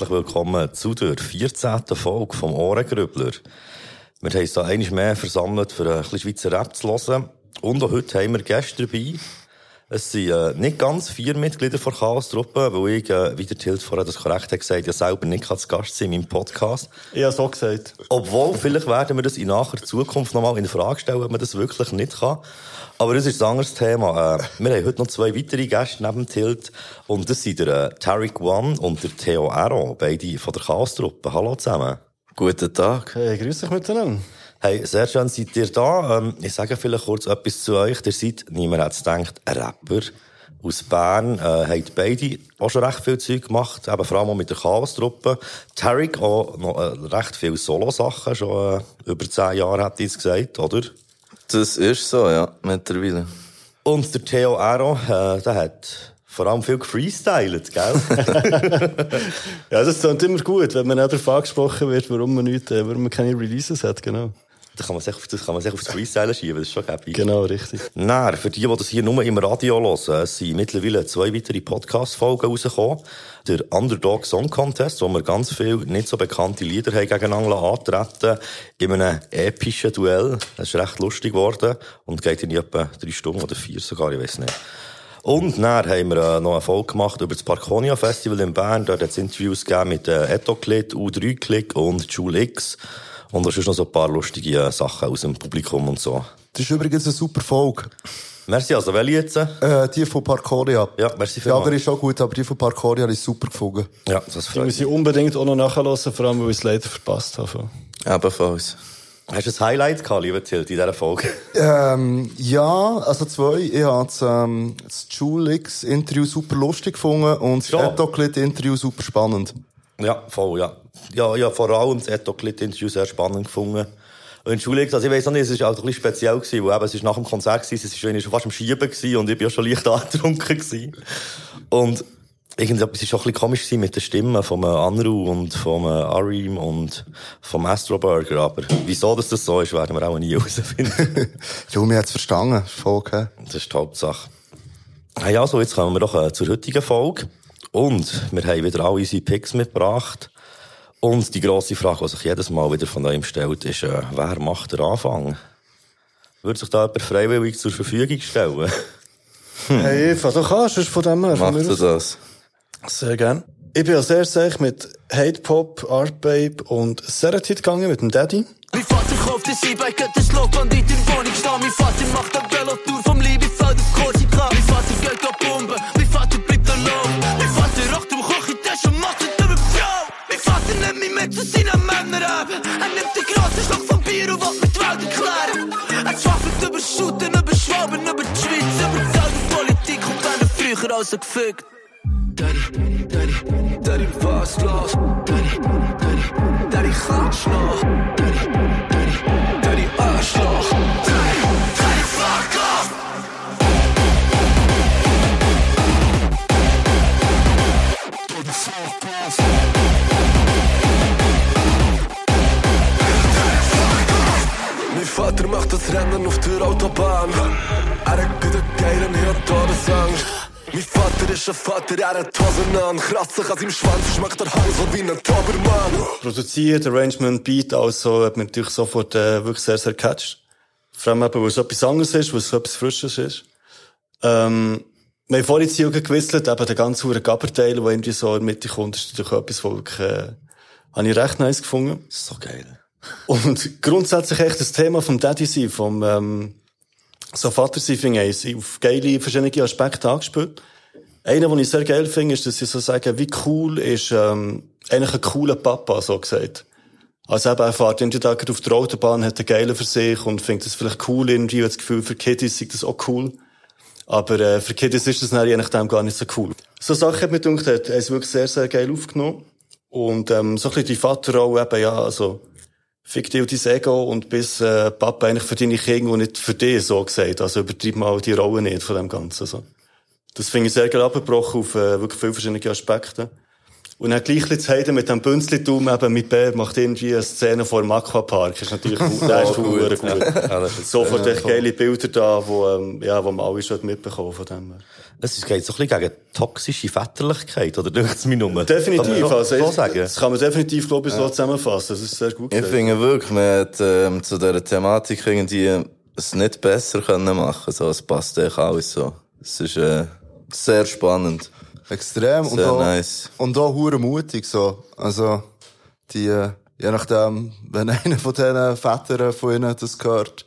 Herzlich willkommen zu der 14. Folge vom Ohrengrübler. Wir haben uns hier einmal mehr versammelt, für ein bisschen Schweizer Rap zu hören. Und auch heute haben wir Gäste dabei. Es sind äh, nicht ganz vier Mitglieder der Chaos-Truppe, weil ich, äh, wie der Tilt vorher das korrekt hat gesagt, ja selber nicht als Gast sein in meinem Podcast. Habe so gesagt. Obwohl, vielleicht werden wir das in naher Zukunft nochmal in Frage stellen, ob man das wirklich nicht kann. Aber das ist ein anderes Thema. Äh, wir haben heute noch zwei weitere Gäste neben Tilt. Und das sind der äh, Tarek One und der Theo Aro, beide von der Chaos-Truppe. Hallo zusammen. Guten Tag. Hey, grüß dich miteinander. Hey, sehr schön seid ihr da. Ähm, ich sage vielleicht kurz etwas zu euch. Ihr seid, niemand hat es gedacht, ein Rapper aus Bern. Äh, habt beide auch schon recht viel Zeug gemacht, eben vor allem auch mit der Chaos-Truppe. Tarek auch noch äh, recht viele Solo-Sachen, schon äh, über zehn Jahre hat es gesagt, oder? Das ist so, ja, mittlerweile. Und der Theo Aro, äh, der hat vor allem viel gefreestylt, gell? ja, das klingt immer gut, wenn man auch darauf angesprochen wird, warum man, nicht, äh, warum man keine Releases hat, genau. Da kann man sich, das kann man sich aufs Freestyle schieben, das ist schon gäbig. Genau, richtig. Nein, für die, die das hier nur im Radio hören, sind mittlerweile zwei weitere Podcast-Folgen rausgekommen. Der Underdog Song Contest, wo wir ganz viele nicht so bekannte Lieder haben gegeneinander antreten in einem epischen Duell. Das ist recht lustig geworden und geht in etwa drei Stunden oder vier sogar, ich weiß nicht. Und dann haben wir äh, noch eine Folge gemacht über das Parkonia Festival in Bern. Dort hat es Interviews gegeben mit äh, Etoclit, U3-Click und Jule X. Und da ist noch so ein paar lustige äh, Sachen aus dem Publikum und so. Das ist übrigens eine super Folge. Merci, also welche jetzt? Äh, die von Parkoria. Ja, merci Die vielmals. andere ist auch gut, aber die von Parkoria ist super gefunden. Ja, das Die freut muss mich. ich unbedingt auch noch nachhören, vor allem, weil ich es leider verpasst habe. Ebenfalls. Hast du ein Highlight gehabt, lieber Tilt, in dieser Folge? Ähm, ja, also zwei. Ich habe das, ähm, das Julix Interview super lustig gefunden und das Schon? Etoclit Interview super spannend. Ja, voll, ja. Ja, ja, vor allem das Etoclit-Interview sehr spannend gefunden. Und entschuldigt, also ich weiss auch nicht, es war auch ein bisschen speziell gewesen, weil eben, es ist nach dem Konzert gewesen, es war schon fast am Schieben gewesen und ich ja schon leicht angetrunken gewesen. Und irgendetwas ist schon ein bisschen komisch gewesen mit den Stimmen vom Anru und vom Arim und vom Astro Burger, aber wieso das, das so ist, werden wir auch nie herausfinden. Jo, mir hat's verstanden. Ist voll okay. Das ist die Hauptsache. Hey, also, jetzt kommen wir doch äh, zur heutigen Folge. Und wir haben wieder alle unsere Picks mitgebracht. Und die grosse Frage, die sich jedes Mal wieder von einem stellt, ist, äh, wer macht den Anfang? Würde sich da jemand freiwillig zur Verfügung stellen? Hey Eva, du kannst, sonst von dem her. ihr aus. das? Sehr gern. Ich bin als erstes eigentlich mit Hate Pop, Art Babe und Serenity gegangen mit dem Daddy. Mein Vater kauft ein E-Bike, hat ein Schlagbandit in der Wohnung stehen. Mein Vater macht eine Velotour vom Liebefeld auf Korsika. Mein Vater geht ab Bomben, mein Vater bleibt allein. Mein Vater raucht im Küchentasche und macht Mich mit zu seinen Männern ab. Er nimmt den grossen Schlag vom Bier und will mir die Welt erklären. Er schwafelt über Schuten, über Schwaben, über die Schweiz, über Geld und Politik und dann früher als er gefickt. Daddy, Daddy, Daddy, was los? Daddy, Daddy, Daddy, noch? Vater macht das Rennen auf der Autobahn. Er hat geilen Todesangst. Mein Vater ist ein Vater, er hat Hosen an. Kratzt sich an seinem Schwanz, schmeckt der Hals so wie ein Dobermann. Produziert, Arrangement, Beat, also hat mich natürlich sofort äh, wirklich sehr, sehr catcht. Vor allem eben, weil es etwas anderes ist, weil es etwas Frisches ist. Ähm, wir haben vorhin Ziel gewisselt, eben der ganze hure Gabberteil, der irgendwie so in der Mitte kommt, ist natürlich etwas, was wirklich, äh, habe ich recht nice gefunden. So geil. Und grundsätzlich echt das Thema vom Daddy sein, vom, ähm, so Vater sein, finde ich, auf geile, verschiedene Aspekte angespielt. Einer, den ich sehr geil finde, ist, dass sie so sagen, wie cool ist, ähm, eigentlich ein cooler Papa, so gesagt. Also eben, er fährt da gerade auf der Autobahn, hat einen geilen für sich und findet das vielleicht cool irgendwie, hat das Gefühl, für Kiddies ist das auch cool. Aber, äh, für Kiddies ist das je nachdem gar nicht so cool. So Sachen hat mir gedacht, er es wirklich sehr, sehr geil aufgenommen. Und, ähm, so ein bisschen die Vaterrolle eben, ja, also, fick dich und dein Ego und bis äh, Papa eigentlich für deine Kinder und nicht für dich, so gesagt. Also übertreib mal die Rolle nicht von dem Ganzen. So. Das finde ich sehr geil abgebrochen auf äh, wirklich viele verschiedene Aspekte. Und dann gleich zu Heiden mit dem Bünzlitum eben mit Bär macht irgendwie eine Szene vor dem Aquapark. Ist natürlich gut, der ist gut. gut. gut. Sofort echt geile Bilder da, wo, ähm, ja, wo man alle schon mitbekommen von dem. Es geht so ein bisschen gegen toxische Väterlichkeit, oder denkt es mir nur? Definitiv. Kann man Also, so sagen. das kann man definitiv, glaube ich, so zusammenfassen. Das ist sehr gut Ich gesagt. finde wirklich, man hat ähm, zu dieser Thematik irgendwie es nicht besser können machen. So, es passt echt alles so. Es ist äh, sehr spannend. Extrem. und Sehr auch, nice. Und auch hure mutig, so. Also, die, äh, je nachdem, wenn einer von diesen Vätern von ihnen das gehört.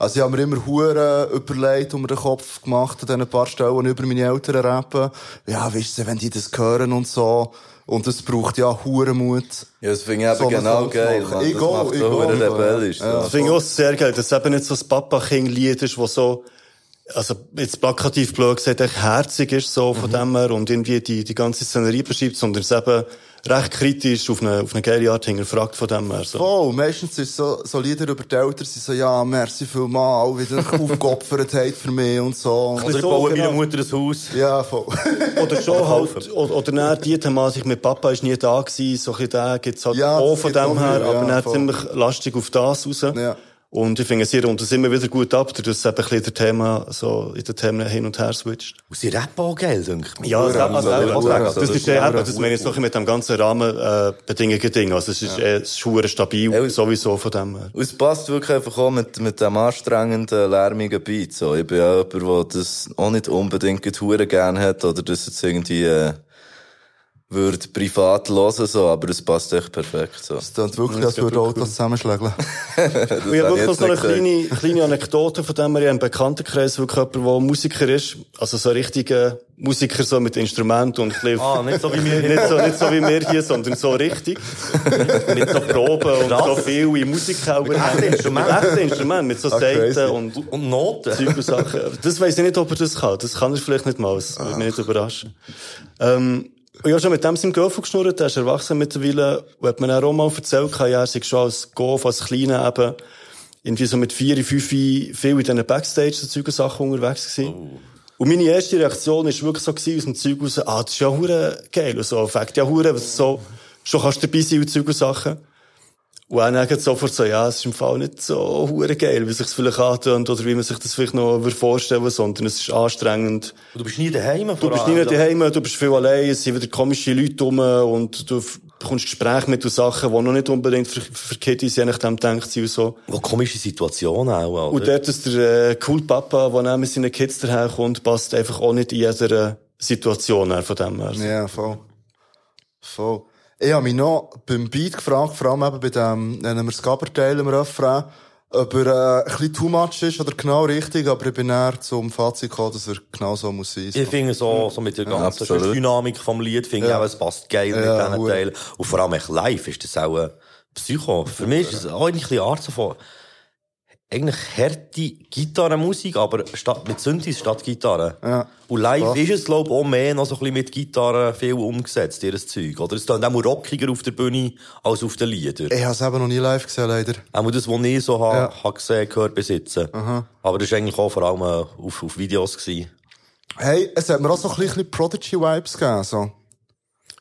Also, ich habe mir immer hure überlegt, um den Kopf gemacht, an diesen paar Stellen, über meine Eltern rappen. Ja, weißt du, wenn die das hören und so. Und es braucht ja hure Mut. Ja, das finde ich eben So genau geil. machen. Man. Ich Das go, macht ich so go, rebellisch. ja. Das finde ich auch sehr geil, dass es eben nicht so ein Papa-King-Lied ist, wo so, also jetzt plakativ blöd gesagt, echt herzig ist, so von dem her, und irgendwie die, die ganze Szenerie beschreibt, sondern es eben recht kritisch auf eine, auf eine geile Art hinterfragt von dem her. So. Voll, meistens ist so, so Lieder über die Eltern, sie so, ja, merci vielmal, wie ihr euch aufgeopfert habt für mich und so. Oder ich so, baue genau. meiner Mutter ein Haus. Ja, voll. Oder schon halt, oder, oder dann die Thematik mit Papa ist nie da gewesen, so ein bisschen da gibt's halt Ja, auch von dem auch her, wieder, aber ja, dann ziemlich lastig auf das raus. Ja. Und ich finde, sie rundet es immer wieder gut ab, dass es eben ein bisschen der Thema, so, in den Themen hin und her switcht. Und sie rappen auch geil, denke ich. Ja, das, also, Hure, eben, Hure, also, das ist ja eben, das meine ich so mit dem ganzen Rahmenbedingungen Ding. Also, es ist, äh, es ist hure stabil, Ja. sowieso von dem her. Und es passt wirklich einfach auch mit, mit dem anstrengenden, lärmigen Beat. So. Ich bin ja jemand, der das auch nicht unbedingt die Hure gern hat oder das jetzt irgendwie, äh, würde privat hören, so. Aber es passt echt perfekt, so. Es klingt wirklich, als würde Autos zusammenschlagen. Und Das ich habe wirklich noch so eine kleine, kleine Anekdote von dem, wir haben einen Bekanntenkreis, wirklich jemand, der Musiker ist. Also so ein richtiger Musiker, so mit Instrumenten und ein bisschen, Ah, nicht so wie wir. nicht so, nicht so wie wir hier, sondern so richtig. mit so Proben und so viel in Musikhauer. Mit echten Instrumenten? Mit echten Instrumenten, mit so Ah. Seiten und Und Noten. Zeug und Sachen. Das weiss ich nicht, ob er das kann. Das kann er vielleicht nicht mal. Das würde mich nicht überraschen. Ähm, und habe schon mit dem seinem Golf geschnurrt, der ist erwachsen mittlerweile, und hat mir dann auch mal erzählt, ja, er sei schon als Golf, als Kleiner eben, irgendwie so mit vier, fünf, viel in diesen Backstage, so Zeug Sachen unterwegs gewesen. Und meine erste Reaktion ist wirklich so gewesen, aus dem Zeug raus, ah, das ist ja hure geil, und so, fängt ja hure, was so, schon kannst du dabei sein und Zeug und Sachen. Und dann sagt sofort so, ja, es ist im Fall nicht so hure geil, wie sich's vielleicht antönt, oder wie man sich das vielleicht noch würde vorstellen sondern es ist anstrengend. Und du bist nie daheim. Du bist nie daheim, du bist viel allein, es sind wieder komische Leute rum, und du bekommst Gespräche mit und Sachen, die noch nicht unbedingt für, für Kiddies, je nachdem, denkt sie und so. Wo komische Situationen auch, Und oder? dort ist der äh, cool Papa, der dann mit seinen Kids daherkommt, passt einfach auch nicht in jeder Situation her von dem her. Ja, voll. Voll. Ich habe mich noch beim Beat gefragt, vor allem eben bei dem, nennen wir es Gaberteil im Refrain, ob er äh, ein bisschen too much ist oder genau richtig, aber ich bin näher zum Fazit gekommen, dass er genau so muss sein. Ich finde so, so mit der ganzen absolut. Dynamik vom Lied, finde ich Ja. auch, es passt geil mit Ja, diesen hure. Teilen. Und vor allem echt live ist das auch ein Psycho. Für mich ist es auch eine kleine Art so von, eigentlich harte Gitarrenmusik, aber statt, mit Synthes statt Gitarre. Ja. Und live Ja. ist es, glaube ich, auch mehr noch so ein bisschen mit Gitarre viel umgesetzt, ihr Zeug. Oder es klingt auch rockiger auf der Bühne als auf den Liedern. Ich habe es eben noch nie live gesehen, leider. Auch das, was ich so ha, Ja. ha gesehen, gehört besitzen. Aber das war eigentlich auch vor allem äh, auf, auf Videos. Gewesen. Hey, es hat mir auch so ein bisschen Prodigy-Vibes gegeben, so.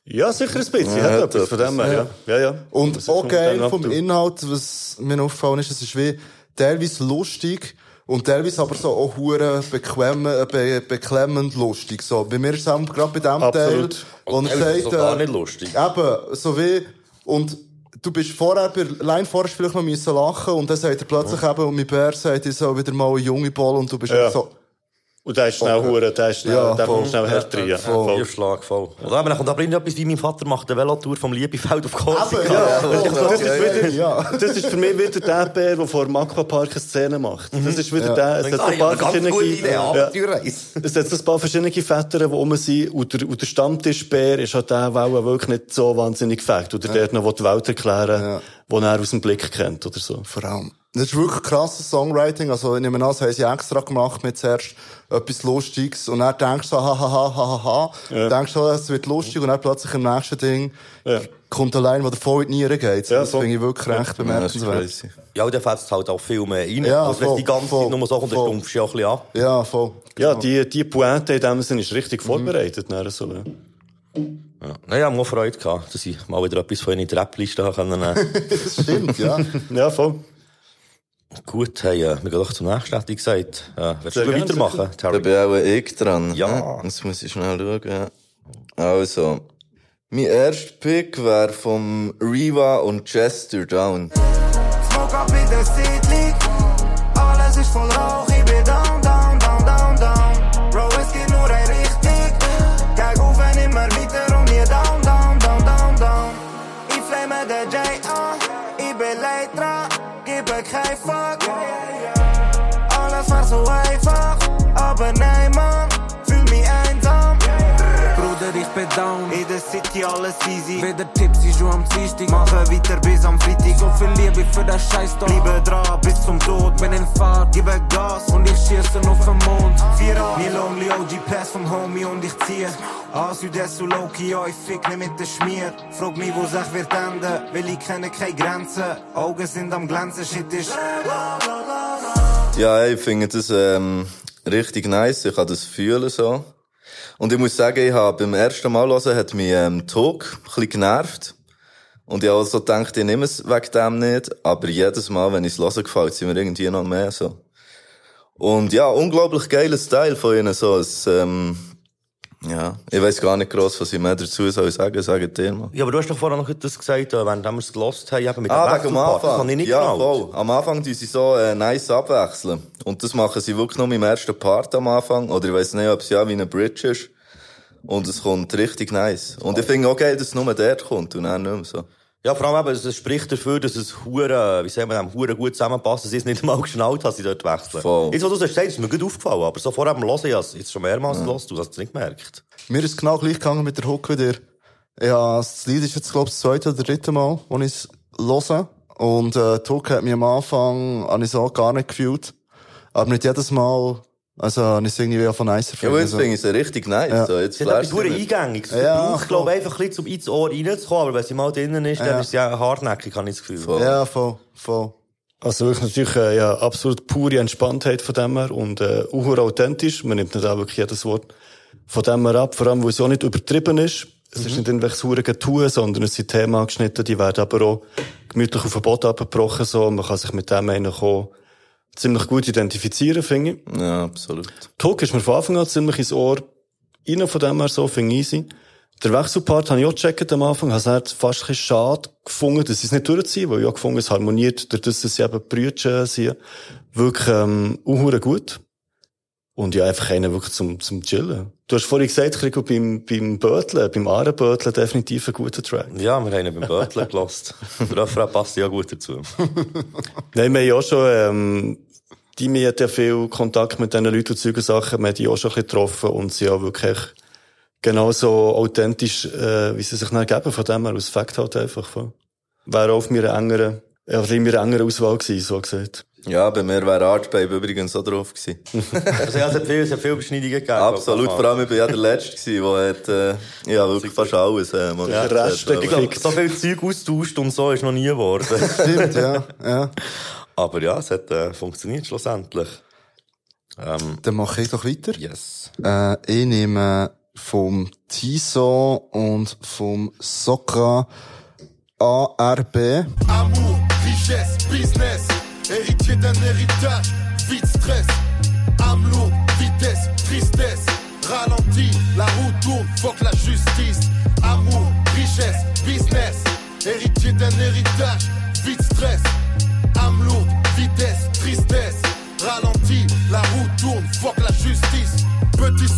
Ja, sicher ein bisschen. Ja, hat etwas von dem her, ja. Ja, ja. Und kommt geil dann vom. Inhalt, was mir aufgefallen ist, es ist wie teilweise lustig und teilweise aber so auch hure bequem, äh, be, beklemmend lustig. So, bei mir ist es auch gerade bei dem Absolut. Teil, wo er sagt, so gar nicht lustig. Eben, so wie, und du bist vorher, bei Line vorher vielleicht noch müssen lachen und dann sagt er plötzlich eben, und mein Bär sagt, ich soll wieder mal ein junge Ball und du bist Ja. so, Und der ist schnell hure, der ist schnell, Ja, voll. kommt schnell rein. Ja, voll. Vierschlag voll. Oder eben, dann kommt aber irgendetwas wie mein Vater macht eine Velotour vom Liebefeld auf Korsika. Ja, Das ist, das, ist wieder, ja. das ist für mich wieder der Bär, der vor dem Aquapark eine Szene macht. Das ist wieder der, es hat so ein ja, paar verschiedene, Idee, ja, es hat so ein paar verschiedene Väter, die rum sind, und der, und der Stammtischbär ist halt der, der wirklich nicht so wahnsinnig fängt, oder der noch die Welt erklären, Ja. den er aus dem Blick kennt, oder so. Vor allem. Das ist wirklich krasses Songwriting. Also, ich nehme an, das haben sie extra gemacht mit zuerst etwas Lustiges. Und dann denkst du so, ha, ha, ha, ha, ha, ha. Ja. Denkst du, es wird lustig. Und dann plötzlich im nächsten Ding Ja. kommt Line, die dir voll in die Nieren geht. Ja, das voll. finde ich wirklich recht Ja, ist bemerkenswert. Ja, und dann fetzt halt auch viel mehr rein. Ja, als wenn es die ganze voll, Zeit nur so kommt, dann stumpfst du ja auch ein bisschen ab. Ja, voll. Ja, Genau. die, die Pointe in dem Sinne ist richtig vorbereitet, mhm. so, ja. Ja. Nein, ich habe auch Freude gehabt, dass ich mal wieder etwas von ihnen in die Rap-Liste haben können. Das stimmt, ja. Ja, voll. Gut, hey, äh, wir gehen doch zum nächsten, hätte ich gesagt. Äh, willst du weitermachen, Da Terry? bin auch ich dran. Ja. Jetzt muss ich schnell schauen. ja. Also, mein erster Pick wäre vom Riva und Chester Down. Smoke up in der City. Alles ist voll Rauch, down. In der City alles easy. Weder Tipsy, schon am Dienstag. Mache weiter bis am Freitag. So viel Liebe für das Scheiß da. Bleibe dran bis zum Tod. Bin in Fahrt Gebe Gas und ich schieße auf den Mond. Vier an. Mir lonely OG Pass vom Homie und ich ziehe. A Südest zu Loki, ja, ich fick nicht mit der Schmier. Frag mich, wo sich wird enden, weil ich kenne keine Grenzen. Augen sind am Glänzen, shit ist. Ja, ich finde das ähm, richtig nice. Ich kann das fühlen so. Und ich muss sagen, ich habe beim ersten Mal hören, hat mich ähm, Talk ein bisschen genervt. Und ich habe also gedacht, ich nehme es wegen dem nicht. Aber jedes Mal, wenn ich es höre, gefällt es mir irgendwie noch mehr so. Und ja, unglaublich geiler Style von ihnen so. Es, ähm, ja, ich weiß gar nicht gross, was ich mehr dazu soll sagen. Sagen dir mal. Ja, aber du hast doch vorher noch das gesagt, äh, während wir es gelost haben, eben mit Ah, der wegen am Wechselpart. Das Anfang. habe ich nicht ja, voll. Am Anfang tun sie so äh, nice abwechseln. Und das machen sie wirklich nur im ersten Part am Anfang. Oder ich weiß nicht, ob es ja wie eine Bridge ist. Und es kommt richtig nice. Und ich finde auch geil, dass es nur dort kommt und dann nicht mehr so. Ja, vor allem eben, es spricht dafür, dass es hure, wie sagen wir dem, hure gut zusammenpasst, dass ich es nicht einmal geschnallt dass sie dort wechseln. Voll. Jetzt, wo du es sagst, ist mir gut aufgefallen, aber so vorher beim Hören, ich habe es jetzt schon mehrmals gelost, du hast es nicht gemerkt. Mir ist es genau gleich gegangen mit der Hook wie dir. Ja, das Lied ist jetzt, glaube ich, das zweite oder dritte Mal, wo ich es höre. Und, äh, die Hook hat mich am Anfang, habe ich so gar nicht gefühlt. Aber nicht jedes Mal, also, ich es irgendwie auch von nicer Ja, Also, finde ich es richtig nice. Ja. So, jetzt etwas flasht hure sie mich. Eingängiges. Ja, braucht, glaube ich, einfach ein bisschen, um ins Ohr reinzukommen, aber wenn sie mal drinnen ist, dann Ja. ist sie auch hartnäckig, habe ich das Gefühl. Voll. ja, voll, voll. Also wirklich natürlich äh, ja, absolut pure Entspanntheit von dem her und äh, auch authentisch. Man nimmt nicht auch wirklich jedes Wort von dem her ab, vor allem, weil es auch nicht übertrieben ist. Es ist nicht irgendwelches hure Tun, sondern es sind Themen angeschnitten, die werden aber auch gemütlich auf den Boden abgebrochen. So. Man kann sich mit dem eigentlich auch ziemlich gut identifizieren, finde ich. Ja, absolut. Talk ist mir von Anfang an ziemlich ins Ohr rein, von dem her so, finde ich easy. Der Wechselpart habe ich auch gecheckt am Anfang, habe es fast ein schade gefunden, dass sie es nicht durchziehen, weil ich auch gefunden, es harmoniert, dadurch, dass sie eben Brüder sind, wirklich, ähm, auch gut. Und ja, einfach einen wirklich zum, zum Chillen. Du hast vorhin gesagt, Krigo, beim, beim Böteln, beim Ahrenböteln definitiv ein guter Track. Ja, wir haben ihn beim Bötlen gelost. Der Refrain passt ja gut dazu. Nein, wir haben ja auch schon, ähm, die mir hat ja viel Kontakt mit diesen Leuten und Zeugen Sachen, wir haben die auch schon ein bisschen getroffen und sie auch wirklich genauso authentisch, äh, wie sie sich dann geben, von dem her, aus Fakt halt einfach von. Wäre auch auf meiner engeren, ja, auf meiner engeren Auswahl gewesen, so gesagt. Ja, bei mir wäre Archbabe übrigens auch drauf gewesen. Also, ja, es hat viel, es hat viel Beschneidungen gegeben. Absolut, vor allem ich bin ja der Letzte gewesen, der hat, äh, ja, wirklich fast alles, äh, man Ja, hat, Reste äh, Ich glaube, gefickt. so viel Zeug austauscht und so ist noch nie geworden. Stimmt, ja, ja. Aber ja, es hat äh, funktioniert schlussendlich. Ähm, Dann mache ich doch weiter. yes. Äh, ich nehme vom Tiso und vom Sokra ARB. Amour, richesse, business, héritier d'un héritage, vite stress, âme lourde, vitesse, tristesse, ralenti, la roue tourne, fuck la justice. Amour, richesse, business, héritier d'un héritage, vite stress,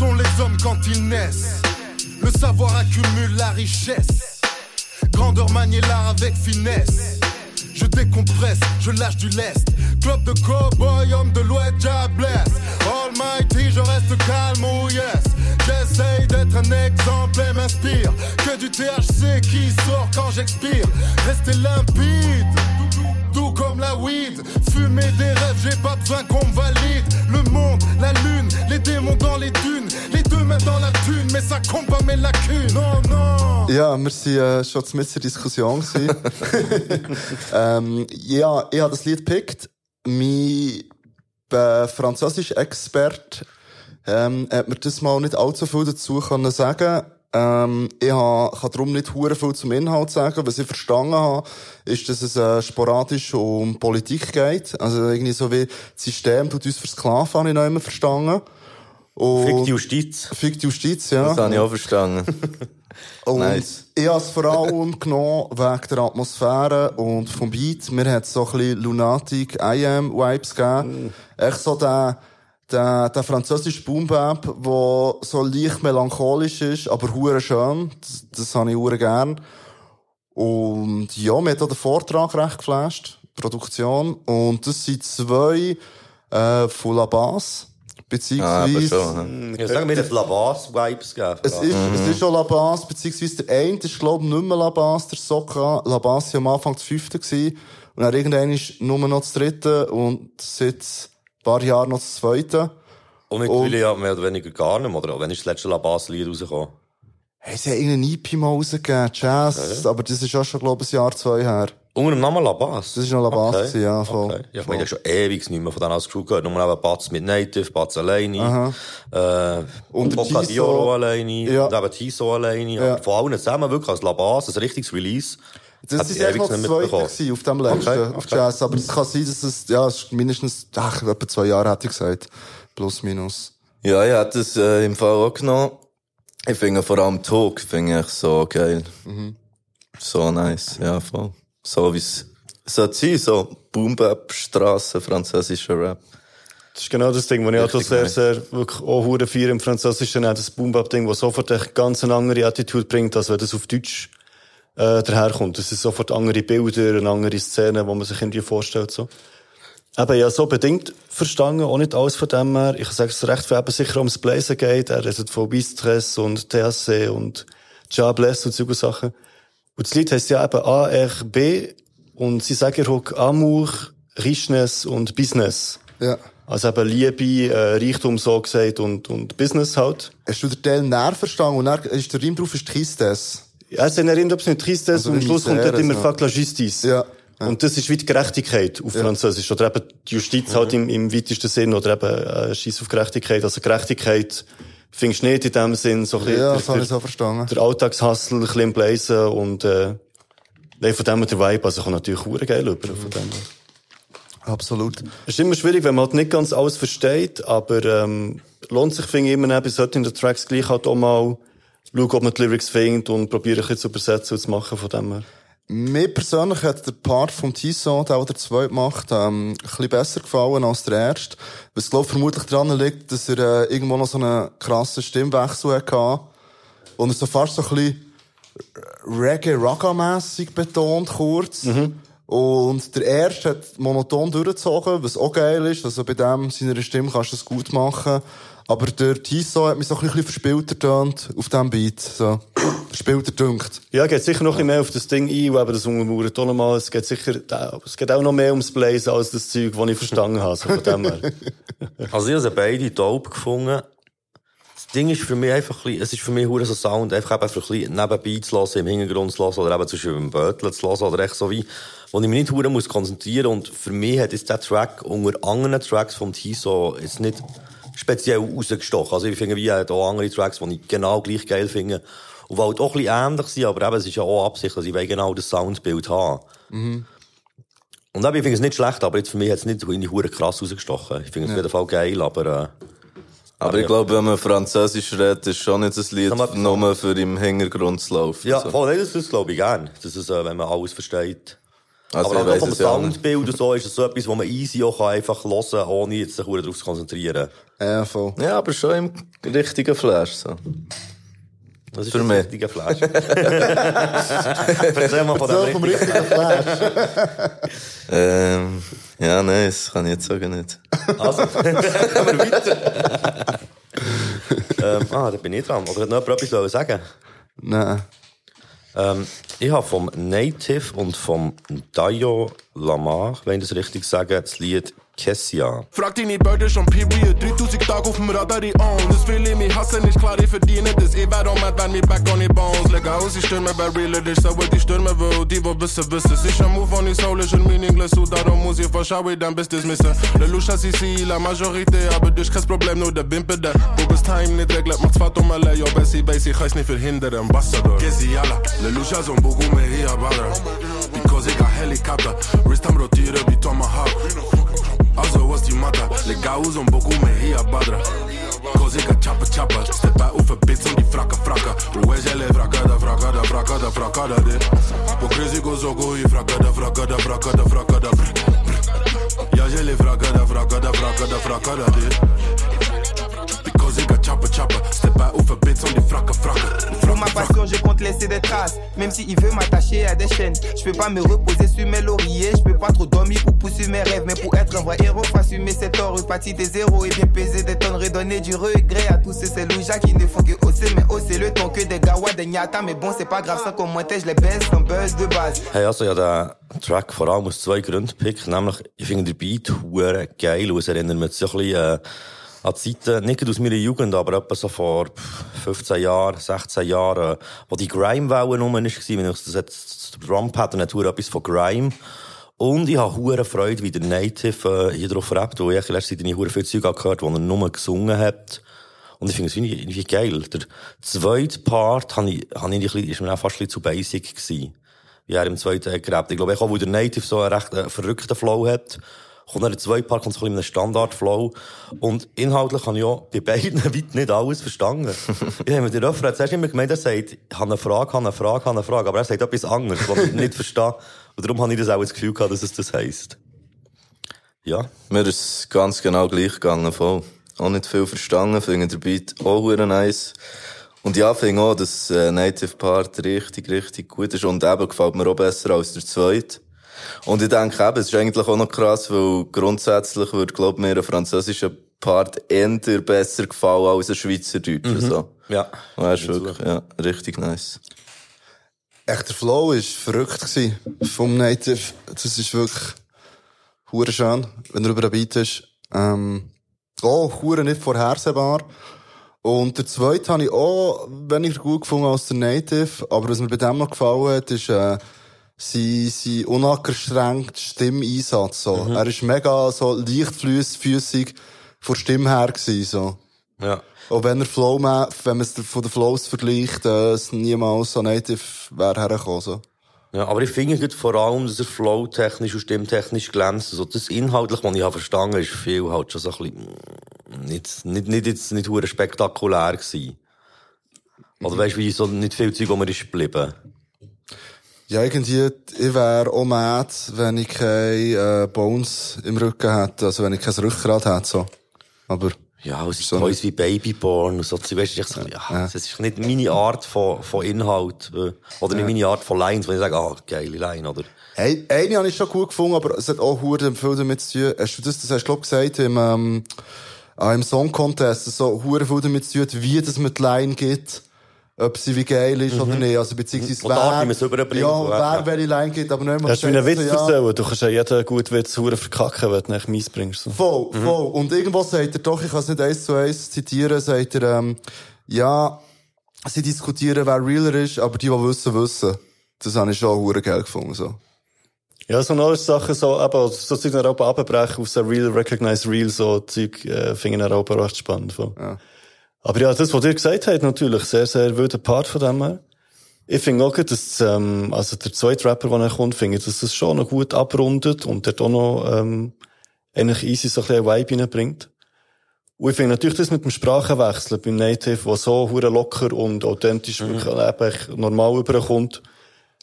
sont les hommes quand ils naissent, le savoir accumule la richesse. Grandeur manier l'art avec finesse. Je décompresse, je lâche du lest. Club de cowboy, homme de l'ouest, God bless. Almighty, je reste calme, oh yes. J'essaye d'être un exemple et m'inspire. Que du THC qui sort quand j'expire. Rester limpide, doux comme la weed. Fumer des rêves, j'ai pas besoin qu'on me valide. Le monde, la lune, les démons dans les dunes. Les deux mains dans la thune, mais ça compte pas mes lacunes. Non, non. Ja, wir sind äh, schon mit der Diskussion ähm, ja, ich habe das Lied gepickt. Mein äh, französischer Experte ähm, hat mir das mal nicht allzu viel dazu können sagen. Ähm, ich ha, kann darum nicht hure viel zum Inhalt sagen. Was ich verstanden habe, ist, dass es äh, sporadisch um Politik geht. Also irgendwie so wie das System tut uns versklaven, habe ich noch immer verstanden. Und Fick die Justiz. Fick die Justiz, ja. Das habe ich auch verstanden. Und Nice. ich habe es vor allem genommen wegen der Atmosphäre und vom Beat. Mir hat so ein bisschen Lunatic IM-Vibes gegeben. Echt so der, der, der französische Boombap, der so leicht melancholisch ist, aber hure schön. Das, das habe ich hure gern. Und ja, mir hat auch der Vortrag recht geflasht. Produktion. Und das sind zwei, äh, von La Basse. Ah, Beziehungsweise, schon. Ich sagen, mir hat Labas-Vibes gegeben. es ist, es ist schon La Basse, beziehungsweise der eine ist, glaub ich, nicht mehr La Basse, der Sokka. La Basse war am Anfang das fünfte gewesen. Und dann irgendwann ist nur noch das dritte und seit paar Jahren noch das zweite. Und mittlerweile ja mehr oder weniger gar nicht mehr, oder? Wann ist das letzte Labas-Lied rausgekommen? Hey, sie haben irgendeinen EP mal rausgegeben, Jazz, aber das ist auch schon, glaub ich, ein Jahr, zwei her. Unter dem Namen Labas? Das ist noch Labas Okay. gewesen, ja, voll. Okay. Ja, ich meine, ich habe schon ewig nicht mehr von denen als Crew gehört. Nur eben Batz mit Native, Batz alleine, äh, Und der Boca Tiso- Dioro alleine, Ja. und eben Tiso alleine. Ja. Von allen zusammen wirklich als Labas, ein richtiges Release. Das ist ich echt noch ewig das nicht zweite gewesen, auf dem letzten, Okay, auf okay. Jazz. Aber es kann sein, dass es, ja, es ist mindestens, ach, etwa zwei Jahre hätte ich gesagt. Plus, minus. Ja, ich hätte es äh, im Fall auch genommen. Ich finde vor allem Talk finde ich so geil. So nice, ja, voll. So wie es sollte sein, so Boom-Bap, Strasse, französischer Rap. Das ist genau das Ding, was ich auch Richtig sehr, sehr, wirklich auch hure feier im Französischen, auch das Boom-Bap-Ding, das sofort eine ganz eine andere Attitude bringt, als wenn das auf Deutsch, äh, daherkommt. Das sind sofort andere Bilder, eine andere Szene, wo man sich irgendwie vorstellt, so. Eben, ja, so bedingt verstanden, auch nicht alles von dem her. Ich sage es recht viel eben sicher ums Blazen geht. Er redet von Bistress und THC und Jobless und solche Sachen. Und das Lied heisst ja eben ARB und sie sagen auch Amour, Richness und Business. Ja. Also eben Liebe, äh, Reichtum so gesagt und, und Business halt. Hast du den Teil näher verstanden? Und dann ist der Reim drauf, ist Tristes. Ja, es erinnert etwas mit Tristes Also und am Schluss kommt dort immer so. Fuck la Justice. Ja. Und das ist wie die Gerechtigkeit auf Französisch. Oder eben die Justiz halt im, im weitesten Sinn. Oder eben äh, Scheiß auf Gerechtigkeit. Also Gerechtigkeit findest du nicht in dem Sinn so ein bisschen Ja, das habe ich so verstanden. der Alltagshassel ein bisschen im Blazen und äh, nein, von dem der Vibe, also kann natürlich hure geil über von dem. Absolut. Es ist immer schwierig, wenn man halt nicht ganz alles versteht, aber ähm, lohnt sich, finde ich, immer bei solchen Tracks gleich halt auch mal schauen, ob man die Lyrics findet und probieren ein bisschen zu übersetzen und zu machen von dem her. Mir persönlich hat der Part vom Tison, der, der zweite macht, ähm, ein bisschen besser gefallen als der erste. Was, glaub vermutlich daran liegt, dass er äh, irgendwo noch so einen krassen Stimmwechsel hatte. Und er so fast so ein bisschen Reggae-Ragga-mässig betont, kurz. Und der erste hat monoton durchgezogen, was auch geil ist. Also bei dem, seiner Stimme kannst du das gut machen. Aber der Tiso hat mich so ein bisschen verspielter tönt auf diesem Beat. So. Verspielter dünkt. Ja, geht sicher noch ein bisschen mehr auf das Ding ein, eben das untermauert auch nochmal. Es geht sicher, es geht auch noch mehr ums Blazen als das Zeug, das ich verstanden habe, so von dem her. Also ich habe beide dope gefunden. Das Ding ist für mich einfach ein bisschen, es ist für mich hure so Sound, einfach eben für ein bisschen nebenbei zu hören, im Hintergrund zu hören, oder eben zwischen dem Böteln zu hören, oder echt so wie, wo ich mich nicht hure muss konzentrieren und für mich hat jetzt der Track unter anderen Tracks vom Tiso jetzt nicht speziell rausgestochen. Also ich finde wie auch andere Tracks, die ich genau gleich geil finde und die halt auch ein bisschen ähnlich sind, aber eben, es ist ja auch Absicht, dass ich will genau das Soundbild haben. Und eben, ich finde es nicht schlecht, aber jetzt für mich hat es nicht irgendwie hure krass rausgestochen. Ich finde es auf jeden Fall geil, aber äh, Aber ich glaube, wenn man Französisch redet, ist schon nicht das Lied mal- nur für im Hintergrund zu laufen. Ja, so. voll, das, das glaube ich gern. Das ist, äh, wenn man alles versteht. Also aber auch vom ja. Soundbild und so ist es so etwas, wo man easy auch einfach hören kann, ohne jetzt sich darauf zu konzentrieren. Ja, voll. Ja, aber schon im richtigen Flash. So. Das ist Für mich. richtige Flash. Erzähl mal von dem vom richtigen richtigen Flash. Ähm, ja, nein, das kann ich jetzt sagen nicht. Also, gehen wir weiter. ähm, ah, da bin ich dran. Oder hat noch jemand etwas sagen Nein. Ähm, ich habe vom Native und vom Dayo Lamar, wenn ich das richtig sage, das Lied Kessia. Frag die nicht beide schon Period, 3000 Tage auf dem Radar, die on. Das will ich mich hassen, ist klar, ich verdiene das. Ich wär auch wenn wir back on die Bones. Leg aus, ich stürme bei Realer, ich sag, die stürme will. Die, wo wissen, wissen. Sicher Move on die Soul, ein meaningless. Und darum muss ich verschauen, dann bis das missen. Le Lusha, si, si, la Majorité, aber das kein Problem, nur der Bimpe da. Wo bis Time nicht macht's fat um alle. Ja, Bessie, Bessie, ich kann's nicht verhindern, Ambassador. Yalla, Le Lusha, so ein Bugu, me hier, badra. Because ich got Helikopter, Wrist am rotieren wie Tomahawk. Als er was die matter, legal usam boku me hia badra. Cozica chapa chapa, stepa ufe pizza di fraca fraca. Uezele fracada fracada fracada fracada de. Pocrizi gozogo i fracada fracada fracada fracada. Iajele fracada fracada fracada fracada de. Chapa chapa, step out für Bits und die Fracka Fracka. Pour ma passion, je compte laisser des traces. Même s'il veut m'attacher à des chaînes, je peux pas me reposer sur mes lauriers. Je peux pas trop dormir pour pousser mes rêves. Mais pour être un vrai héros, faut assumer cet or, reparti des zéros et bien peser des tonnes, redonner du regret à tous ces loujas qui ne font que hausser. Mais hausser le ton que des gawa, des nyata. Mais bon, c'est pas grave, ça comme moi, je les baisse, un buzz de base. Hey, also, habe den Track vor allem aus zwei Gründen gepickt. Nämlich, ich finde den Beat geil und es erinnert mich so ein bisschen, äh, an Zeiten, nicht aus meiner Jugend, aber etwa so vor 15 Jahren, 16 Jahren, wo die Grime-Welle rum war, wenn ich das jetzt und hat hure etwas von Grime. Und ich habe hure Freude, wie der Native äh, hier drauf rappt, wo ich in letzter Zeit hure viel Zeug gehört, wo er nur gesungen hat. Und ich finde es irgendwie, irgendwie geil. Der zweite Part habe ich, habe ich bisschen, ist mir auch fast ein bisschen zu basic gewesen. Wie er im zweiten hat gerappt. Ich glaube, auch, weil der Native so einen recht äh, verrückten Flow hat, kommt dann der zweite Part kommt so ein bisschen Standard-Flow. Und inhaltlich habe ich auch bei beiden weit nicht alles verstanden. ich habe mir den Refrain zuerst immer gemeint, er sagt, ich habe eine Frage, habe eine Frage, habe eine Frage. Aber er sagt etwas anderes, was ich nicht verstehe. Und darum habe ich das auch das Gefühl gehabt, dass es das heisst. Ja. Mir ist ganz genau gleich gegangen, voll. Auch nicht viel verstanden, finde der Beat auch nice. Und ja, finde auch, dass äh, Native Part richtig, richtig gut ist. Und eben gefällt mir auch besser als der zweite. Und ich denke eben, es ist eigentlich auch noch krass, weil grundsätzlich würde, glaub mir, ein französischer Part eher besser gefallen als ein Schweizerdeutscher, so. Ja. Weißt du, wirklich, ja, richtig nice. Echt, der Flow war verrückt gewesen vom Native. Das ist wirklich hure schön, wenn er über den Beat ist. Ähm, auch hure nicht vorhersehbar. Und der zweite habe ich auch weniger gut gefunden als der Native. Aber was mir bei dem noch gefallen hat, ist, äh, sein, sein unangestrengter Stimmeinsatz, so. Er ist mega, so, leichtfüßig von Stimme her gewesen, so. Ja. Auch wenn er Flow, wenn man es von den Flows vergleicht, äh, es niemals so Native wäre hergekommen, so. Ja, aber ich finde vor allem, dass er flow-technisch und stimmtechnisch glänzt. Also das inhaltlich, was ich habe verstanden, ist viel halt schon so ein bisschen, mm, nicht, nicht, nicht jetzt, nicht spektakulär gewesen. Oder weißt du, wie so nicht viel Zeug, wo mir ist geblieben. Ja, irgendwie, ich wäre auch mad, wenn ich keine äh, Bones im Rücken hätte, also wenn ich kein Rückgrat hätte, so. Aber, Ja, es ist So nicht. wie Babyborn und so. Du weißt, ich so, ja, das ist nicht meine Art von, von Inhalt, äh, oder nicht meine Art von Lines, wo ich sage, ah, geile Line, oder? hey, eine habe ich schon gut gefunden, aber es hat auch hure viel damit zu tun. Hast du das, das hast du, glaub, gesagt, im, ähm, ah, im Song Contest, so hure viel damit zu tun, wie das mit Line geht. Ob sie wie geil ist oder nicht. Also, beziehungsweise, Und die Art, wie. Ja, wer Ja. welche Line geht, aber nicht mehr. Hast du mir einen Witz ja. erzählen? Du kannst ja jeden guten Witz hure verkacken, wenn du nicht mies bringst. So. Voll, voll. Und irgendwo sagt er doch, ich kann es nicht eins zu eins zitieren, sagt er, ähm, ja, sie diskutieren, wer realer ist, aber die, die wissen, wissen. Das habe ich schon hure geil gefunden, so. Ja, so neue Sachen, so, aber, so Zeug dann auch abbrechen aus der Real, Recognize Real, so Zeug, äh, finde ich dann auch recht spannend. Voll. Ja. Aber ja, das, was ihr gesagt habt, natürlich, sehr, sehr wilder Part von dem her. Ich finde auch, dass, ähm, also der zweite Rapper, der dann kommt, finde ich, dass das schon noch gut abrundet und der auch noch, ähm, eigentlich easy so ein bisschen Vibe reinbringt. Und ich finde natürlich das mit dem Sprachenwechsel beim Native, der so hure locker und authentisch wirklich eben normal überkommt,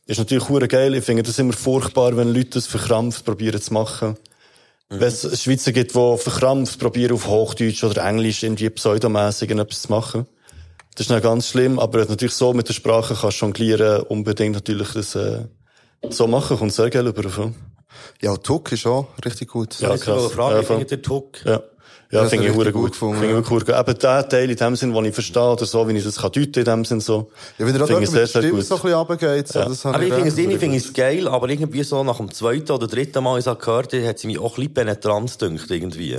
ist natürlich hure geil. Ich finde das immer furchtbar, wenn Leute das verkrampft probieren zu machen. Wenn es Schweizer gibt, die verkrampft probieren, auf Hochdeutsch oder Englisch irgendwie pseudomässig etwas zu machen. Das ist dann ganz schlimm, aber natürlich so mit der Sprache kannst du jonglieren, unbedingt natürlich das äh, so machen, kommt sehr geil über. Ja, Tuck ist auch richtig gut. Ja, Ich krass. fragen, Ja, wie voll. findet ihr Tuck? Ja. Ja, das finde ich gut gut. gefunden, Finde ich ja. wirklich hure gut. Eben der Teil in dem Sinn, den ich verstehe, oder so, wie ich das kann deuten in dem Sinn, so. Ja, wenn finde auch ich mit der Stimme so ein bisschen runtergeht, so, Ja. das habe Aber ich finde es irgendwie- finde es geil, aber irgendwie so nach dem zweiten oder dritten Mal, ich es gehört habe, hat sie mich auch ein bisschen penetrant gedünkt, irgendwie.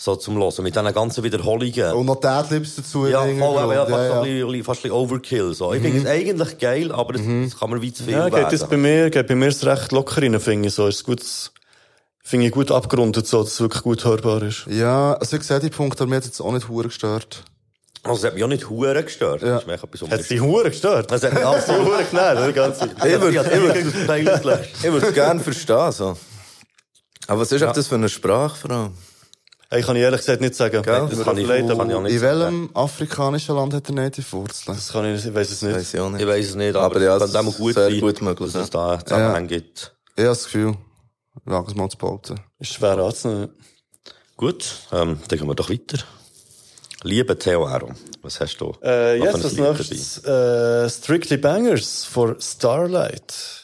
So zum Hören, mit diesen ganzen Wiederholungen. Und noch Deadlips dazu. ja, voll, aber ja, Hintergrund. fast, ja, ein ja. bisschen, fast ein Overkill, so. Ich finde es eigentlich geil, aber es, es kann mir wie zu viel Ja, werden. geht das bei mir, geht bei mir ist recht locker rein, finde ich, so. Ist gut, finde ich gut abgerundet, so, dass es wirklich gut hörbar ist. Ja, also ich sehe die Punkte, aber mir hat jetzt auch nicht hure gestört. Also, es hat mich auch nicht hure gestört. Ja. Das Hat es die Hure gestört? Das hat mich alles Die Hure genervt, die ganze Zeit. Ich würde würd gerne verstehen, so. Aber was ist ja. das für eine Sprache, Frau? Hey, kann ich ehrlich gesagt nicht sagen. Gell? Das mir kann ich, leid, kann ich auch nicht In sagen. welchem afrikanischen Land hat er Native Wurzeln? Das kann ich nicht, ich weiß es nicht. Weiß ich auch nicht. Ich weiß es nicht, aber, Aber ja, es es auch ist gut sehr sein, gut möglich, dass es ja. da einen Zusammenhang gibt. Ich habe das Gefühl. Mal zu behaupten. Ist schwer anzunehmen. Gut, ähm, dann gehen wir doch weiter. Liebe Theo Aaron, was hast du? Äh, jetzt als nächstes, äh, Strictly Bangers for Starlight.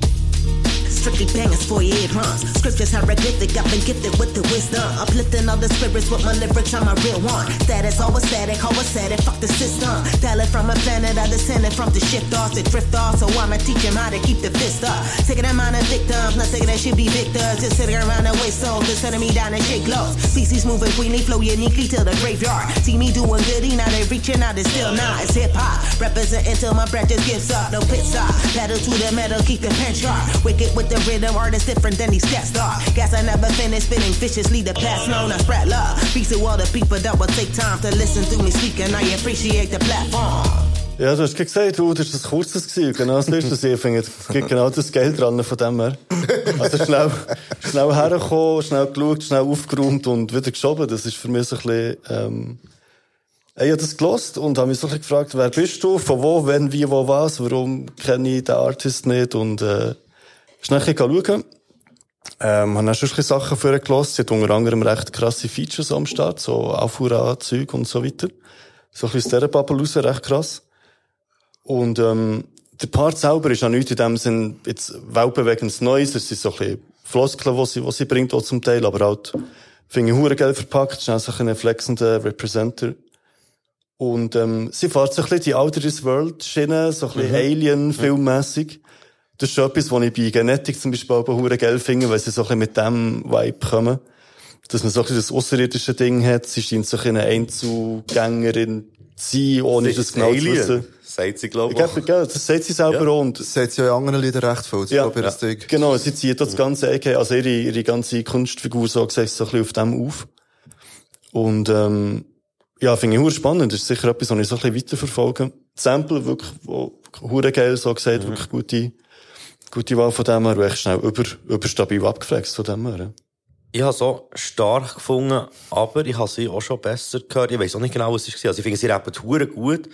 Strictly bangers for your eardrums. Scriptures hieroglyphic, I've been gifted with the wisdom. Uplifting all the spirits with my lyrics, I'm a real one. Status always static, always it, fuck the system. It from a planet I descended from the shift off, to drift off. So I'ma teach them how to keep the fist up. Of them amount of victims, not of that should be victors. Just sitting around and waste just sending me down and shake lows. Species moving queenly, flow uniquely to the graveyard. See me doing goody, now they reaching out, it's still not. It's hip hop, representing till my just gives up. No pit stop, pedal to the metal, keep the pen sharp. Wicked with the rhythm, artist different than these cats are. Guess I never finished spinning viciously, the past known, I spread love. Peace to all the people that will take time to listen to me speak, and I appreciate the platform. Ja, du hast gesagt, du, das war ein kurzes gewesen. Genau das ist das. Ich finde, es gibt genau das Geld dran von dem her. Also schnell, schnell hergekommen, schnell geschaut, schnell aufgeräumt und wieder geschoben. Das ist für mich so ein bisschen, ähm, ich habe das gelost und habe mich so ein bisschen gefragt, wer bist du, von wo, wenn, wie, wo, was, warum kenne ich den Artist nicht und, äh, schnell ein bisschen schauen. Ähm, habe auch schon ein bisschen Sachen für gelost. Sie hat unter anderem recht krasse Features am Start, so Aufhörer-Zeug und so weiter. So ein bisschen aus dieser Bubble raus, recht krass. Und ähm, der Part selber ist auch nicht in dem Sinn jetzt weltbewegendes Neues. Es sind so ein bisschen Floskeln, die sie, die sie bringt, auch zum Teil, aber halt, finde ich, hure geil verpackt. ist auch so ein flexender Representer. Und ähm, sie fährt so ein bisschen die Outer This World-Schiene, so ein bisschen Alien-filmmässig. Das ist schon etwas, was ich bei Genetik zum Beispiel auch hure geil finde, weil sie so ein bisschen mit dem Vibe kommen. Dass man so ein bisschen das außerirdische Ding hat. Sie scheint so ein bisschen eine Einzelgängerin zu sein, ohne das genau zu wissen. sagt sie, glaube Ich glaube, gell, das sagt sie selber auch. Und, Das sagt sie ja in anderen Liedern recht viel. Das Ja. ist, glaube ich, das Ding. genau, sie zieht das ganze Ecke, also ihre, ihre ganze Kunstfigur, so gesagt, so ein bisschen auf dem auf. Und, ähm, ja, finde ich hure spannend. Das ist sicher etwas, was ich so ein bisschen weiterverfolge. Die Sample, wirklich, wo, hure geil, so gesagt, wirklich gute, gute Wahl von dem her, und schnell über, überstabil abgeflext von dem ja. Ich habe so stark gefunden, aber ich habe sie auch schon besser gehört. Ich weiß auch nicht genau, was es war. Also ich finde, sie rappen gut.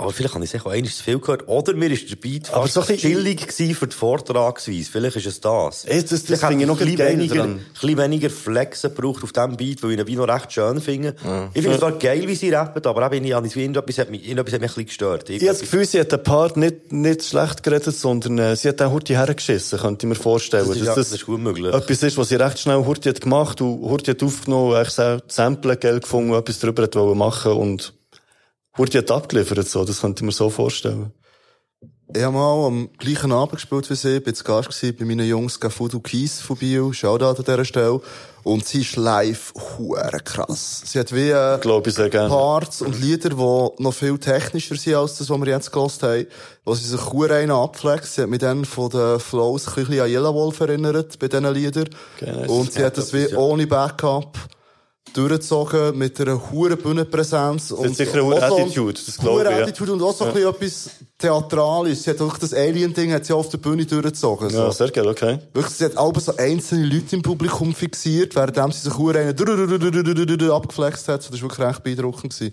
Aber vielleicht habe ich es auch einmal zu viel gehört. Oder mir ist der Beat Aber fast so chillig für die Vortragsweise. Vielleicht ist es das. Ey, das- das finde ich noch ein geil bisschen weniger, ein bisschen weniger Flexen gebraucht auf diesem Beat, weil ich ihn wie noch recht schön finde. Ich finde es zwar geil, wie sie rappen, aber eben, ich habe wie irgendetwas hat mich, irgendetwas hat mich ein bisschen gestört. Ich habe das Gefühl, sie hat den Part nicht, nicht schlecht geredet, sondern äh, sie hat auch Hurti hergeschissen, könnte ich mir vorstellen. Das ist Dass ja- das ist gut möglich. Etwas ist, was sie recht schnell Hurti hat gemacht und Hurti hat aufgenommen, echt so Sample Geld gefunden, etwas darüber machen und Hurti hat abgeliefert, so. Das könnte ich mir so vorstellen. Ich habe mal am gleichen Abend gespielt wie sie. War zu Gast gewesen bei meinen Jungs Gafudu Kies von Bio. Shoutout an dieser Stelle. Und sie ist live hure krass. Sie hat wie, äh, Glaube ich sehr gerne. Parts und Lieder, die noch viel technischer sind als das, was wir jetzt gehört haben, wo sie sich hure einen abflext. Sie hat mich dann von den Flows ein bisschen an Yellow Wolf erinnert, bei diesen Liedern. Okay, nice. Und sie hat das wie ohne Backup durchgezogen, mit einer hure Bühnenpräsenz. Und sicher eine Attitude, das glaube ich, ja. Attitude und auch so ein bisschen etwas Theatrales. Sie hat auch das Alien-Ding hat sie auf der Bühne durchgezogen. Ja, So. sehr geil, okay. Wirklich, sie hat auch so einzelne Leute im Publikum fixiert, während sie sich einen abgeflext hat. So, Das war wirklich recht beeindruckend. gewesen.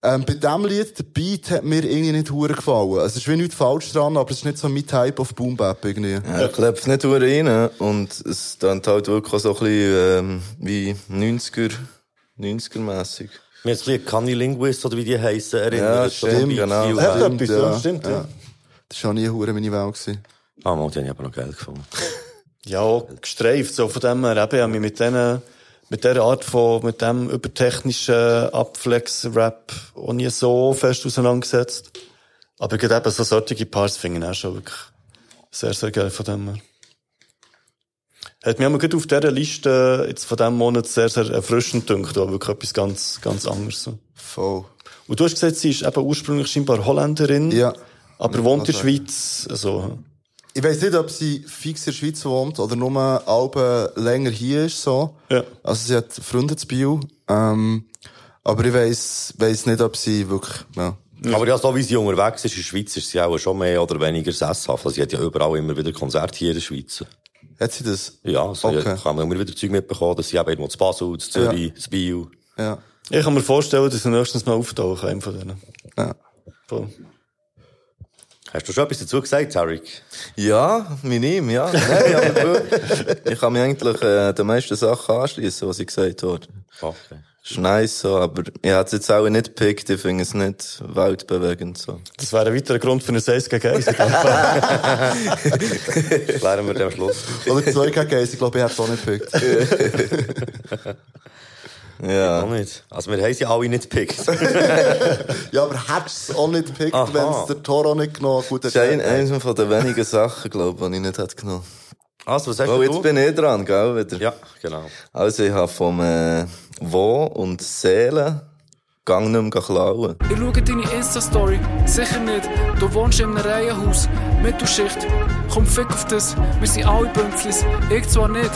Ähm, bei diesem Lied, der Beat hat mir irgendwie nicht hure gefallen. Es ist wie nichts falsch dran, aber es ist nicht so mein Type of Boom Bap irgendwie. Ja, ich klopft nicht nur rein. Und es dann halt wirklich auch so ein bisschen, ähm, wie 90er, 90er-mässig. Mir ist ein bisschen Canny Linguist, oder wie die heissen, erinnert. Ja, stimmt, genau. Beat-Stil Ja, etwas, ja, stimmt, ja. Das war auch nie hure meine Welt. Gewesen. Ah, mal, die habe ich aber noch geil gefunden. Ja, auch gestreift, so von dem her, eben, ich mich mit denen, mit der Art von, mit dem übertechnischen Abflex-Rap auch nie so fest auseinandergesetzt. Aber gerade eben so solche Parts finde ich auch schon wirklich sehr, sehr geil von dem her. Hat mir aber gerade auf dieser Liste jetzt von diesem Monat sehr, sehr erfrischend gedacht, auch wirklich etwas ganz, ganz anderes. Voll. Und du hast gesagt, sie ist eben ursprünglich scheinbar Holländerin. Ja. Aber wohnt in der Schweiz, also, Ich weiss nicht, ob sie fix in der Schweiz wohnt oder nur Alben länger hier ist, so. Ja. Also sie hat Freunde zu Bio. Ähm, aber ich weiss, weiss nicht, ob sie wirklich, ja. Aber ja, so wie sie unterwegs ist in der Schweiz, ist sie auch schon mehr oder weniger sesshaft. Also sie hat ja überall immer wieder Konzerte hier in der Schweiz. Hat sie das? Ja, so Okay. ja, kann man immer wieder Zeug mitbekommen, dass sie eben irgendwo zu Basel, zu Zürich, zu Biel. Ja. ich kann mir vorstellen, dass sie nächstens mal auftauchen, einem von denen. Ja. Voll. Hast du schon etwas dazu gesagt, Tarek? Ja, minim, ja. Nein, aber. Ich kann mich eigentlich äh, den meisten Sachen anschließen, was sie gesagt hat. Okay. Ist nice so, aber ich hätte es jetzt auch nicht gepickt, ich finde es nicht weltbewegend so. Das wäre ein weiterer Grund für ein 1 gegen 1. Klären wir dem Schluss. Oder zwei gegen eins, ich glaube, ich hätte es auch nicht gepickt. Ja. Auch nicht. Also wir haben sie alle nicht gepickt. ja, aber hättest du es auch nicht gepickt, wenn es der Toro nicht genommen Gut, Das ist ein, eine von den wenigen Sachen, glaube ich, die ich nicht hätte genommen. Also, was hast Oh, du? jetzt bin ich dran, gell, wieder. Ja, genau. Also, ich habe vom äh, Wo und Seelen Gang nicht mehr klauen. Ich schaue deine Insta-Story, sicher nicht. Du wohnst in einem Reihenhaus, Mittelschicht. Komm, fick auf das, wir sind alle Bünzlis. Ich zwar nicht.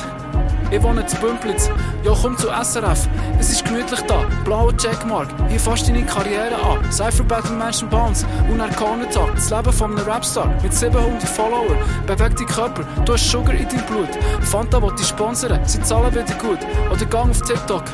Ich wohne zu Bümplitz. Ja, komm zu SRF. Es ist gemütlich da. Blauer Checkmark. Hier fasst deine Karriere an. Cypher Battle Mansion Bounce. Und er Tag. Das Leben von einem Rapstar. Mit 700 Follower. Beweg deinen Körper. Du hast Sugar in deinem Blut. Fanta will dich sponsern. Sie zahlen wieder gut. Oder gang auf TikTok.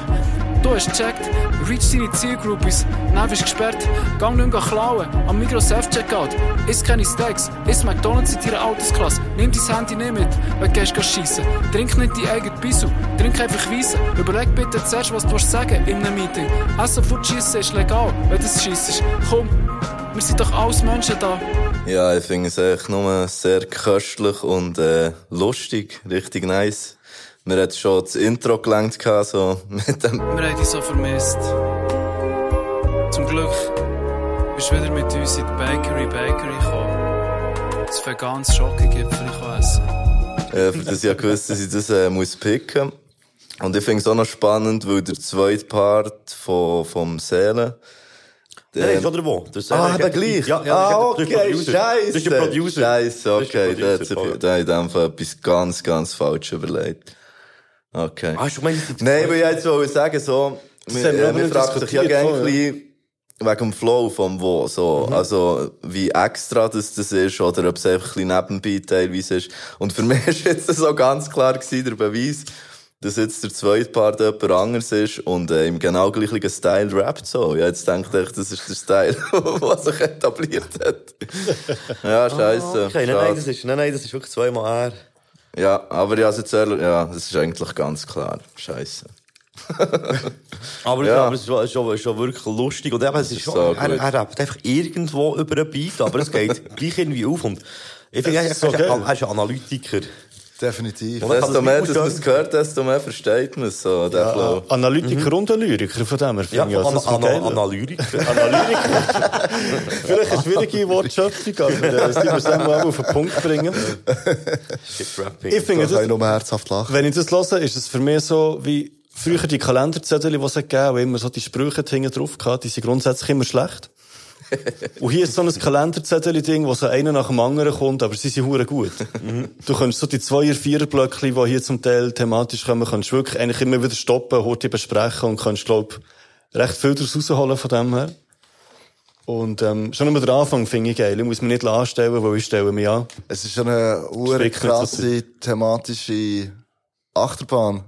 Du hast gecheckt, reach deine Zielgroupies, dann wirst du gesperrt, gang nicht mehr klauen, am Migros Self-Checkout, iss keine Steaks, iss McDonalds in deiner Altersklasse, nimm dein Handy nicht mit, wenn du gehst schiessen, trink nicht dein eigenes Bisou, trink einfach Weisse, überleg bitte zuerst, was du sagen in einem Meeting, Essen vor Schiessen ist legal, wenn du es schiessest, komm, wir sind doch alles Menschen da. Ja, ich finde es echt nur sehr köstlich und äh, lustig, richtig nice. Mir hat schon das Intro gelangt, gehabt, so mit dem Wir haben dich so vermisst. Zum Glück bist du wieder mit uns in die Bakery Bakery gekommen. Das veganes Schokogipfel essen. äh, für das ich ja gewusst, dass ich das äh, muss picken. Und ich finde es auch noch spannend, weil der zweite Part von, vom Seelen, Nein, ist oder wo? Das, Ah, der gleich? Ja, ja, ah, das ist der okay, scheiße. Das ist der Producer. Scheiße, Das ist der okay. Der hat sich, in dem Fall etwas ganz, ganz falsch überlegt. Okay. Ah, du meinst, Nein, ich jetzt wollte sagen, so, wir, äh, wir fragen sich ja gerne ein bisschen wegen dem Flow vom Wo, so. Mhm. Also, wie extra das, das ist, oder ob es einfach ein bisschen nebenbei teilweise ist. Und für mich ist jetzt so ganz klar gewesen, der Beweis, dass jetzt der zweite Part jemand anderes ist und äh, im genau gleichen Style rappt so. Ja, jetzt denke ich, das ist der Style, der sich etabliert hat. ja, scheiße. Ah, Okay, nein, nein, das ist, nein, nein, das ist wirklich zweimal her. Ja, aber ja, jetzt ehrlich, ja, das ist eigentlich ganz klar. Scheiße. Aber, Ja. aber es ist schon, ist wirklich lustig. Und eben, es ist ist schon, so er, er rappt einfach irgendwo über einen Beat, aber es geht gleich irgendwie auf. Und ich finde, er, so ein- er ist ein Analytiker. Definitiv. Desto Also, mehr, wie dass man es gehört, desto mehr versteht man es so, der Flow. Analytiker und ein Lyriker von dem her, Ja, finde ich. Also, das an, ist an, geil. Analytiker. Vielleicht eine schwierige Wortschöpfung, aber äh, das müssen wir es einmal auf den Punkt bringen. Shit-Rapping. Ich finde Da kann ich das, nur herzhaft lachen. wenn ich das höre, ist es für mich so wie früher die Kalenderzettel, die es gegeben wo immer so die Sprüche hinten drauf hatten, die sind grundsätzlich immer schlecht. Und hier ist so ein Kalenderzettel-Ding, wo so einer nach dem anderen kommt, aber sie sind hure gut. Du kannst so die Zweier-, Vierer-Blöckchen, die hier zum Teil thematisch kommen, kannst wirklich eigentlich immer wieder stoppen, heute besprechen und kannst, glaub, recht viel daraus rausholen von dem her. Und, ähm, schon nur der Anfang finde ich geil. Ich muss mich nicht anstellen, weil ich stelle mich an. Es ist eine hure krasse thematische Achterbahn.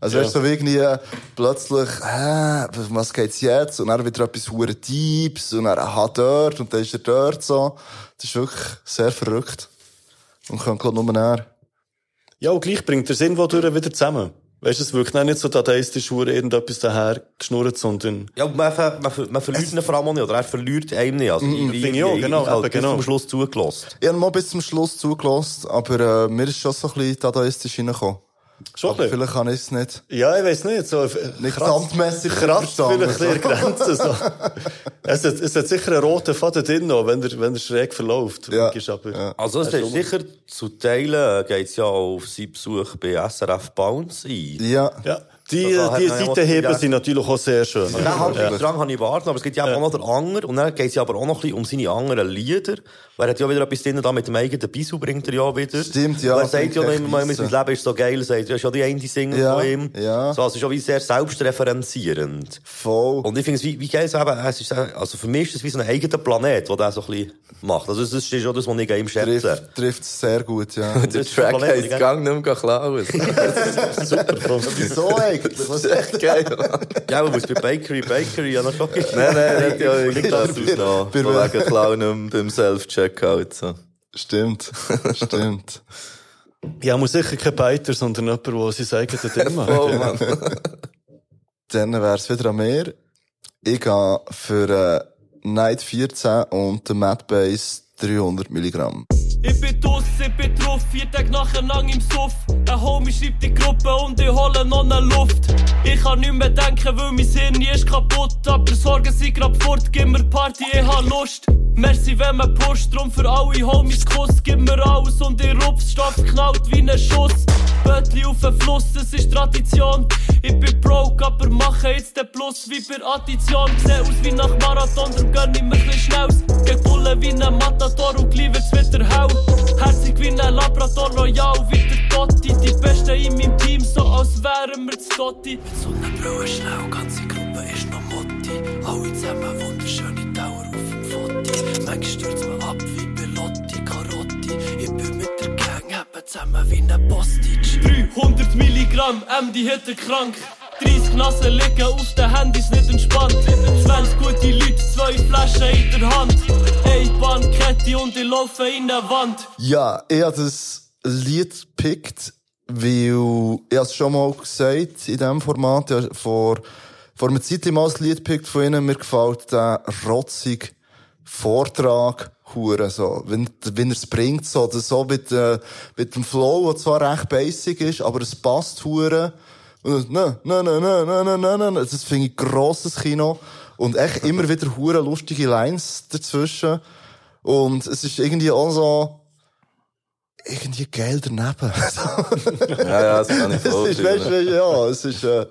Also, Ja. weißt du, so irgendwie äh, plötzlich, hä, was geht's jetzt? Und dann wieder etwas hure Deeps und dann, aha, dort und dann ist er dort so. Das ist wirklich sehr verrückt. Und kann glaub nur näher. Ja, und gleich bringt der Sinn, wo durch wieder zusammen. Weißt du, es wirkt nicht so, dass ist die Schuhe irgendetwas daher geschnurrt, sondern, Ja, man, ver- man, ver- man verliert ihn vor allem nicht, oder er verliert einem nicht. Also, ich, finde ich auch, genau, Ich, habe eben, bis genau. zum Schluss zugelassen. Ich habe mal bis zum Schluss zugelassen, aber äh, mir ist schon so ein bisschen dadaistisch reingekommen. Schon Aber vielleicht kann ich es nicht. Ja, ich weiß nicht. So, Nicht gesamtmässig kratzt vielleicht an Grenzen. So. es, hat, es hat sicher einen roten Faden drin, noch, wenn er, wenn er schräg verläuft. Ja. Ist aber, Also es ist sicher, zu Teilen geht es ja auf seinen Besuch bei SRF Bounce ein. Ja. ja. Die, hat die ja Seitenheben sind natürlich auch sehr schön. Den Handlungsdrang habe ich warten, aber es gibt ja, auch noch den Anger. Und dann geht es ja aber auch noch ein bisschen um seine anderen Lieder. Weil er hat ja wieder etwas drin, da mit dem eigenen Bisou bringt er ja wieder. Stimmt, ja, Und er sagt ja noch immer, mein. Leben ist so geil, sagt, ja, ja die eine Single Ja, von ihm. ja. So, also schon wie sehr selbstreferenzierend. Voll. Und ich finde es, wie, wie geil es eben, es ist, also für mich ist es wie so ein eigener Planet, der das so ein bisschen macht. Also das ist schon das, was ich ihm schätze. Trifft, trifft es sehr gut, ja. Der Das ist Track gell? Gang nicht mehr klauen. Wieso eigentlich? Was Das ist echt geil. Ja, man muss bei Bakery, Bakery ja noch schon Nein, nein, hat ja irgendwas ausgenommen. Von wegen beim Self-Checkout. So. Stimmt. Stimmt. Ja, muss sicher kein Biter, sondern jemand, der sein eigenes Ding macht. Oh, ja. Mann. Dann wär's wieder an mir. Ich gehe für äh, Night 14 und den Mad Base 300 Milligramm. Ich bin draus, ich bin drauf, vier Tage nacheinander im Suff. Ein Homie schreibt die Gruppe und ich hole noch ne Luft. Ich kann nicht mehr denken, weil mein Hirn ist kaputt. Aber Sorgen sind grad fort, gib mir Party, ich hab Lust. Merci, wenn man pusht, drum für alle Homies Kuss. Gib mir alles und ich rupf's, Stoff knallt wie ne Schuss. Bötli auf den Fluss, es ist Tradition. Ich bin broke, aber mache jetzt den Plus wie bei Addition. Seh aus wie nach Marathon, drum gönn ich mir chli schnells. Geh Bullen wie ne Matador und gleich wird's wieder hell. Herzig wie ne Labrador Royal, wie der Totti. Die Besten in meinem Team, so als wären wir zu Totti. So ne Bro ist schnell, ganze Gruppe ist noch Motti. Alle zusammen wunderschöne Dauer auf dem Foti. Manchmal stürzt man ab wie Pilotti, Karotti. Ich bin mit der Gang, haben zusammen wie ne Postage. 300 Milligramm, MD er krank. 30 Nassen liegen auf den Handys nicht entspannt. 20 gute Leute, zwei Flaschen in der Hand. Eine Bahnkette und ich laufe in eine Wand. Ja, ich habe das Lied gepickt, weil ich es schon mal gesagt in diesem Format, ja, vor, vor einer Zeit mal ein Lied gepickt von ihnen, mir gefällt der rotzige Vortrag hure so, wenn, wenn er es bringt, so, das so mit, äh, mit dem Flow, der zwar recht basic ist, aber es passt hure. Und ne, ne, ne, ne, ne, ne, ne, ne, ne, das finde ich grosses Kino. Und echt immer wieder hure lustige Lines dazwischen. Und es ist irgendwie auch so, irgendwie geil daneben. Ja, ja, das kann ich es voll ist, weißt du, ja, es ist, äh,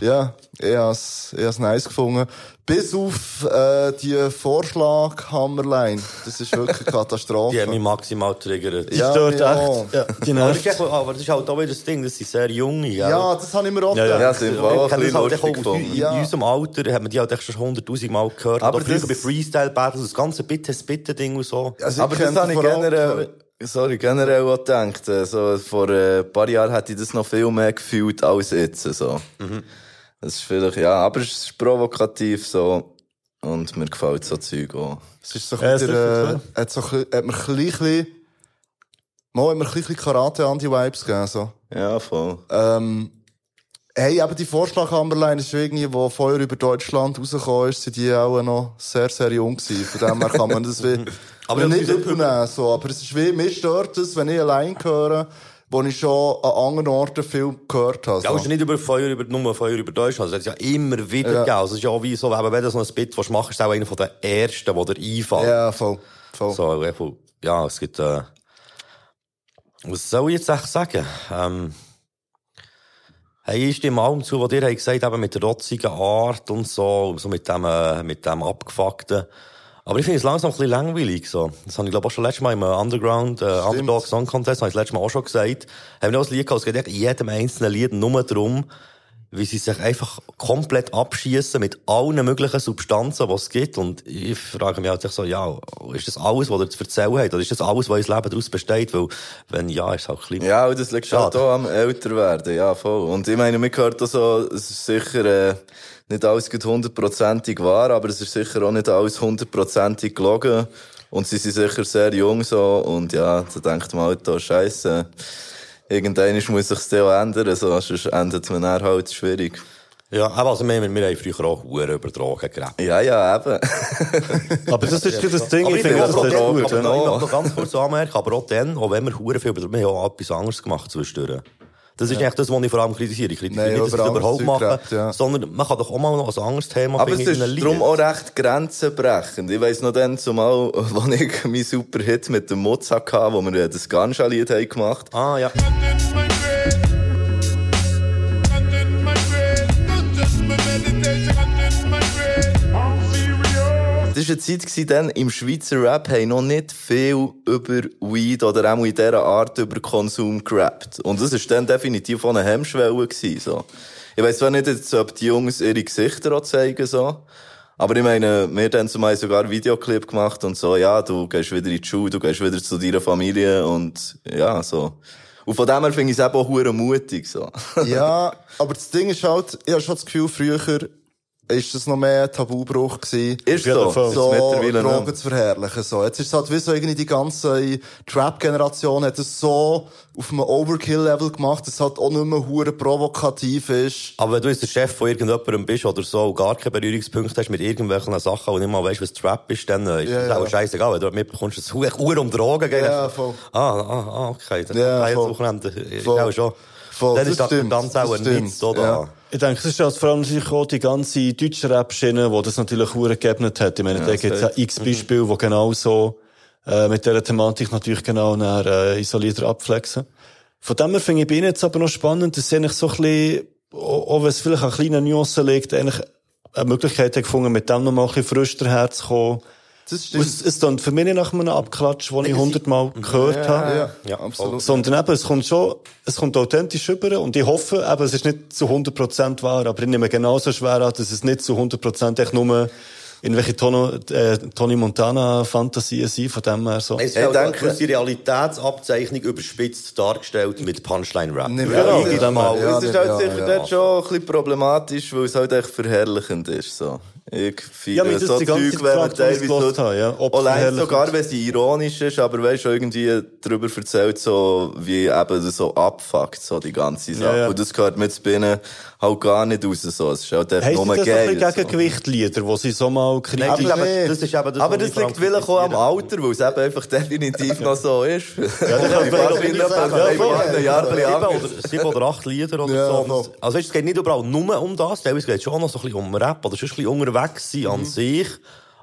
ja, ich has, ich has nice gefunden. Bis auf, äh, die Vorschlag-Hammerline. Das ist wirklich eine Katastrophe. Die haben mich maximal triggert. Die stört ja. echt. Ja, die Aber das, nervt. ist, echt- aber das ist halt auch wieder das Ding, das sind sehr junge, gell? Ja, das habe ich mir auch Ja, ja. Ja, gedacht. sind Ich wir auch ein das bisschen halt lustig gefunden. in, Ja. in unserem Alter hat man die halt echt schon hunderttausend Mal gehört. Aber früher das- bei Freestyle-Battles, das ganze Bitte-Bitte-Ding und so. Also, Aber ich das habe ich generell, sorry, generell auch gedacht. äh, So, vor äh, ein paar Jahren hätte ich das noch viel mehr gefühlt als jetzt. So. Das ist vielleicht, ja, aber es ist provokativ so. Und mir gefällt so Zeug auch. Es ist so ein bisschen, äh, hat so, ein bisschen- hat mir ein bisschen, mal hat mir ein bisschen Karate-Anti-Vibes gegeben, so. Ja, voll. Ähm, hey, eben die Vorschlag-Hammerline ist irgendwie, wo Feuer über Deutschland rausgekommen ist, sind die auch noch sehr, sehr jung gewesen. Von dem her kann man das wie, Aber das nicht ist- übernehmen, so. Aber es ist wie, mir stört es, wenn ich allein höre, wo ich schon an anderen Orten viel gehört habe. Ja, So. es ist nicht über Feuer, über, nur Feuer über Deutschland. Es hat ja immer wieder Ja. gegeben. Also Es ist ja auch wie so, wenn du so ein Bit was machst, ist es auch einer von den ersten, der dir einfällt. Ja, voll. voll. So, ja, es gibt, äh, was soll ich jetzt echt sagen? Ähm, hey, ich stimme allem zu, was ihr habt gesagt eben mit der rotzigen Art und so, so mit dem, äh, mit dem abgefuckten. Aber ich finde es langsam ein bisschen langweilig, so. Das habe ich, glaube auch schon letztes Mal im äh, Underground, äh, Underdog Song Contest, habe ich das letzte Mal auch schon gesagt. Haben wir auch ein Lied gehabt, es geht jedem einzelnen Lied nur darum, wie sie sich einfach komplett abschießen mit allen möglichen Substanzen, die es gibt. Und ich frage mich halt so, ja, ist das alles, was ihr zu erzählen habt? Oder ist das alles, was unser Leben daraus besteht? Weil, wenn ja, ist es halt klein. Ja, und das liegt halt auch am Älterwerden, ja, voll. Und ich meine, mir gehört auch so, es ist sicher, äh, nicht alles gut hundertprozentig wahr, aber es ist sicher auch nicht alles hundertprozentig gelogen. Und sie sind sicher sehr jung so, und ja, da denkt man halt da, scheisse, irgendwann muss sich's dann auch ändern, so, sonst endet man dann halt schwierig. Ja, aber also, wir, wir haben früher auch Huren über Drogen geredet. Ja, ja, eben. Aber das ist das Ding, Aber ich finde das aber, gut. aber noch, ich möchte noch ganz kurz anmerken, aber auch dann, auch wenn wir Huren viel über, wir haben auch etwas anderes gemacht zwischendurch. Das ist eigentlich das, was ich vor allem kritisiere. Ich kritisiere Nein, nicht, dass sie überhaupt Zeug machen, ja. sondern man kann doch auch mal noch ein anderes Thema Aber es ist darum auch recht grenzenbrechend. Ich weiss noch dann zumal, als ich meinen Superhit mit dem Mutz hatte, wo wir das Ganja-Lied haben gemacht Ah, ja. War eine Zeit, gewesen, im Schweizer Rap haben noch nicht viel über Weed oder auch in dieser Art über Konsum gerappt. Und das war dann definitiv auch eine Hemmschwelle. Gewesen, so. Ich weiss zwar nicht, jetzt, ob die Jungs ihre Gesichter auch zeigen, so. Aber ich meine, wir haben zumal sogar einen Videoclip gemacht und so, ja, du gehst wieder in die Schule, du gehst wieder zu deiner Familie und, ja, so. Und von dem her finde ich es eben auch mutig, so. ja, aber das Ding ist halt, ich habe schon das Gefühl, früher ist das noch mehr ein Tabubruch gewesen. Ist so. So, Drogen nicht. zu verherrlichen, so. Jetzt ist es halt wie so irgendwie die ganze Trap-Generation hat es so auf einem Overkill-Level gemacht, dass es halt auch nicht mehr hure provokativ ist. Aber wenn du jetzt der Chef von irgendjemandem bist oder so und gar keine Berührungspunkte hast mit irgendwelchen Sachen und nicht mal weißt, was Trap ist, dann äh, ist Ja, das auch scheißegal. Wenn du mitbekommst, dass es hu- Uhr um Drogen geht. Ja, dann- voll. Ah, ah, ah, okay. Dann ich voll. Wochenende. Ist Voll. auch schon. Voll, dann das ist das stimmt, ganz das auch stimmt, nichts, oder? ja. Ich denke, es ist halt vor allem natürlich auch die ganze deutsche Rap-Schiene, die das natürlich hure gegeben hat. Ich meine, da gibt es ja x Beispiele, die genau so äh, mit dieser Thematik natürlich genau nach, äh, isolierter abflexen. Von dem her finde ich bei Ihnen jetzt aber noch spannend, dass Sie eigentlich so ein bisschen, auch auch wenn es vielleicht an kleinen Nuancen liegt, eigentlich eine Möglichkeit gefunden, mit dem nochmal ein bisschen frisch daherzukommen. Das stimmt. Es, es klingt für mich nicht nach einem Abklatsch, den ich hundertmal gehört habe. Ja, Ja, absolut. Sondern eben, es kommt schon, es kommt authentisch rüber und ich hoffe, eben, es ist nicht zu 100% wahr, aber ich nehme genauso schwer an, dass es nicht zu 100% echt nur irgendwelche Tono, äh, Tony Montana-Fantasien sind, von dem her so. Es ist Ich auch gewisse Realitätsabzeichnung überspitzt dargestellt mit Punchline-Rap. Nicht Ja, jedes Ja, ja, es ist halt ja, sicher ja. dort schon ein bisschen problematisch, weil es halt echt verherrlichend ist, so. Ich finde, Ja, so Zeug werden als ich teilweise so, habe, ja, allein sogar, wenn sie ironisch ist, aber weißt du, irgendwie darüber erzählt, so, wie eben so abfuckt, so die ganze Sache. Ja, ja. Und das gehört mir zu Binnen halt gar nicht raus, so. Es ist halt einfach Heißt nur das so ein geil. so. Gegengewichtlieder, wo sie so mal kritisch... das Aber nicht. das ist eben das, Aber das liegt allem vielleicht auch am. Alter, weil es eben einfach definitiv noch so ist. Ja, das kann man wahrscheinlich auch sagen. etwa Ja, ein voll. paar Jahre ein bisschen Sieben oder, sieben oder acht Lieder oder Ja, so. Also, weißt, es geht nicht überall nur um das. Teilweise geht es schon noch so ein bisschen um Rap oder schon ein bisschen unterwegs sein Mhm. an sich.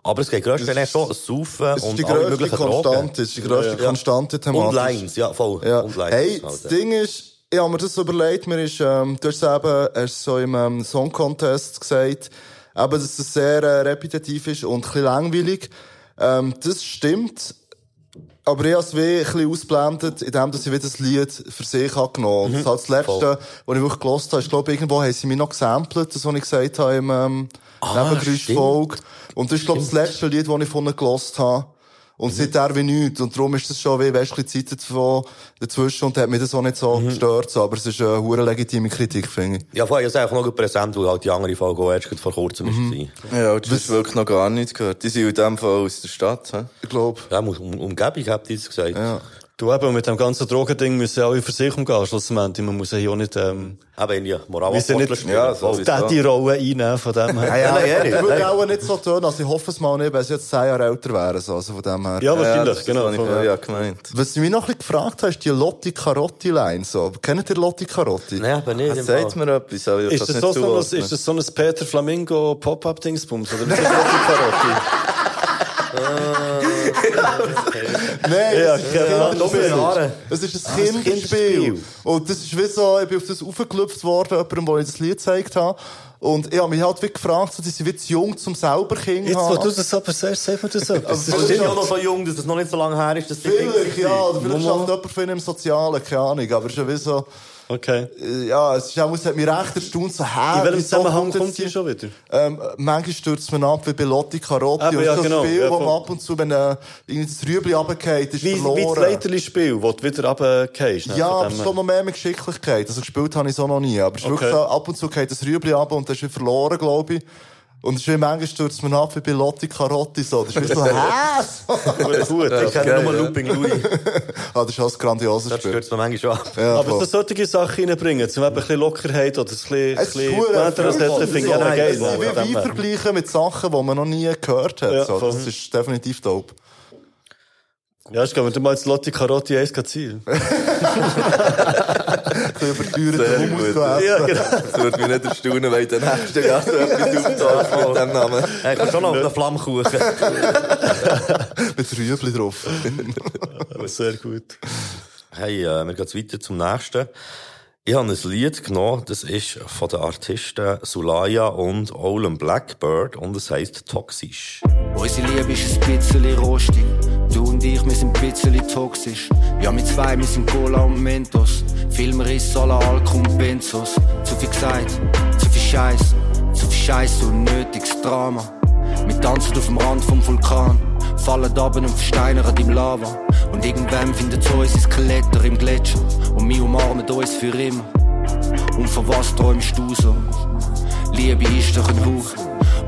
Aber es geht größtenteils schon um Saufen Das und die alle möglichen Drogen. Konstante, das ist die grösste Ja. konstante Thematik. Und Lines, ja, voll. Ja. Und Lines. Hey, halt, das. Ding ist, ich habe mir das überlegt, mir ist, ähm, du hast es eben, hast so im ähm, Song Contest gesagt, eben, dass es sehr äh, repetitiv ist und ein bisschen langweilig. Ähm, das stimmt. Aber ich habe es wie ein bisschen ausblendet, indem dass ich wieder das Lied für sich habe genommen. Mhm. Das, halt das Letzte, was ich wirklich gelost habe, ich glaube, irgendwo haben sie mich noch gesampelt, das, was ich gesagt habe im ähm, Ah, Nebengeräusch-Folge. Und das ist, glaube ich, das letzte Lied, das ich von ihnen gelost habe. Mhm. Und seitdem wie nichts. Und darum ist das schon wie, weißt du, Zeit dazwischen- und hat mich das auch nicht so Mhm. gestört. Aber es ist eine hure legitime Kritik, finde ich. Ja, vorher ist auch noch gut präsent, weil halt die andere Folge auch erst vor kurzem Mhm. war. Ja, das hast wirklich noch gar nicht gehört. Die sind in dem Fall aus der Stadt, hä? Ich glaube. Ja, um, um, Umgebung habt ihr es gesagt. Ja. Du eben, mit dem ganzen Drogending müssen alle für sich umgehen, schlussendlich. Man muss ja hier auch nicht, ähm, Eben, ja, Moral wir sind nicht, spielen. Ja, so ist die Rolle einnehmen von dem her. Ja, nein, ehrlich. ich würde auch nicht so tun, also ich hoffe es mal nicht, weil sie jetzt zehn Jahre älter wären, so, also von dem her. Ja, Ja, wahrscheinlich, das genau. habe ich Von- ja gemeint. Was ich mich noch ein bisschen gefragt habe, ist die Lotti Carotti Line, so. Kennt ihr Lotti Carotti? Nein, aber nicht. Das im sagt mir etwas, aber ich Ist das, so, nicht so ein, ist das so ein Peter Flamingo Pop-Up-Dingsbums? Oder ist das Rocky Karotti? Nein, Ja, das ist ein Ahnung. Kinderspiel. Es ist ein Kinderspiel. Kinderspiel. Und das ist wie so, ich bin auf das aufgeklüpft worden, jemandem, wo ich das Lied gezeigt habe. Und ich habe mich halt wie gefragt, so, die sind wie zu jung zum selber Kind Jetzt, wo haben. du das aber sagst, sag mir das etwas. Das Das ist ja noch so jung, dass das noch nicht so lange her ist, dass die Vielleicht, ja, oder vielleicht schafft jemand von ihnen im Sozialen, keine Ahnung, aber es ist ja wie so, Okay. äh, ja, es ist auch, es hat mich recht erstaunt, so, hä, In welchem Zusammenhang kommt die- schon wieder? Ähm, manchmal stürzt man ab wie bei Lotti Carotti. Und ja, das genau. Spiel, Ja, wo man ab und zu, wenn äh, irgendwie das Rüebli runtergeht, ist Wie, wie das verloren. Leiterli-Spiel, wo du wieder runtergehst. ne, Ja, aber es her. kommt noch mehr mit Geschicklichkeit. Also gespielt habe ich so noch nie. Aber es ist Okay. wirklich so, ab und zu geht das Rüebli ab und das ist verloren, glaube ich. Und es ist wie manchmal stürzt man ab wie bei Lotti Carotti. So. Das ist wie so, hä? Gut, gut. Ich kenne geil, nur ja. Looping Louis. ah, das ist auch ein grandioses Das Spiel. stürzt man manchmal schon ab. Ja, Aber so solche Sachen reinbringen, zum eben ein bisschen Lockerheit oder ein bisschen, ein Es ist erfüllend. setzen, finde ich auch Ja, geil. Es ist von wie vergleichen mit Sachen, die man noch nie gehört hat. Ja, so. Das ist definitiv dope. Ja, ich glaube, mal jetzt Lotti Karotti 1 ziehen. Überteuerter Hummus gut. essen. Ja, genau. Das würde mich nicht erstaunen, wenn ich den nächsten so etwas auftauche mit dem Namen. Hey, kannst schon noch auf den Flammkuchen. Mit Rüebli drauf. Aber sehr gut. Hey, äh, wir gehen weiter zum nächsten. Ich habe ein Lied genommen, das ist von den Artisten Sulaya und Olin Blackbird und es heisst Toxisch. Unsere Liebe ist ein bisschen rostig. Du und ich, wir sind ein bisschen toxisch. Ja, mit zwei, wir sind Cola und Mentos. Filmriss, aller Alk und Benzos. Zu viel gesagt, zu viel Scheiß. Zu viel Scheiß und nötiges Drama. Wir tanzen auf dem Rand vom Vulkan. Fallen ab und versteinern im Lava. Und irgendwann findet so unsere Skeletter im Gletscher. Und wir umarmen uns für immer. Und von was träumst du so? Liebe ist doch ein Hauch.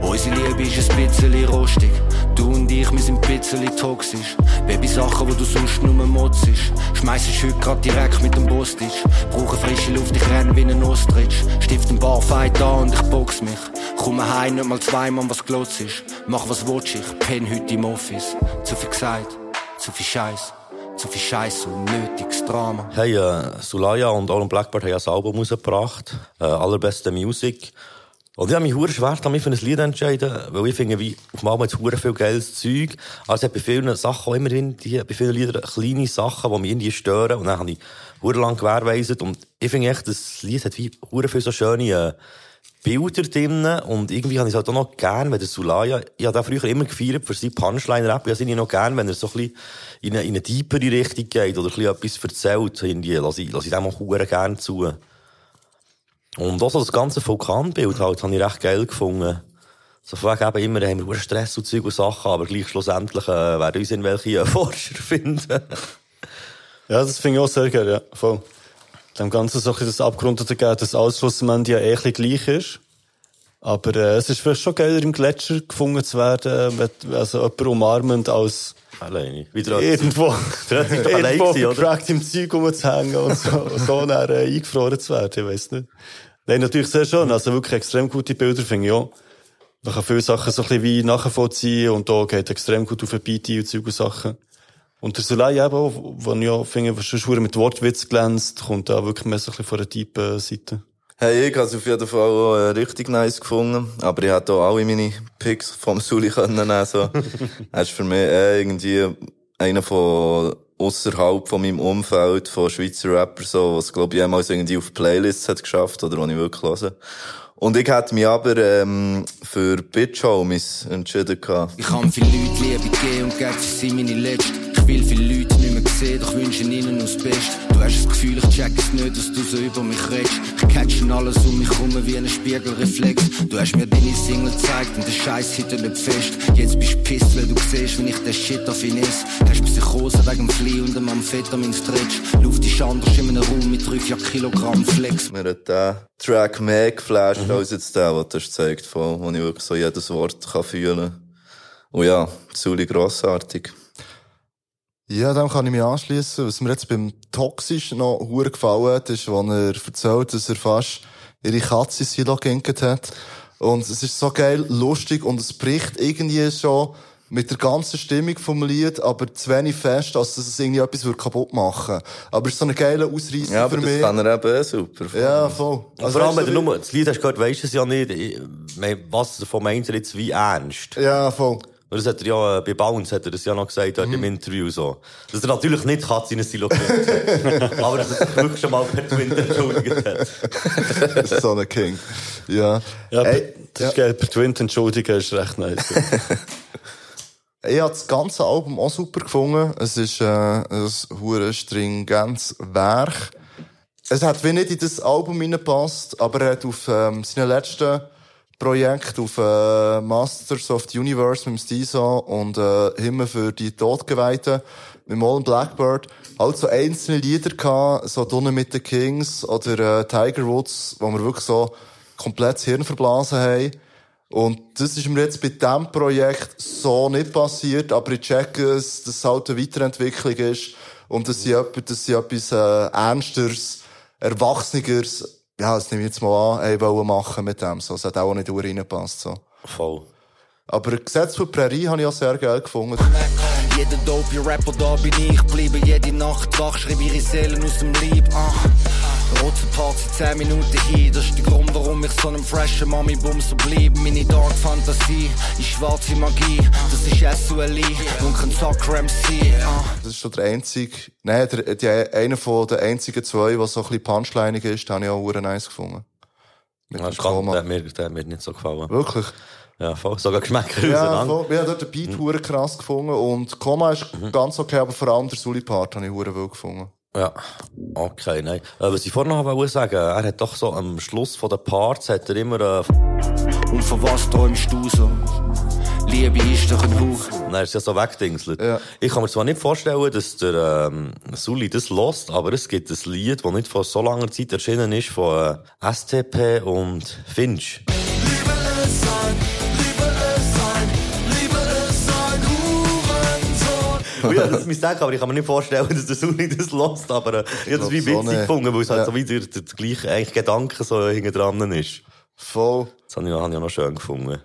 Unsere Liebe ist ein bisschen rostig. Du und ich, wir sind ein bisschen toxisch. Baby Sachen, wo du sonst nur motzst. Schmeiß ich heute grad direkt mit dem Bostitch. Brauche frische Luft, ich renn wie ein Ostrich. Stift ein Barfight an und ich box mich. Komme heim, nicht mal zweimal was glotz ist. Mach was willst, ich penn heute im Office. Zu viel gesagt, zu viel Scheiß. Zu viel Scheiß und nötiges Drama. Hey, äh, Sulaya und Olin Blackbird haben ein Album rausgebracht. Äh, allerbeste Musik. Und ich habe mich schwer damit für ein Lied entschieden, weil ich finde, wie, auf einmal jetzt hure viel geiles Zeug. Also, es hat bei vielen Sachen auch immerhin, die, bei vielen Liedern kleine Sachen, die mich irgendwie stören. Und dann habe ich hure lang gewährweisert. Und ich finde echt, das Lied hat wie viel so schöne, äh, Bilder drin. Und irgendwie habe ich es halt auch noch gern, wenn der Sulaya, ich habe den früher immer gefeiert für seine Punchline-Rap. Ich habe ihn noch gern, wenn er so ein bisschen in eine, in eine tiefere Richtung geht oder ein bisschen etwas erzählt. Irgendwie, lass ich, lass ich dem auch gern zu. Und auch so das ganze Vulkanbild halt, habe ich recht geil gefunden. So von wegen eben immer, haben wir Stress und Zeug und Sachen, aber gleich schlussendlich, äh, werden uns irgendwelche äh, Forscher finden. Ja, das finde ich auch sehr geil, ja. Voll. Dem Ganzen so ein das Abgerundete geben, dass alles schlussendlich ja eh ein gleich ist. Aber äh, es ist vielleicht schon geiler, im Gletscher gefunden zu werden, mit, also jemand umarmend, als Alleine. Wieder irgendwo, irgendwo gecrackt im Zeug rumzuhängen und so, und so dann, äh, eingefroren zu werden, ich weiss nicht. Nein, natürlich sehr schön, also wirklich extrem gute Bilder, finde ich auch. Man kann viele Sachen so ein bisschen wie nachvollziehen und da geht extrem gut auf den Beat und Zeug und Sachen. Und der Soleil eben auch, wo ich auch finde, was schon mit Wortwitz glänzt, kommt da wirklich mehr so ein bisschen von der tiefen Seite. Hey, ich habe es auf jeden Fall auch äh, richtig nice gefunden. Aber ich hätte auch alle meine Picks vom Suli können nehmen. So. er ist für mich eh irgendwie einer von außerhalb von meinem Umfeld von Schweizer Rappers, so, was glaube ich jemals irgendwie auf Playlists hat geschafft oder was ich wirklich höre. Und ich hätte mich aber ähm, für Bitch Homies entschieden gehabt. Ich kann viele Leute Liebe geben und gebe für sie meine letzte. Ich will viele Leute nicht mehr sehen, doch wünsche ihnen nur das Beste. Du hast das Gefühl, ich check es nicht, dass du so über mich redest. Ich catch alles um mich rum wie ein Spiegelreflex. Du hast mir deine Single gezeigt und der Scheiß hinter nicht fest. Jetzt bist du pisst, weil du siehst, wenn ich den Shit auf ihn esse. Hast Psychose wegen dem Flee und dem Amphetamin-Stretch. Luft ist anders in einem Raum mit 3 4 Kilogramm Flex. Mir hat der Track mehr geflasht als jetzt der, was du gezeigt hast, wo ich wirklich so jedes Wort kann fühlen kann. Und ja, Suli grossartig. Ja, dem kann ich mich anschließen. Was mir jetzt beim Toxisch noch hure gefallen hat, ist, als er erzählt, dass er fast ihre Katze Silo geginkt hat. Und es ist so geil, lustig und es bricht irgendwie schon mit der ganzen Stimmung vom Lied, aber zu wenig fest, als dass es irgendwie etwas würde kaputt machen Aber es ist so eine geile Ausreißer Ja, aber für das mich. kann er eben super. Ja, voll. Und vor allem, wenn du, du nur das Lied hast gehört, weisst du es ja nicht, was davon meint er jetzt wie ernst. Ja, voll. Und das hat er ja, äh, bei Bounce hat er das ja noch gesagt, dort im Interview so. Dass er natürlich nicht Katze in ein Silo aber dass er sich wirklich schon mal per Twitter entschuldigt hat. so ein King. Ja. Ja, Ey, das ist geil. Per Twint entschuldigen ist recht nice. Ich habe das ganze Album auch super gefunden. Es ist äh, ein hure stringentes Werk. Es hat wie nicht in das Album hineingepasst, aber er hat auf ähm, seinem letzten Projekt, auf äh, Masters of the Universe mit dem und äh, Himmel für die Todgeweihten mit Mollen Blackbird halt so einzelne Lieder gehabt, so Dunne mit den Kings oder äh, Tiger Woods, wo wir wirklich so komplett das Hirn verblasen haben. Und das ist mir jetzt bei diesem Projekt so nicht passiert, aber ich checke es, dass es halt eine Weiterentwicklung ist und dass sie, dass sie etwas äh, Ernsteres, Erwachseneres, ja, das nehme ich jetzt mal an, wollen machen mit dem. So, es hat auch nicht reingepasst. So. Voll. Aber Gesetz für die Prärie habe ich auch sehr geil gefunden. Jeder dope Rapper, da bin ich geblieben. Jede Nacht wach, schreib ihre Seelen aus dem Leib. Ah. Rote Party 10 Minuten hin, das ist der Grund, warum ich so einem freshen Mami-Bumser bleib. Meine Dark Fantasie ist schwarze Magie, das ist SULI und kein Soccer MC. Ah. Das ist schon der einzige, nein, der, die, einer von den einzigen zwei, der so ein bisschen punchlinig ist, den habe ich auch hure nice gefunden. Mit Ja, dem kann, Koma. der, hat mir, der hat mir nicht so gefallen. Wirklich? Ja, voll. Sogar Geschmäcker Ja, voll. Wir haben dort den Beat hure krass gefunden und Koma ist ganz okay, aber vor allem der Sully-Part habe ich wild gefunden. Ja, okay, nein. Äh, was ich vorhin noch wollte sagen, er hat doch so am Schluss von den Parts hat er immer, äh, Und von was träumst du so? Liebe ist doch ein Hauch. Nein, ist ja so weggedingselt. Ja. Ich kann mir zwar nicht vorstellen, dass der ähm, Sully das lost, aber es gibt ein Lied, das nicht vor so langer Zeit erschienen ist, von äh, STP und Finch. Und ja, das ich sagen, aber ich kann mir nicht vorstellen, dass der Sully das lost, aber äh, ich habe das wie glaub so witzig nicht. gefunden, weil es halt Ja. so wie der, der, der gleiche eigentlich Gedanke so hinten dran ist. Voll. Das habe ich, habe ich auch noch schön gefunden.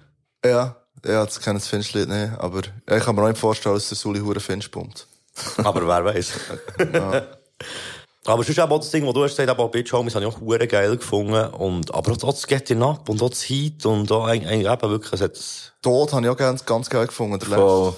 Ja, ja, das kenne das Finch-Lied nicht, aber ja, ich kann mir auch nicht vorstellen, dass der Sully hure Finch pumpt. Aber wer weiß. Aber sonst eben auch das Ding, was du hast gesagt, auch Bitch Homies, habe ich auch hure geil gefunden. Und, aber auch das Get It Up und auch das Heat und auch eigentlich eben wirklich, es hat, Tod habe ich auch ganz, ganz geil gefunden, der Voll.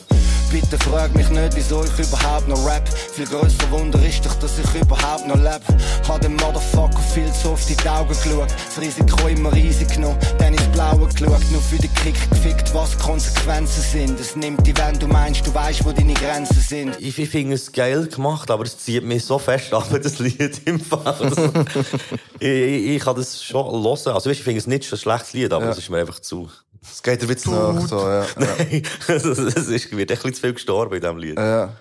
Bitte frag mich nicht, wieso ich überhaupt noch rap. Viel grösser Wunder ist doch, dass ich überhaupt noch leb. Hab dem Motherfucker viel zu oft in die Augen geschaut. Das Risiko immer riesig genommen, dann ins Blaue geschaut. Nur für den Kick gefickt, was Konsequenzen sind. Es nimmt dich, wenn du meinst, du weißt, wo deine Grenzen sind. ich, ich finde es geil gemacht, aber es zieht mich so fest ab, das Lied im Fall. Das, ich, ich, ich kann das schon hören. Also weißt, ich finde es nicht ein schlechtes Lied, aber Ja. es ist mir einfach zu. Es geht der Witz nach, so, ja. Nein, es ist, wird echt ein bisschen zu viel gestorben in diesem Lied. ja.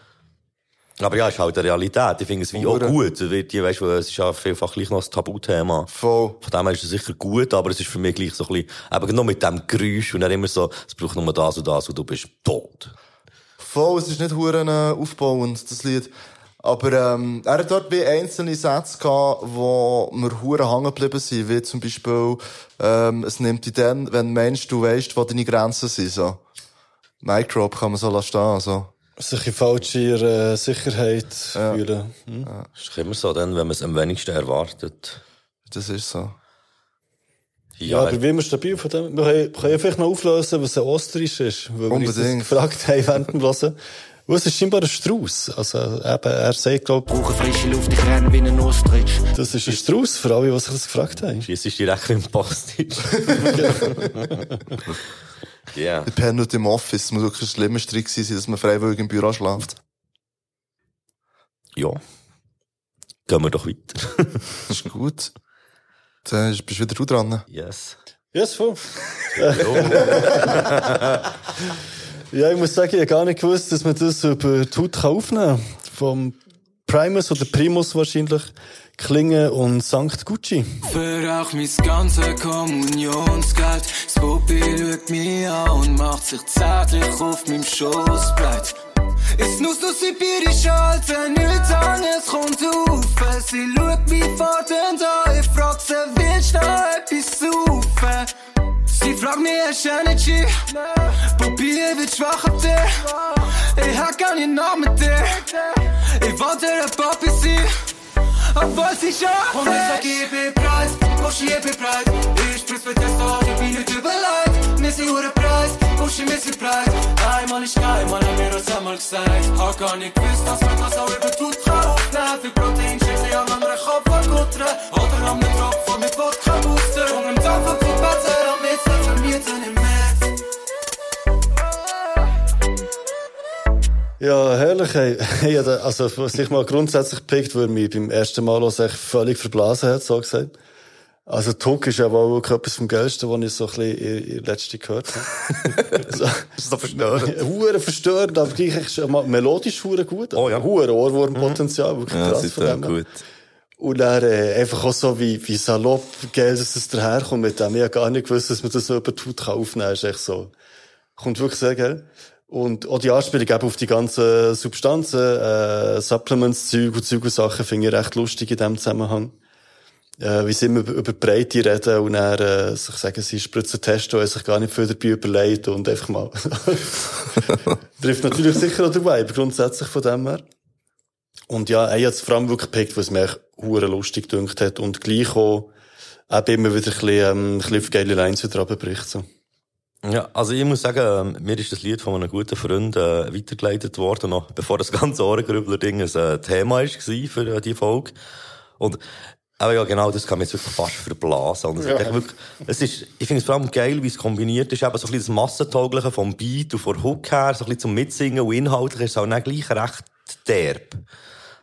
Aber ja, es ist halt eine Realität. Ich finde es wie auch gut. Die, weißt, es ist ja vielfach gleich noch ein Tabuthema. Voll. Von dem her ist es sicher gut, aber es ist für mich gleich so ein bisschen, eben nur mit dem Geräusch und dann immer so, es braucht nur das und das und du bist tot. Voll, es ist nicht hure äh, aufbauend, das Lied. Aber ähm, er hat dort wie einzelne Sätze gehabt, wo mir hure hängen geblieben sind, wie zum Beispiel, ähm, es nimmt dich dann, wenn Mensch, du weißt, wo deine Grenzen sind, so. Microbe kann man so lassen stehen, so. Sich in falscher äh, Sicherheit fühlen. Hm? Das ist immer so, dann, wenn man es am wenigsten erwartet. Das ist so. Ja, aber wie immer stabil von dem. Wir können, können ja vielleicht noch auflösen, was ein Ostrich ist. Weil wir uns das Unbedingt. gefragt haben während dem Hören. Und es ist scheinbar ein Strauß. Also, eben, er sagt, glaub, Brauche frische Luft, ich renne wie ein Ostrich. das ist ein Strauß für alle, die sich das gefragt haben. Jetzt ist direkt im Postage. Ja. Ich penne nicht im Office, es muss wirklich ein schlimmer Strick sein, dass man freiwillig im Büro schläft. Ja. Gehen wir doch weiter. Das ist gut. Dann bist wieder du dran. yes. Yes, voll. ja, ich muss sagen, ich habe gar nicht gewusst, dass man das über die Haut aufnehmen kann. Vom Primus oder Primus wahrscheinlich. Klinge und Sankt Gucci. Für mein ganze Kommunionsgeld. Das Puppi schaut mich an und macht sich zärtlich auf meinem Schoß breit. Es nutzt aus sibirisch Alter, nichts anderes kommt auf. Sie schaut mich fortend an, ich frag sie, willst du noch etwas saufen? Sie fragt mich, du Energy? Ich wird schwach ab dir. Ich hab gar nicht nach mit dir. Ich wollte ein Papi sein. Obwohl sie schon Und ich sag, ich bin bereit, Buschi, ich bin bereit Ich sprich's für das Tag, ich bin nicht überlegt Wir sind hure Preis, Buschi, wir sind breit Einmal ist geil, man hat mir das einmal gesagt Hab gar nicht gewusst, dass man das auch über tut aufnehmen Für Protein, Chips, ja, an anderen Kopf verkuttern Oder am Tropfen mit Wodka Booster Und im Dampfer von Ja, herrlich. Hey. Ja, also, was ich mal grundsätzlich gepickt, weil mich beim ersten Mal auch echt völlig verblasen hat, so gesagt. Also, Tuck ist ja wohl wirklich etwas vom Geilsten, was ich so ein bisschen in, letzter gehört habe. so. Das ist doch verstörend. Hure verstörend, aber gleich mal melodisch hure gut. Oh ja. Hure Ohrwurmpotenzial, wirklich Ja, krass das ist von gut. Und dann äh, einfach auch so wie, wie salopp geil, dass es daherkommt mit dem. Ich habe gar nicht gewusst, dass man das so über die Haut aufnehmen kann. Ist echt so. Kommt wirklich sehr geil. Und auch die Anspielung eben auf die ganzen Substanzen, äh, Supplements, Zeug und Zeug und Sachen finde ich recht lustig in dem Zusammenhang. äh, wie sie immer über, über Breite reden und dann, äh, sich sagen, sie spritzen Testo, und sich gar nicht viel dabei überlegt und einfach mal. Trifft natürlich sicher auch der Vibe, grundsätzlich von dem her. Und ja, er hat es vor allem wirklich gepickt, was mir echt hure lustig gedünkt hat und gleich auch, eben immer wieder ein bisschen, ähm, ein bisschen auf geile Lines wieder runterbricht, so. Ja, also ich muss sagen, ähm, mir ist das Lied von einem guten Freund äh, weitergeleitet worden, noch bevor das ganze Ohrengrübler-Ding ein äh, Thema war für äh, die Folge. Und aber ja, genau, das kann man jetzt wirklich fast verblasen. Und es, Ja. wirklich, es ist, ich finde es vor allem geil, wie es kombiniert ist, eben so ein bisschen das Massentaugliche vom Beat und von Hook her, so ein bisschen zum Mitsingen und inhaltlich ist es auch dann gleich recht derb.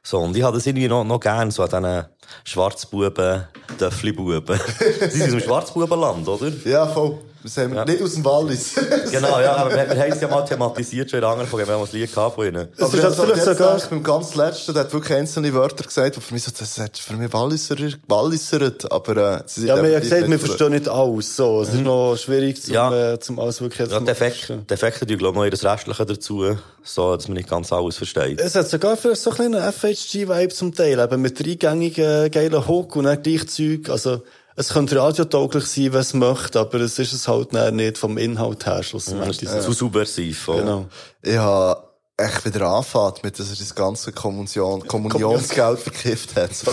So, und ich habe das irgendwie noch, noch gern, so an diesen Schwarzbuben, Döffli-Buben. Sie sind aus dem Schwarzbubenland, oder? Ja, voll. Das haben wir nicht aus dem Wallis. Genau, ja, aber wir, wir haben es ja mal thematisiert schon in anderen Folgen, wir haben das Lied gehabt von ihnen. Aber ich habe jetzt gedacht, beim ganz letzten, der hat wirklich einzelne Wörter gesagt, die für mich so, das hat für mich Walliser, Walliseret, aber, äh, sie sind Ja, wir haben ja gesagt, wir nicht verstehen nicht alles, so. Es ist noch schwierig, zum, Ja. äh, zum alles wirklich Ja, mal Defekt, verstehen. Defekte, die glaube ich noch das Restliche dazu, so, dass man nicht ganz alles versteht. Es hat sogar für so ein kleiner FHG-Vibe zum Teil, eben mit dreigängigen geilen Hook und dann gleich Zeug. Also, es könnte radiotauglich sein, wenn es möchte, aber es ist es halt nicht vom Inhalt her schlussendlich. Zu subversiv. oder? Genau. Ich habe echt wieder angefangen, mit dass er das ganze Kommunion, Kommunionsgeld verkifft hat. So,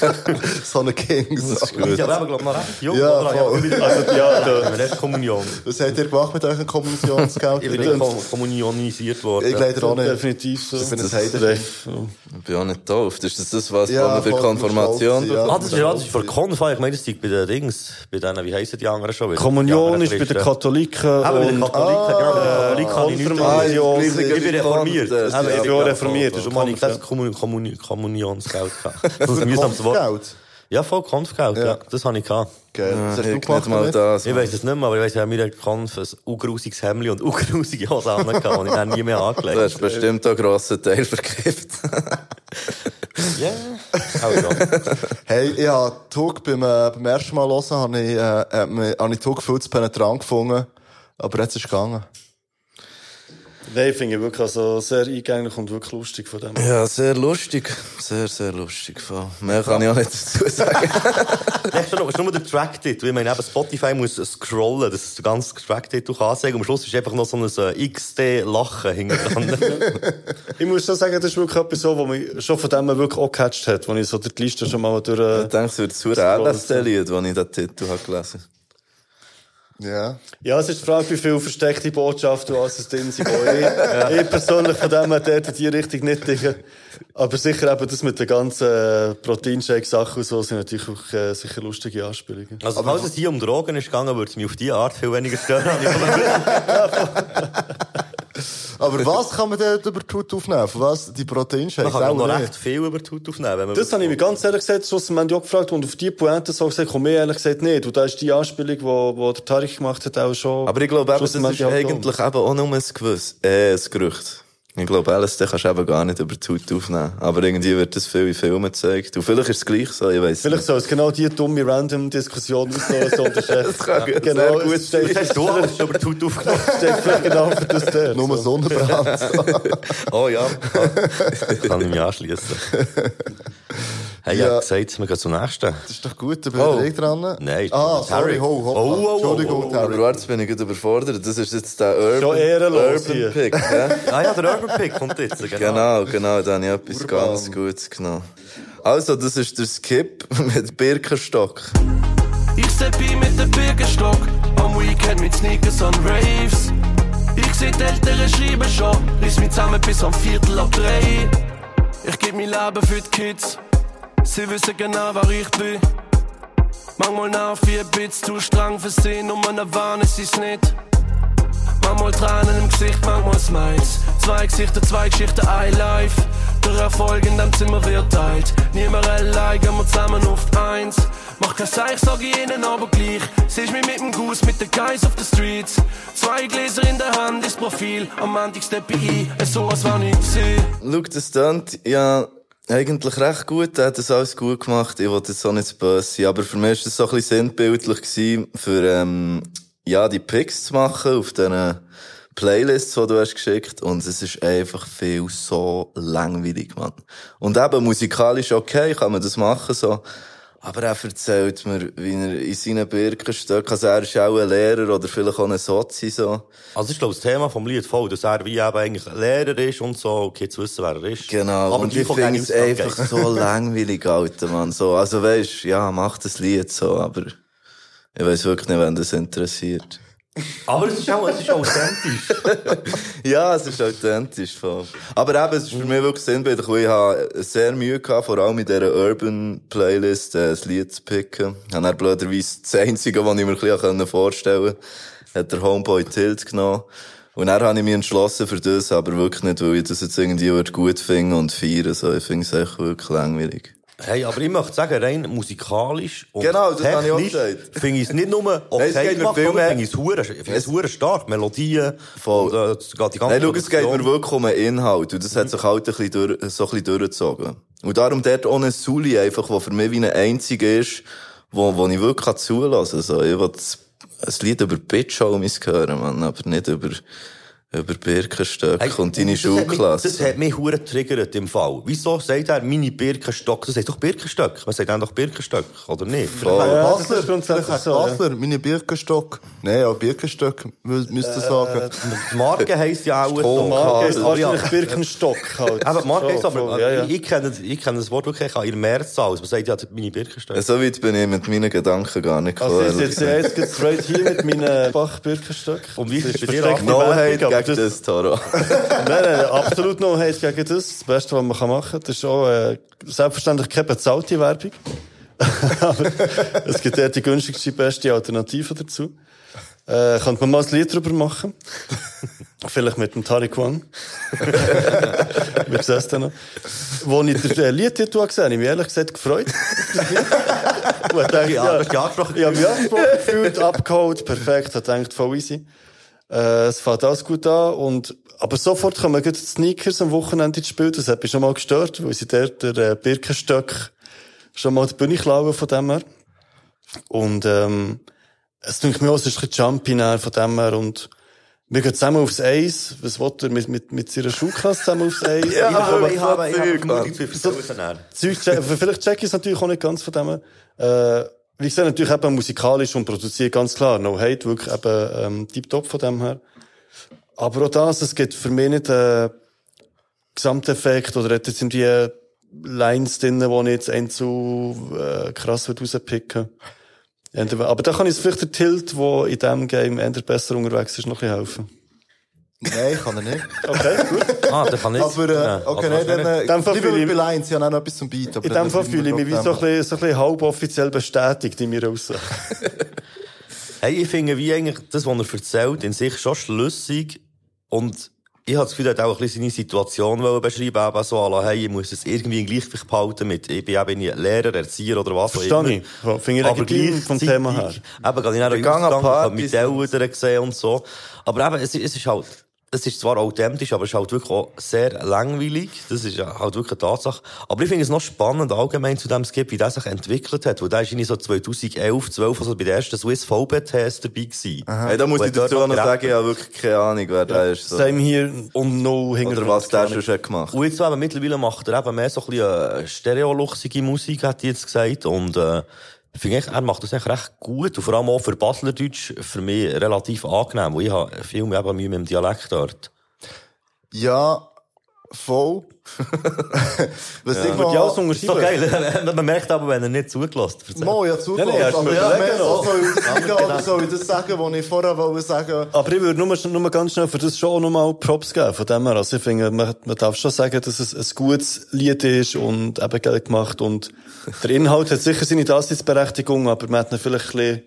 so ein King. So. Das ist gut. Ja, aber glaube ich noch recht jung, Ja, oder? voll. Also, ja, haben Kommunion. Was habt ihr gemacht mit eurem Kommunionsgeld? Ich bin nicht kom- kommunionisiert worden. Ich leider auch nicht. definitiv so. Ich bin ein Das- Heide. Ich bin auch nicht getauft. Ist das das, was Ja, man für Konformation musst Ah, das ist ja, das ist für Konfa. Ich meine, das ist bei den Dings, bei denen, wie heissen die anderen schon? Kommunion Die ist bei den Katholiken Aber bei den Katholiken, genau, bei den Katholiken habe ich nichts. Ich bin reformiert. Ja, ich bin auch reformiert, Darum habe ich Kommun- Kommunionsgeld gehabt. Das ist ein mühsames Wort. Geld. Ja, voll Konfgeld, ja. Das habe ich gehabt. Geil. Was hast Ich du nicht gemacht mal das. Ich weiss es nicht mehr, aber ich weiss, ich habe mir Konf ein ungrusiges Hemd und ungrusige Hose angehabt, und ich dann nie mehr Du angelegt. hast bestimmt auch einen grossen Teil verkifft. Ja, also. Hey, ich habe Tug beim, äh, beim ersten Mal hören, habe ich, äh, habe ich Tug viel zu penetrant gefunden. Aber jetzt ist es gegangen. Nein, finde ich wirklich also sehr eingänglich und wirklich lustig von dem. Ja, sehr lustig. Sehr, sehr lustig. Mehr kann ich auch nicht dazu sagen. Nein, schon, ist nur der Track-Titel. Ich meine, eben Spotify muss scrollen, dass es den ganzen Track-Titel anzeigen. Und am Schluss ist einfach noch so ein XD-Lachen hinten dran. Ich muss schon sagen, das ist wirklich etwas so, was mich schon von dem wirklich auch gecatcht hat, als ich so die Liste schon mal durch... Ich Äh, denke, es wird zu LSD-Lied, als ich den Titel habe gelesen Ja. ja, es ist die Frage, wie viel versteckte Botschaften du alles drin sind. Ich, ich persönlich von dem her dort in die Richtung nicht denke. Aber sicher eben das mit den ganzen äh, Proteinshake-Sachen und so sind natürlich auch äh, sicher lustige Anspielungen. Also, falls es hier um Drogen ist gegangen, würde es mich auf diese Art viel weniger stören. Aber was kann man dort über die Haut aufnehmen? Von was? Die Proteinshakes? Man kann Auch noch nicht. recht viel über die Haut aufnehmen. Wenn man Das habe ich mir ganz ehrlich gesagt, schlussendlich auch gefragt und auf die Pointe so gesagt, komm mir ehrlich gesagt nicht. Und da ist die Anspielung, die, die der Tarek gemacht hat, auch schon... Aber ich glaube, eben, das ist eigentlich eben auch nur ein Gewiss, äh, ein Gerücht. Ich glaube, LSD kannst du eben gar nicht über die Haut aufnehmen. Aber irgendwie wird das viel in Filmen gezeigt. Und vielleicht ist es gleich so, ich weiss Vielleicht soll es genau die dumme Random-Diskussion auslösen und der Chef. Das kann gut- genau, sehr gut es steht, hast du schon über die Haut aufgenommen. steht vielleicht genau für das der. Nur Sonnenbrand. Oh ja. Kann ich mich anschließen. Hey, ja. Ja. gesagt, wir gehen zum nächsten. Das ist doch gut, da bin Oh. ich dran. Nein, Ah, Harry. sorry, ho, ho. Oh, oh, oh, Entschuldigung, oh, Aber Harry. warte, jetzt bin ich gerade überfordert. Das ist jetzt der Urban, Schon ehrenlos Urban hier. Pick, ja? Ah ja, der Urban Pick kommt jetzt. Genau. Genau, genau, da habe ich etwas ganz Gutes genommen. Also, das ist der Skip mit Birkenstock. Ich seh bei mit dem Birkenstock, am Weekend mit Sneakers und Raves. Ich seh die Älteren schreiben schon, riss mich zusammen bis am Viertel ab drei. Ich geb mein Leben für die Kids, sie wissen genau, wer ich bin. Manchmal nach vier Bits zu streng für sie, um eine Warne sie's nicht. Manchmal Tränen im Gesicht, manchmal Smiles. Zwei Gesichter, zwei Geschichten, ein Life. Der Erfolg in dem Zimmer wird teilt. Niemand allein, gehen wir zusammen auf Eins. Mach kein Seich, sag ich ihnen aber gleich. Siehst mich mit dem Goose, mit den Guys auf the Streets. Zwei Gläser in der Hand, ist Profil. Am Montag steppe ich ein, so als war nicht gesehen. Schau, das klingt ja eigentlich recht gut. Er hat das alles gut gemacht. Ich wollte jetzt auch nicht böse sein. Aber für mich war das so ein bisschen sinnbildlich für, ähm, ja, die Picks zu machen auf diesen Playlists, die du hast geschickt. Und es ist einfach viel so langweilig, Mann. Und eben musikalisch okay, kann man das machen, so. Aber er erzählt mir, wie er in seinen Birkenstöcken, also er ist auch ein Lehrer oder vielleicht auch ein Sozi, so. Also, ich glaube, das Thema vom Lied voll, dass er wie eben eigentlich Lehrer ist und so, okay, zu wissen, wer er ist. Genau, Aber und ich finde es einfach geht. so langweilig, Alter, Mann. So, also weisst, ja, mach das Lied so, aber ich weiß wirklich nicht, wenn das interessiert. Aber es ist auch, es ist authentisch. Ja, es ist authentisch, voll. Aber eben, es ist für mich wirklich sinnbildlich, weil ich habe sehr Mühe gehabt, vor allem mit dieser Urban-Playlist, äh, das Lied zu picken. Ich habe dann blöderweise das Einzige, was ich mir ein bisschen vorstellen konnte, hat der Homeboy Tilt genommen. Und dann habe ich mich entschlossen für das, aber wirklich nicht, weil ich das jetzt irgendwie gut finde und feiern. So, ich finde es echt wirklich langweilig. Hey, aber ich möchte sagen, rein musikalisch und Genau, das technisch finde ich es nicht nur okay es gemacht, sondern finde ich es hure- es hure stark. Melodien, Voll. und, äh, geht die ganze Nein, schau, es geht mir wirklich um den Inhalt. Und das hat sich halt ein bisschen, durch, so ein bisschen durchgezogen. Und darum dort ohne Sully einfach, der für mich wie ein einziger ist, wo, wo ich wirklich zulassen kann. So, ich will ein Lied über Bitchau hören, man, aber nicht über, über Birkenstöcke Hey, und deine das hat mich- Schulklasse. Das hat mich hure getriggert im Fall. Wieso sagt er meine Birkenstock? Das heißt doch Birkenstock. Man sagt dann doch Birkenstock, oder nicht? Ja, das Basler, ist grundsätzlich vielleicht so, Basler, meine Birkenstock. Nein, ja, Birkenstock mü- müsste ich sagen. Die Marke heisst ja auch so. Marke ist Aber ja. wahrscheinlich Birkenstock halt. Eben, die Marke heisst aber, voll, ja, ja. Ich, ich kenne, ich kenne das Wort wirklich auch in Mehrzahl. Also Man sagt ja meine Birkenstock. So weit bin ich mit meinen Gedanken gar nicht Also gekommen. ich sitze jetzt gerade straight hier mit meinen Bach-Birkenstock. Und wie ist es bei dir No hate aber gegen das, Taro. Nein, nein, absolut no hate gegen das. Das Beste, was man machen kann. Das ist auch, äh, selbstverständlich keine bezahlte Werbung. Aber es gibt dort die günstigste, beste Alternative dazu. Äh, könnte man mal ein Lied drüber machen. Vielleicht mit dem Tariq. Wir sehen es dann noch. Wo ich den äh, Liedtitel gesehen habe, habe ich mich ehrlich gesagt gefreut. Und ich dachte, Ja, ja, das ich habe mich angesprochen gefühlt, abgeholt, perfekt, hat gedacht, voll easy. Äh, es fängt alles gut an und, aber sofort kommen die Sneakers am Wochenende ins Spiel. Das hat mich schon mal gestört, weil sie dort der äh, Birkenstöck schon mal die Bühne klauen von dem her. Und, ähm, es denkt mir auch, es ist ein bisschen jumpy von dem her und wir gehen zusammen aufs Eis. Was will er mit, mit, mit seiner Schulklasse zusammen aufs Eis? Ich habe, aber ich habe, ich habe Zeug, Vermutung zu erzählen. Zeug, check- vielleicht check ich es natürlich auch nicht ganz von dem. her. Äh, wie gesagt, natürlich eben musikalisch und produziert, ganz klar. No hate, wirklich eben, ähm, tiptop von dem her. Aber auch das, es gibt für mich nicht einen Gesamteffekt oder hat jetzt irgendwie Lines drin, die ich jetzt ein zu äh, krass würde rauspicken Entweder- Aber da kann ich vielleicht der Tilt, der in diesem Game besser unterwegs ist, noch ein bisschen helfen. Nein, kann er nicht. Okay, gut. Ah, der kann nicht. Aber, äh, okay, nein, dann, äh, In dem Fall lieber fühle ich- bei Lines, ich habe auch noch etwas zum Beat. aber In dann dem Fall fühle ich mich wie so ein bisschen, so ein bisschen halboffiziell bestätigt in meiner Aussage. Hey, ich finde, wie eigentlich das, was er erzählt, in sich schon schlüssig. Und ich habe das Gefühl, er hat auch ein bisschen seine Situation beschreiben, eben so, la, hey, ich muss es irgendwie im Gleichgewicht behalten mit, ich bin eben Lehrer, Erzieher oder was auch Verstehe immer. ich. Finde ich legitim vom Thema her. Eben, ich dann Gang an Ausgang, mit Eltern gesehen und so. Aber eben, es, es ist halt, es ist zwar authentisch, aber es ist halt wirklich auch sehr langweilig. Das ist ja halt wirklich eine Tatsache. Aber ich finde es noch spannend allgemein zu dem Skip, wie der sich entwickelt hat. Weil der ist irgendwie so 2011, 12, also bei den ersten Swiss VB-Tests dabei gewesen. Hey, da muss ich dazu noch sagen, ich habe wirklich keine Ahnung, wer der ist. So. Same hier und no hinter Oder was der schon hat gemacht. Und jetzt eben, mittlerweile macht er eben mehr so ein bisschen äh, stereoluchsige Musik, hat er jetzt gesagt. Und, äh, finde echt, er macht das echt recht gut. Und vor allem auch für Baslerdeutsch für mich relativ angenehm, weil ich habe viel mehr Mühe mit dem Dialekt dort. Ja, voll. Was ich Würde ich Ist doch unterschreiben. geil. Man merkt aber, wenn er nicht zugelassen wird. Mo, ja, zugelassen. Ja, nee, aber ja, mir mehr überlegen so soll ich das sagen, oder soll ich das sagen, was ich vorher wollte sagen? Aber ich würde nur, nur ganz schnell für das schon noch mal Props geben. Von dem her. Also ich finde, man, man darf schon sagen, dass es ein gutes Lied ist und eben Geld gemacht. Und der Inhalt hat sicher seine Daseinsberechtigung, aber man hat ihn vielleicht ein bisschen,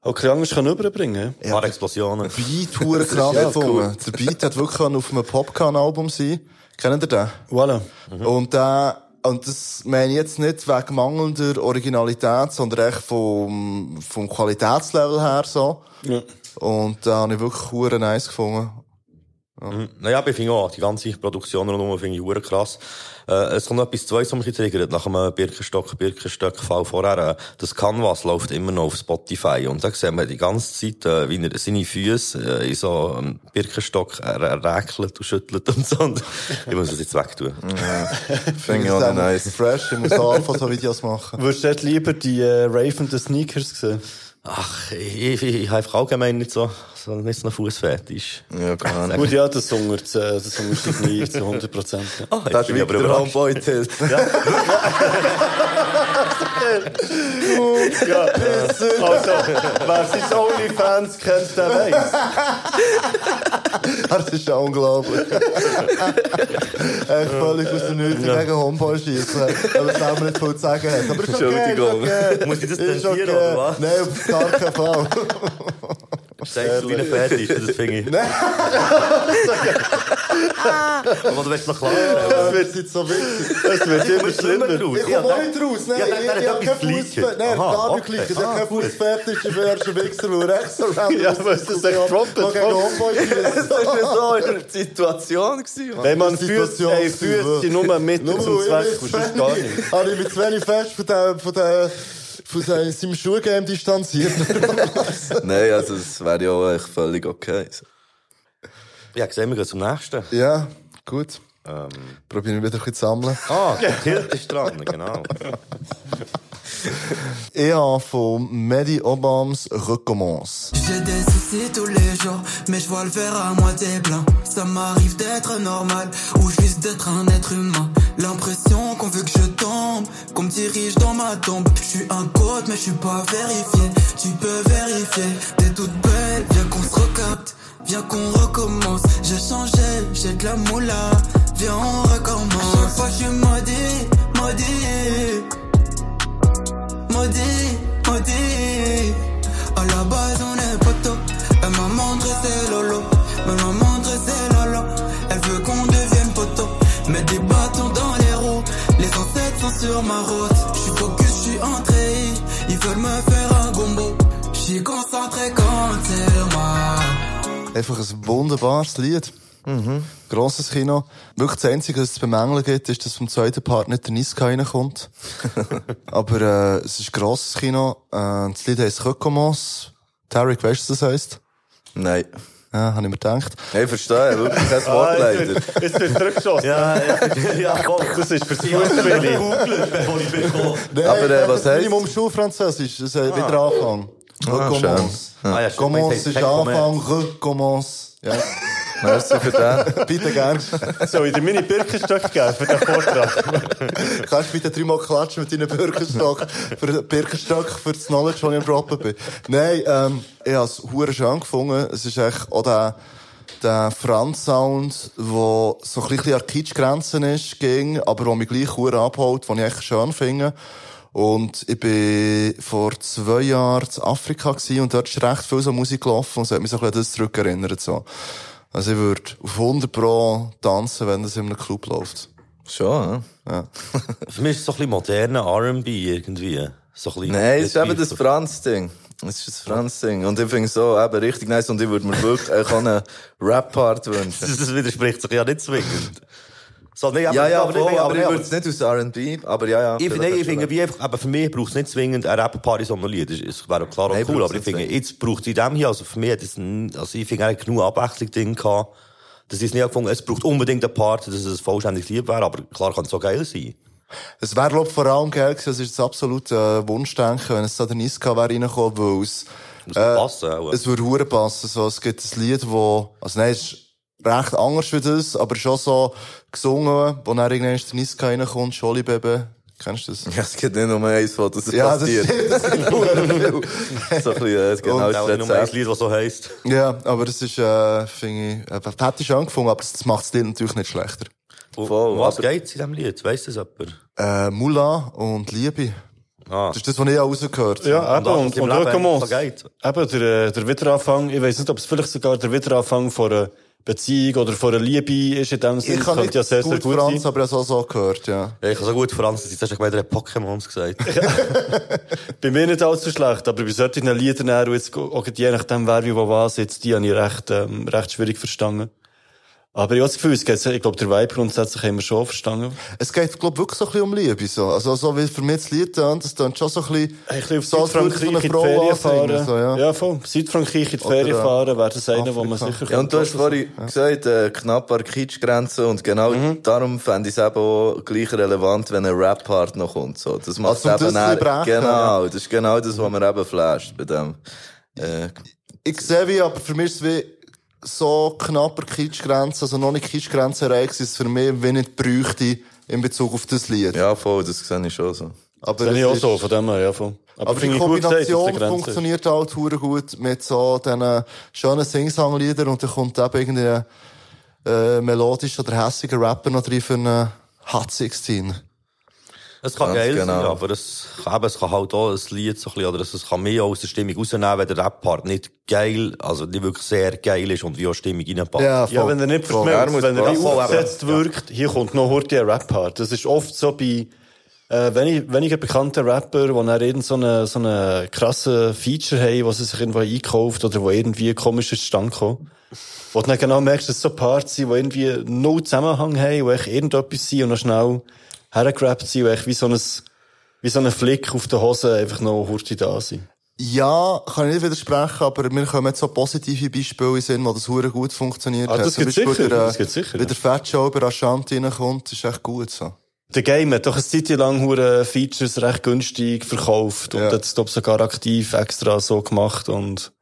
auch ein bisschen anders können überbringen Ein paar Explosionen. Beat, Ja, gefunden. Der Beat hat wirklich auf einem Popcorn-Album sein. Kennt ihr den? Voilà. Und, äh, und das meine ich jetzt nicht wegen mangelnder Originalität, sondern echt vom, vom Qualitätslevel her so. Ja. Und da habe ich wirklich hure nice gefunden. Mhm. Naja, aber ich finde auch, die ganze Produktion rundherum finde ich hure krass. Äh, es kommt noch etwas Zweites, was mich triggert. Nach einem Birkenstock, Birkenstock-Fall vorher. Äh, das Canvas läuft immer noch auf Spotify. Und da sehen wir die ganze Zeit, äh, wie er seine Füße äh, in so einem Birkenstock äh, räkelt und schüttelt und so. Und ich muss das jetzt wegtun. Finde ich auch nice. Fresh, ich muss da Alpha so Videos machen. Würdest du dort lieber die äh, ravenden Sneakers sehen? Ach, ich, ich, ich habe einfach allgemein nicht so, so nicht so einen Fußfetisch. Ja, keine Ahnung. Gut, ja, das hungert, äh, das hungert dich nie zu 100 Prozent. Ja. Ah, Das ist bin ich aber überrascht. Homeboy-Tilt. Ja, also, wer sein Onlyfans kennt, der weiss. Das ist ja unglaublich. Echt völlig aus dem Nichts gegen Homeboy schießen, weil er selber nicht viel zu sagen hat. Aber ist okay, Entschuldigung. ist okay. Muss ich das zensieren, okay. oder was? Nein, auf gar keinen Fall. Sagst du wie ein Fetisch, das finde ich. Aber du willst noch klar Das wird jetzt so witzig. Es wird immer schlimmer. Ich komme auch nicht raus. Nein, ich, habe keinen. Fußfetisch. Nein, gar nicht. Ich habe Ah, keinen gut. Fußfetisch. Ich bin erst ein Wichser, weil er extra random Ja, aber es ist echt schießen. Das war ja so in einer Situation. Wenn man Situation ist Füße sind nur Nur zum Zweck sonst zu gar nicht. Habe ich mich zu wenig fest von der, von seinem Schuhgame distanziert. Nein, also das wäre ja auch echt völlig okay. Ja, gesehen, wir gehen zum nächsten. ja, gut. Probieren wir wieder ein bisschen zu sammeln. Ah, ist dran, genau. Ich habe von Mehdi Obams Recommence. J'ai des soucis tous les jours, mais je vois le verre à moitié plein. Ça m'arrive d'être normal, ou juste d'être un être humain. L'impression qu'on veut que je tombe, qu'on me dirige dans ma tombe. Je suis un code, mais je suis pas vérifié. Tu peux vérifier, t'es toute belle, viens qu'on se recapte. Viens qu'on recommence, j'ai changé, j'ai de la moula. Viens on recommence. Chaque fois je suis maudit, maudit. Maudit, maudit. À la base, on est poteau. Elle m'a montré ses lolo. Elle m'a montré ses lolo. Elle veut qu'on devienne poteau. Mets des bâtons dans les roues. Les ancêtres sont sur ma route. Je suis focus, je suis entré. Ils veulent me faire un gombo. Je suis concentré c'est moi. Einfach ein wunderbares Lied. Grosses Kino. Wirklich das Einzige, was es zu bemängeln gibt, ist, dass vom zweiten Part nicht der Niska reinkommt. Aber äh, es ist grosses Kino. Äh, das Lied heisst Recommence. Tarek, weißt du, was das heisst? Nein. Ja, habe ich mir gedacht. Ich verstehe, wirklich kein Wort leider. Jetzt wird zurückgeschossen. Ja, ja, ja, voll. Das ist für bekomme. Nein, Aber, äh, ich was heisst- Minimum Schulfranzösisch. Das ist äh, wieder Anfang. Recommence. Ah, ja, stimmt. Commence Heisst ist Recommence. Anfang, Recommence. Ja, Merci für den. bitte gern. Soll ich dir meine Birkenstöcke geben für den Vortrag? Kannst du bitte dreimal klatschen mit deinem Birkenstock für den Birkenstock für das Knowledge, das ich am Droppen bin? Nein, ähm, ich habe es hure schön gefunden. Es ist echt auch der, der Franz-Sound, der so ein bisschen an Kitsch-Grenzen ist, ging, aber der mich gleich hure abholt, den ich echt schön finde. Und ich bin vor zwei Jahren in Afrika gewesen und dort ist recht viel so Musik gelaufen und es hat mich so ein bisschen das zurückerinnert, so. Also ich würde auf 100 Pro tanzen, wenn das in einem Club läuft. Schon, Ja. Für mich ist es so ein bisschen moderner R&B irgendwie. So ein bisschen Nein, es ist eben das Franz-Ding. Es ist das Franz-Ding. Und ich finde es so eben richtig nice und ich würde mir wirklich auch einen Rap-Part wünschen. Das, das widerspricht sich ja nicht zwingend. So, nee, Ja, ja, aber, voll, nee, aber ich nee, würde es nicht aus R&B, aber ja, ja. Ich, nee, ich finde, wie einfach, aber für mich braucht es nicht zwingend ein Rap-Party, sondern ein Lied. Es wäre klar auch Nein, cool, aber ich finde, jetzt braucht es in dem hier, also für mich hat es, also ich finde eigentlich genug Abwechslung drin gehabt, dass ich es nicht gefunden es braucht unbedingt einen Part, dass es ein vollständiges Lied wäre, aber klar kann es so geil sein. Es wäre, glaub, vor allem geil gewesen, es ist das absolute äh, Wunschdenken, wenn es da der Niska wäre reingekommen, weil es, Das würde passen auch. es würde passen, so, es gibt ein Lied, wo, also nein, es ist recht anders wie das, aber schon so gesungen, wo dann irgendwann der Niska reinkommt, Scholli Baby, kennst du das? Ja, es gibt nicht nur eins, wo das Ja, das passiert. stimmt, das so ein bisschen, äh, genau Und das nur ein. Lied, das so heisst. Ja, aber das ist, äh, finde ich, äh, hätte ich schon angefangen, aber das macht das Lied natürlich nicht schlechter. Um Voll, was aber- geht's in diesem Lied? Weiss das jemand? Äh, Mula und Liebe. Ah. Das ist das, was ich auch rausgehört Ja, eben, Und und, was im und Leben Recommence. so geht. Eben, der, äh, der Wiederanfang, ich weiss nicht, ob es Beziehung oder von einer Liebe ist in dem Ich Sinne. kann Könnte ja sehr, sehr gut gut Franz, sein. aber ich habe es auch so gehört, ja. Ja, ich habe so gut Franz, dass ich zuerst gemeint er hat Pokémons gesagt. Bei mir nicht allzu schlecht, aber bei solchen Liedern, und jetzt, auch je nachdem, wer wie wo was, jetzt, die habe ich recht, ähm, recht schwierig verstanden. Aber ich habe das Gefühl, es geht, ich glaube, der Vibe grundsätzlich haben wir schon verstanden. Es geht, glaube wirklich so ein bisschen um Liebe, so. Also, so wie für mich das Lied tönt, das tönt schon so ein bisschen, Ein bisschen auf so, Südfrankreich eine in die Ferien fahren. so, ja. ja. voll. Südfrankreich in die Oder, Ferien äh, fahren, wäre das einer, wo man sicher Ja, und du hast vorhin gesagt, äh, knapp an Kitschgrenze und genau Mhm. darum fände ich es eben auch gleich relevant, wenn ein Rap-Part noch kommt. So. Das macht Also, eben das brechen, Genau, das ist genau das, was man eben flasht bei dem. Äh, Ich sehe wie, aber für mich ist es wie so knapper Kitschgrenze, also noch nicht Kitschgrenze erreicht, ist es für mich wie nicht bräuchte in Bezug auf das Lied. ja, voll, das sehe ich schon so. aber Das ich auch ist- so, von dem her, ja, voll. Aber, Aber die ich gesagt, Kombination ist. funktioniert halt hure gut mit so diesen schönen Sing-Song-Liedern und dann kommt eben irgendwie äh, melodisch oder hässiger Rapper noch drin für einen Hot 16. Es kann geil genau. sein, aber es, eben, es kann halt auch ein Lied so ein bisschen, oder es es kann mehr aus der Stimmung rausnehmen, wenn der Rap-Part nicht geil, also nicht wirklich sehr geil ist und wie auch Stimmung reinpasst. Ja, wenn er nicht voll. verschmelzt, Er muss wenn er voll, aufgesetzt eben. wirkt, hier kommt noch heute ein Rap-Part. Das ist oft so bei, äh, wenn ich, wenn ich einen bekannten Rapper, wo er irgend so eine, so eine krasse Feature haben, was er sich irgendwo einkauft oder wo irgendwie ein komischer Stand kommt. Wo du dann genau merkst, dass es so Parts sind, die irgendwie null Zusammenhang haben, wo echt irgendetwas sind und noch schnell hergegrabt sind, wo echt wie so ein, wie so ein Flick auf der Hose einfach noch heute da sind. Ja, kann ich nicht widersprechen, aber mir kommen jetzt so positive Beispiele in Sinn, wo das hure gut funktioniert Ah, hat. das Zum Beispiel sicher, der, das gibt's sicher, Wie der Fat Show über Ashanti reinkommt, ist echt gut so. Der Game hat doch eine Zeit lang hure Features recht günstig verkauft und Ja. hat es, sogar aktiv extra so gemacht und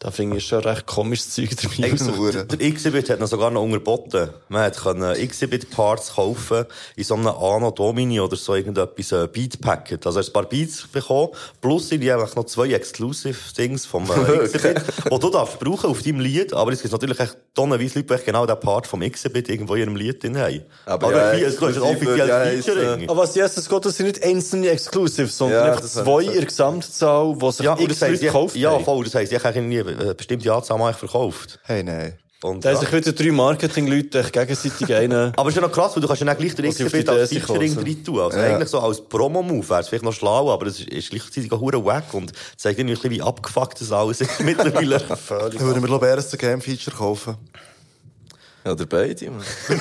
da finde ich schon recht komisches Zeug dabei. Der Exhibit hat noch sogar noch unterboten. Man hat können Exhibit-Parts kaufen in so einem Anno Domini oder so irgendetwas äh, Beat-Packet. Also hast ein paar Beats bekommen, plus sind eigentlich noch zwei Exclusive-Dings vom äh, Exhibit, die du darfst brauchen auf deinem Lied, aber es gibt natürlich echt tonnenweise Leute, die genau den Part vom Exhibit irgendwo in ihrem Lied drin haben. Aber Aber ja, wie, es ist ein exklusiv würde ja offizielles Featuring. Aber was Jesus Gott, das sind nicht einzelne Exclusives, sondern Ja, einfach zwei in der Gesamtzahl, die sich Ja, und x das heisst, Leute ich, gekauft ja, haben. voll, das heisst, ich habe irgendwie eine bestimmte Anzahl Mal verkauft. Hey, nein. Und, Da haben ja. sich wieder drei Marketing-Leute gegenseitig einen. Aber es ist ja noch krass, weil du kannst ja gleich den Exhibit als Featuring sind rein tun. Also Ja. eigentlich so als Promo-Move wäre es vielleicht noch schlau, aber es ist, ist gleichzeitig auch hure wack und zeigt irgendwie ein bisschen, wie abgefuckt das alles ist mittlerweile. Dann würden wir, glaube ich, erst ein Game-Feature kaufen. Ja, der beide, man. Weg.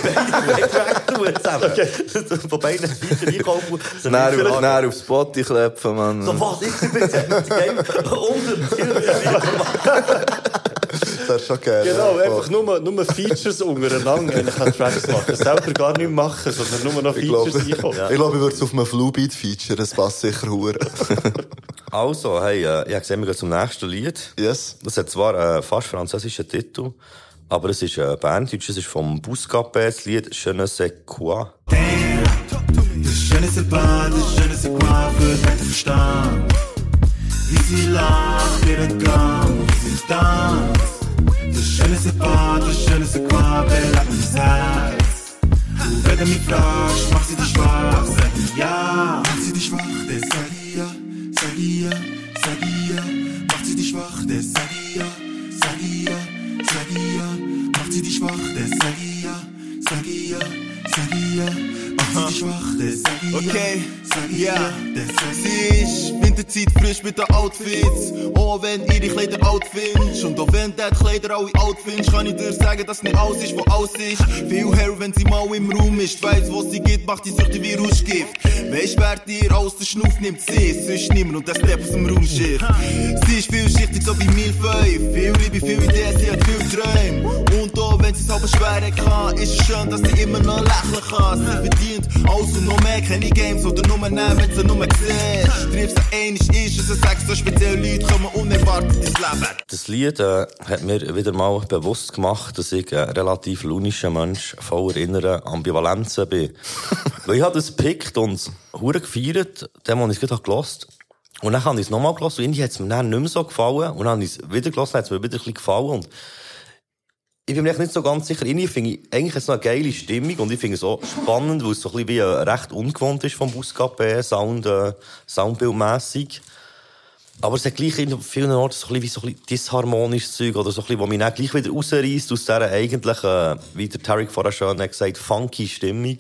Von beiden Feature einkaufen. Näher aufs Body klepfen, man. So was, Exhibit, Game, unter. Das ist schon geil. Genau, ja, einfach nur, nur Features untereinander eigentlich an Tracks machen. Selber gar nicht machen, sondern nur noch Ich Features einkaufen. ich, glaube, ich würde es auf einem Flubeat feature, das passt sicher hure. Also, hey, äh, ich habe gesehen, wir gehen zum nächsten Lied. yes. Das hat zwar einen fast französischen Titel, aber es ist äh, Berndeutsch, es ist vom Bouscapé, das Lied Je ne sais quoi. Je ne sais pas, de je ne sais quoi wird nicht verstanden. Wie sie lacht, ihren Gang, wie sie tanzt. De je ne sais pas, de je ne sais quoi mein Herz. Du, wenn du mich fragst, macht sie dich schwach, sag ja. Macht sie dich schwach, das sag ja, sag ja, sag ja. Macht sie dich schwach, das sag ja, sie dich schwach, das sag ich ja, sag. Dich schwach, das sag ja, Okay, sag ja. ja, das. Sie ist Winterzeit frisch mit den Outfits. Oh, wenn ihre Kleider alt findest. Und auch wenn die Kleider alle alt findest, kann ich dir sagen, dass nicht alles ist, was alles ist. Viel Hair, wenn sie mal im Raum ist. Weiss, was sie gibt, macht die Süchte wie Rauschgift. Weisst, wer dir aus der Schnuff nimmt, sie ist sonst niemand und der Step aus dem Raumschiff. Sie ist vielschichtig, so wie Milfeu. Viel Liebe, viel Ideen, sie hat viel Träume. Und auch wenn sie es aber schwer kann, ist es schön, dass sie immer noch lächeln kann. Sie verdient noch mehr, keine Games oder nur nehmen, wenn sie nur siehst. Triffst du einig, ist es, sagst so spezielle Leute kommen unerwartet ins Leben. Das Lied äh, hat mir wieder mal bewusst gemacht, dass ich ein relativ launischer Mensch voller innerer Ambivalenzen bin. Weil ich habe das gepickt und hure gefeiert, dem, wo ich es gerade gelost Und dann habe ich es nochmal gelost und irgendwie hat es mir dann nicht mehr so gefallen. Und dann habe ich es wieder gelost, dann hat es mir wieder ein bisschen gefallen. Und ich bin mir echt nicht so ganz sicher. Irgendwie finde ich eigentlich jetzt noch eine geile Stimmung und ich finde es auch spannend, weil es so ein bisschen wie äh, recht ungewohnt ist vom Buscapé, Sound, äh, Soundbildmässig. Aber es hat gleich in vielen Orten so ein bisschen wie so ein bisschen disharmonisches Zeug oder so ein bisschen, wo mich dann gleich wieder rausreißt aus dieser eigentlich, äh, wie der Tarek vorher schon hat gesagt, funky Stimmung.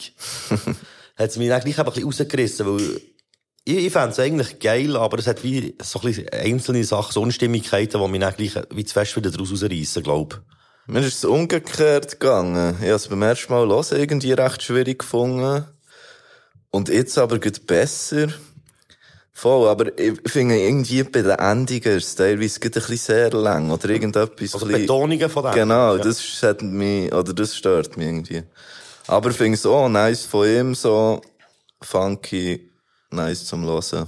hat es mich dann gleich ein bisschen rausgerissen, weil ich, ich fände es eigentlich geil, aber es hat wie so ein bisschen einzelne Sachen, so Unstimmigkeiten, die mich dann gleich wie zu fest wieder daraus rausreissen, glaube Mir ist es umgekehrt gegangen. Ich habe es beim ersten Mal hören irgendwie recht schwierig gefunden. Und jetzt aber geht besser. Voll, aber ich finde irgendwie bei den Endungen ist es teilweise ein bisschen sehr lang. Oder irgendetwas. Also bisschen- Betonungen von dem. Genau, Ja. das hat mich, oder das stört mich irgendwie. Aber ich finde es auch nice von ihm, so funky, nice zum Hören.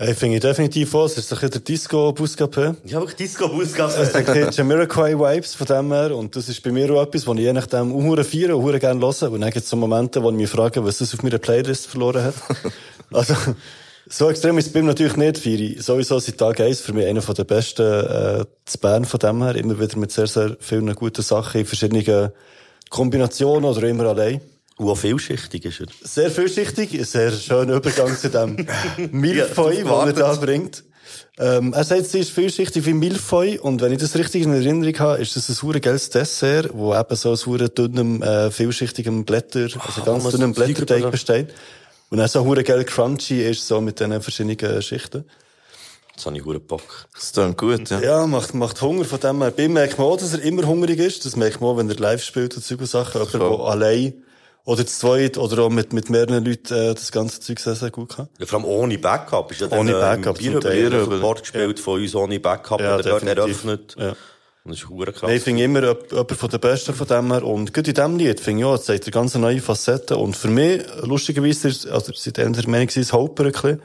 Ich finde definitiv auch, es ist ein bisschen der Disco-Buscapé. Ja, wirklich Disco Es hat ein Jamiroquai-Vibes von dem her. Und das ist bei mir auch etwas, was ich je nachdem auch feiere und hure gerne höre. Und dann gibt es so Momente, wo ich mich frage, was das auf meiner Playlist verloren hat. also, so extrem ist es bei mir natürlich nicht. Feiere sowieso seit Tag 1 für mich einer der besten äh, zu Bern von dem her. Immer wieder mit sehr, sehr vielen guten Sachen in verschiedenen Kombinationen oder immer allein. Und auch vielschichtig ist er. Sehr vielschichtig, sehr schöner Übergang zu dem Milfeu, Ja, den er da bringt. Ähm, er sagt, sie ist vielschichtig wie Milfeu und wenn ich das richtig in Erinnerung habe, ist das ein hure geiles Dessert, wo eben so aus hure dünnem, äh, vielschichtigem Blätter, also ganz dünnem Blätterteig besteht. Und dann so hure geil crunchy ist, so mit diesen verschiedenen Schichten. Jetzt habe ich hure Bock. Das klingt gut, ja. Ja, macht, macht Hunger von dem her. Bei ihm merkt man auch, dass er immer hungrig ist. Das merkt man auch, wenn er live spielt und solche Sachen. Jemand, der allein oder zu zweit oder auch mit, mit mehreren Leuten äh, das ganze Zeug sehr, sehr gut kann. Ja, vor allem ohne Backup. Ist ja dann, Ohne äh, Backup Teil. Bierhöbel Support gespielt von uns ohne Backup. Ja, oder dort definitiv. eröffnet. Ja. Und das ist hure krass. Nein, ich finde immer jemand von den Besten von dem her. Und gerade in diesem Lied finde ich auch, es zeigt eine ganz neue Facette. Und für mich, lustigerweise, also, sie der Meinung, es Hoper ein bisschen.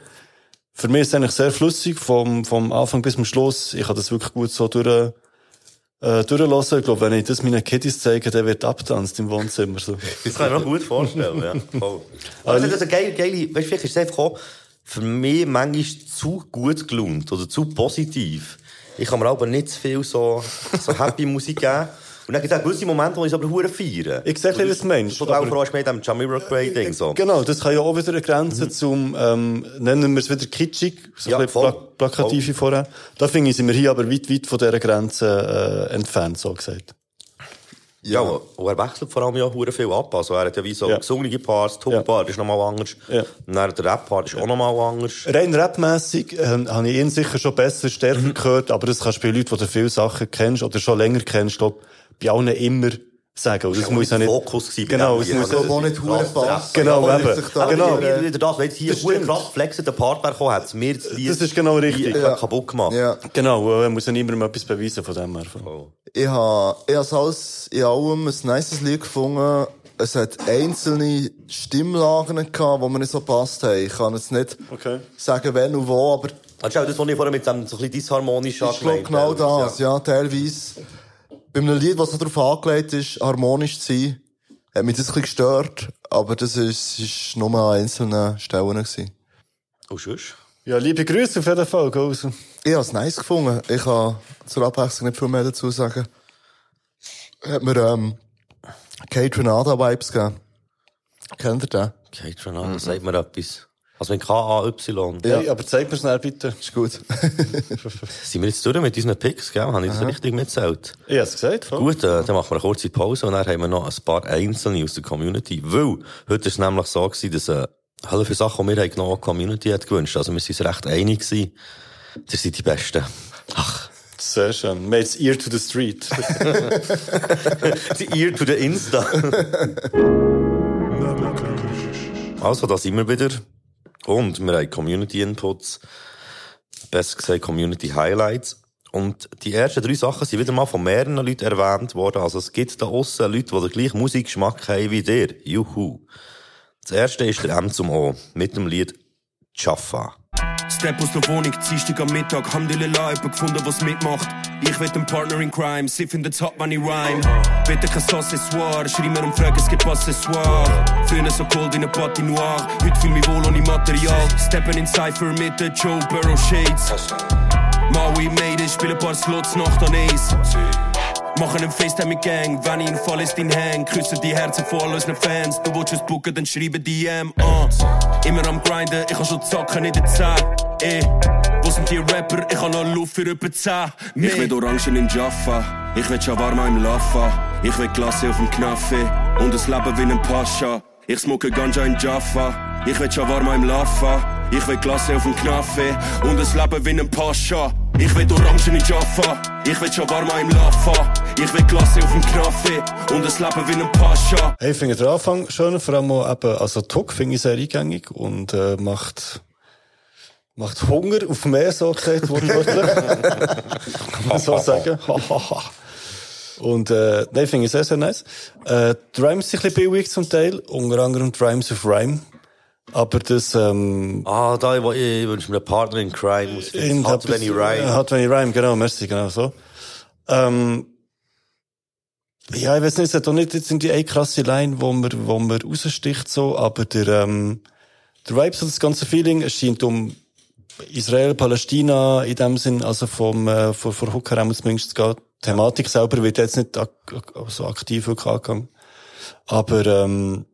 Für mich ist es eigentlich sehr flüssig, vom, vom Anfang bis zum Schluss. Ich kann das wirklich gut so durch, äh, durchlassen. Ich glaube, wenn ich das meinen Kiddies zeige, der wird abtanzt im Wohnzimmer, so. Das kann ich mir gut vorstellen, ja. Voll. Aber es ist eine geile, geile, weißt du, vielleicht ist es einfach auch für mich manchmal zu gut gelaunt oder zu positiv. Ich kann mir aber nicht zu viel so, so happy Musik geben. Und dann gibt es auch gewisse Momente, wo ich es aber hure feiere. Ich sehe ein bisschen, was du meinst. So, du auch hast mit dem Jamiroquai-Ding, so. Genau, das kann ja auch wieder eine Grenze zum, ähm, nennen wir es wieder kitschig, so Ja, ein bisschen voll. pla plakativ wie vorher. Da finde ich, sind wir hier aber weit, weit von dieser Grenze äh, entfernt, so gesagt. Ja, und und er wechselt vor allem ja hure viel ab. Also er hat ja wie so Ja. gesungene Parts, die Hook-Part ist nochmal anders. Ja. Und dann der Rap-Part ist auch nochmal anders. Rein rapmässig äh, habe ich ihn sicher schon besser, stärker Mhm. gehört, aber das kannst du bei Leuten, die du viele Sachen kennst oder schon länger kennst, glaub, bei allen immer sagen. Und das auch muss nicht ja nicht... Fokus gewesen Genau, es muss... Also, wo nicht hure passt. Genau, Aber eben. Genau. Wieder, das, wenn jetzt hier Das hure stimmt. krass flexender Part wäre gekommen, hat es mir das Lied Das ist genau richtig. Ja. kaputt gemacht. Ja. Genau, er muss ja niemandem etwas beweisen von dem her. Ich habe, ich habe alles in allem ein nices Lied gefunden. Es hat einzelne Stimmlagen gehabt, die mir nicht so passt haben. Ich kann jetzt nicht Okay. sagen, wenn und wo, aber ist auch das, was ich vorher mit dem so ein bisschen disharmonisch ich glaube genau das, ja. teilweise. Bei einem Lied, das so darauf angelegt ist, harmonisch zu sein, hat mich das ein bisschen gestört, aber das ist, ist nur an einzelnen Stellen gewesen. Und sonst? Ja, liebe Grüße auf jeden Fall, Gosen. Ich habe es nice gefunden. Ich kann zur Abwechslung nicht viel mehr dazu sagen. Hat mir, ähm, Kate Renata-Vibes gegeben. Kennt ihr den? Kate Renata, sagt mir etwas. Also mit K-A-Y. Ja. Hey, aber zeig mir's schnell bitte. Ist gut. Sind wir jetzt durch mit unseren Picks, gell? Habe ich das richtig mitzählt? Ich hab's gesagt, voll. Gut, äh, dann machen wir eine kurze Pause und dann haben wir noch ein paar Einzelne aus der Community. Weil, heute war es nämlich so, gewesen, dass, äh, alle viele Sachen, die wir haben genommen die Community hat gewünscht. Also wir sind uns recht einig gewesen. Ihr seid die Besten. Ach. Sehr schön. Mates Ear to the Street. die Ear to the Insta. also, da sind wir wieder. Und wir haben Community Inputs. Besser gesagt Community Highlights. Und die ersten drei Sachen sind wieder mal von mehreren Leuten erwähnt worden. Also es gibt da aussen Leute, die den gleichen Musikgeschmack haben wie dir. Juhu. Das erste ist der M zum O. Mit dem Lied Jaffa. Step aus der Wohnung, Dienstag am Mittag, Hamdulillah, jemand gefunden, was mitmacht. Ich will ein Partner in Crime, sie findet hot, wenn ich rhyme. Bitte kein Accessoire, schrei mir und frag, es gibt Accessoire. Fühle so cold in a Patinoire, heute fühl mich wohl ohne Material. Steppen in Cypher mit der Joe Burrow Shades. Maui made it, spiele ein paar Slots, Nacht an Ace. Machen einen FaceTime mit Gang, wenn ich in Fall ist, dein Hang. Küssen die Herzen von all unseren Fans. Du willst uns booken, dann schreibe DM. Uh. Immer am Grinden, ich hab schon Zacken in der Zeit. Eh, wo sind die Rapper? Ich hab noch Luft für etwa 10. Ich will Orangen in Jaffa, ich will Shawarma im Laffa. Ich will Klasse auf dem Knaffe und das Leben wie ein Pascha. Ich smoke Ganja in Jaffa, ich will Shawarma im Laffa. Ich will Klasse auf dem Knaffe und das Leben wie ein Pascha. Ich will Orangen in Jaffa, ich will Shawarma im Laffa, ich will Glasse auf dem Kaffee und ein Leben wie ein Pascha. Hey, ich finde den Anfang schön, vor allem auch eben, also Tuck finde ich sehr eingängig und äh, macht, macht Hunger auf mehr, so gesagt, wortwörtlich. Kann man so sagen. und äh, nein, finde ich sehr, sehr nice. Äh, die Rhymes sind ein bisschen billig zum Teil, unter anderem die Rhymes of Rhyme. Aber das, ähm, Ah, da, ich, ich wünsche mir einen Partner in Crime. In- hat, wenn ich rhyme. Hat, wenn ich rhyme, genau, merci, genau so. Ähm, ja, ich weiß nicht, es hat doch nicht jetzt in die eine krasse Line, wo man, wo man raussticht, so, aber der, ähm, der Vibe, so das ganze Feeling, es scheint um Israel, Palästina, in dem Sinn, also vom, äh, von, von Hooker zumindest zu gehen. Die Thematik selber wird jetzt nicht ak so aktiv wirklich angegangen. Aber, ähm,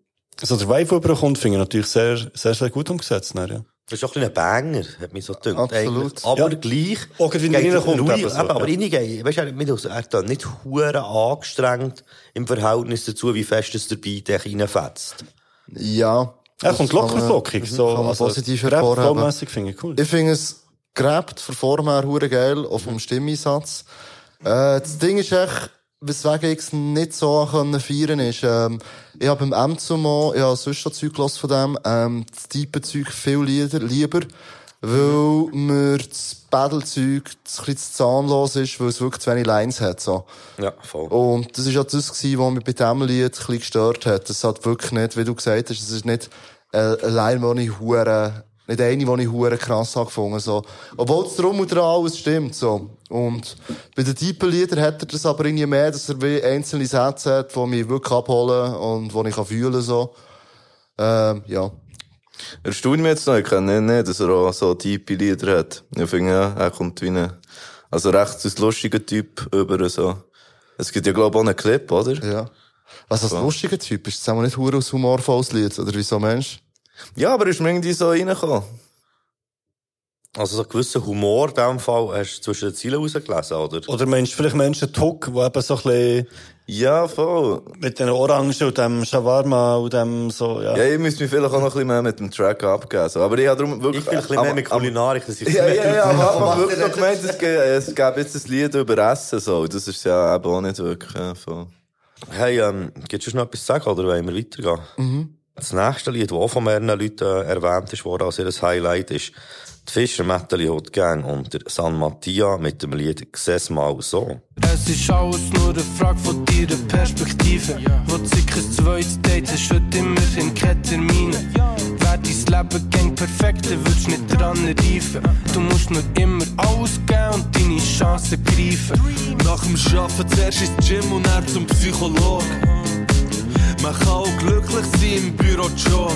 so der Vibe, der überkommt, finde ich natürlich sehr, sehr, sehr gut umgesetzt, dann, ja. Das ist auch ein bisschen ein Banger, hat mich so gedacht. Absolut. eigentlich. Aber Ja. gleich. Auch wenn er geht reinkommt, Ruhe- eben so, aber ja. reingehen, weißt du, er, er hat da nicht hure angestrengt im Verhältnis dazu, wie fest es echt reinfetzt. Ja. Er kommt kann locker man- flockig, so. Kann man also, positiv hervorheben. Finde ich cool. Ich finde es gerabt, von Form her, hure geil, auch vom Stimmeinsatz. Äh, das Ding ist echt, weswegen ich es nicht so können feiern ist, ähm, ich habe im M-Zumo, ich habe sonst schon Zeug von dem, ähm, das tiefe Zeug viel lieber, lieber, weil mir das Battle-Zeug ein bisschen zu zahnlos ist, weil es wirklich zu wenig Lines hat, so. Ja, voll. Und das ist ja das gewesen, was mich bei diesem Lied ein bisschen gestört hat. Das hat wirklich nicht, wie du gesagt hast, es ist nicht eine Line, die ich hure, nicht eine, die ich hure krass habe gefunden, so. Obwohl es drum und dran alles stimmt, so. Und bei den tiefen Liedern hat er das aber irgendwie mehr, dass er wie einzelne Sätze hat, die mich wirklich abholen und die ich kann fühlen, so. Ähm, ja. Erstaunt mich jetzt noch, ich kenne nicht, dass er auch so tiefe Lieder hat. Ich finde, ja, er kommt wie ein, also recht ein lustiger Typ über so. Es gibt ja, glaube ich, auch einen Clip, oder? Ja. Was das lustiger Typ ist, das haben wir nicht hure aus humorvolles Lied, oder wieso Mensch? Ja, aber ist mir irgendwie so reingekommen. Also so einen gewissen Humor in diesem Fall hast du zwischen den Zielen rausgelesen, oder? Oder meinst du vielleicht Menschen Tuck, die eben so ein bisschen Ja, voll. mit den Orangen und dem Shawarma und dem so, ja. Ja, ich müsste mich vielleicht auch noch ein bisschen mehr mit dem Track abgeben. So. Aber ich habe darum wirklich... Ich bin ein bisschen mehr mit Kulinarik, dass ich Ja, ja, ja, aber ich habe wirklich noch gemeint, es gäbe, es gäbe jetzt ein Lied über Essen, so. Das ist ja eben auch nicht wirklich, ja, voll. Hey, ähm, gibt's schon noch etwas zu sagen, oder wollen wir weitergehen? Mhm. Das nächste Lied, das auch von mehreren Leuten äh, erwähnt ist worden als ihr Highlight, ist die Fischer Metal Hot Gang und der San Mattia mit dem Lied «Seh's mal so». Es ist alles nur eine Frage von deiner Perspektive. Wo du sicher ein zweites Date hast, heute immerhin keine Termine. Wär dein Leben gang perfekt, dann würdest du nicht dran reifen. Du musst nur immer alles geben und deine Chancen greifen. Nach dem Arbeiten zuerst ins Gym und dann zum Psychologen. Man kann auch glücklich sein im Bürojob.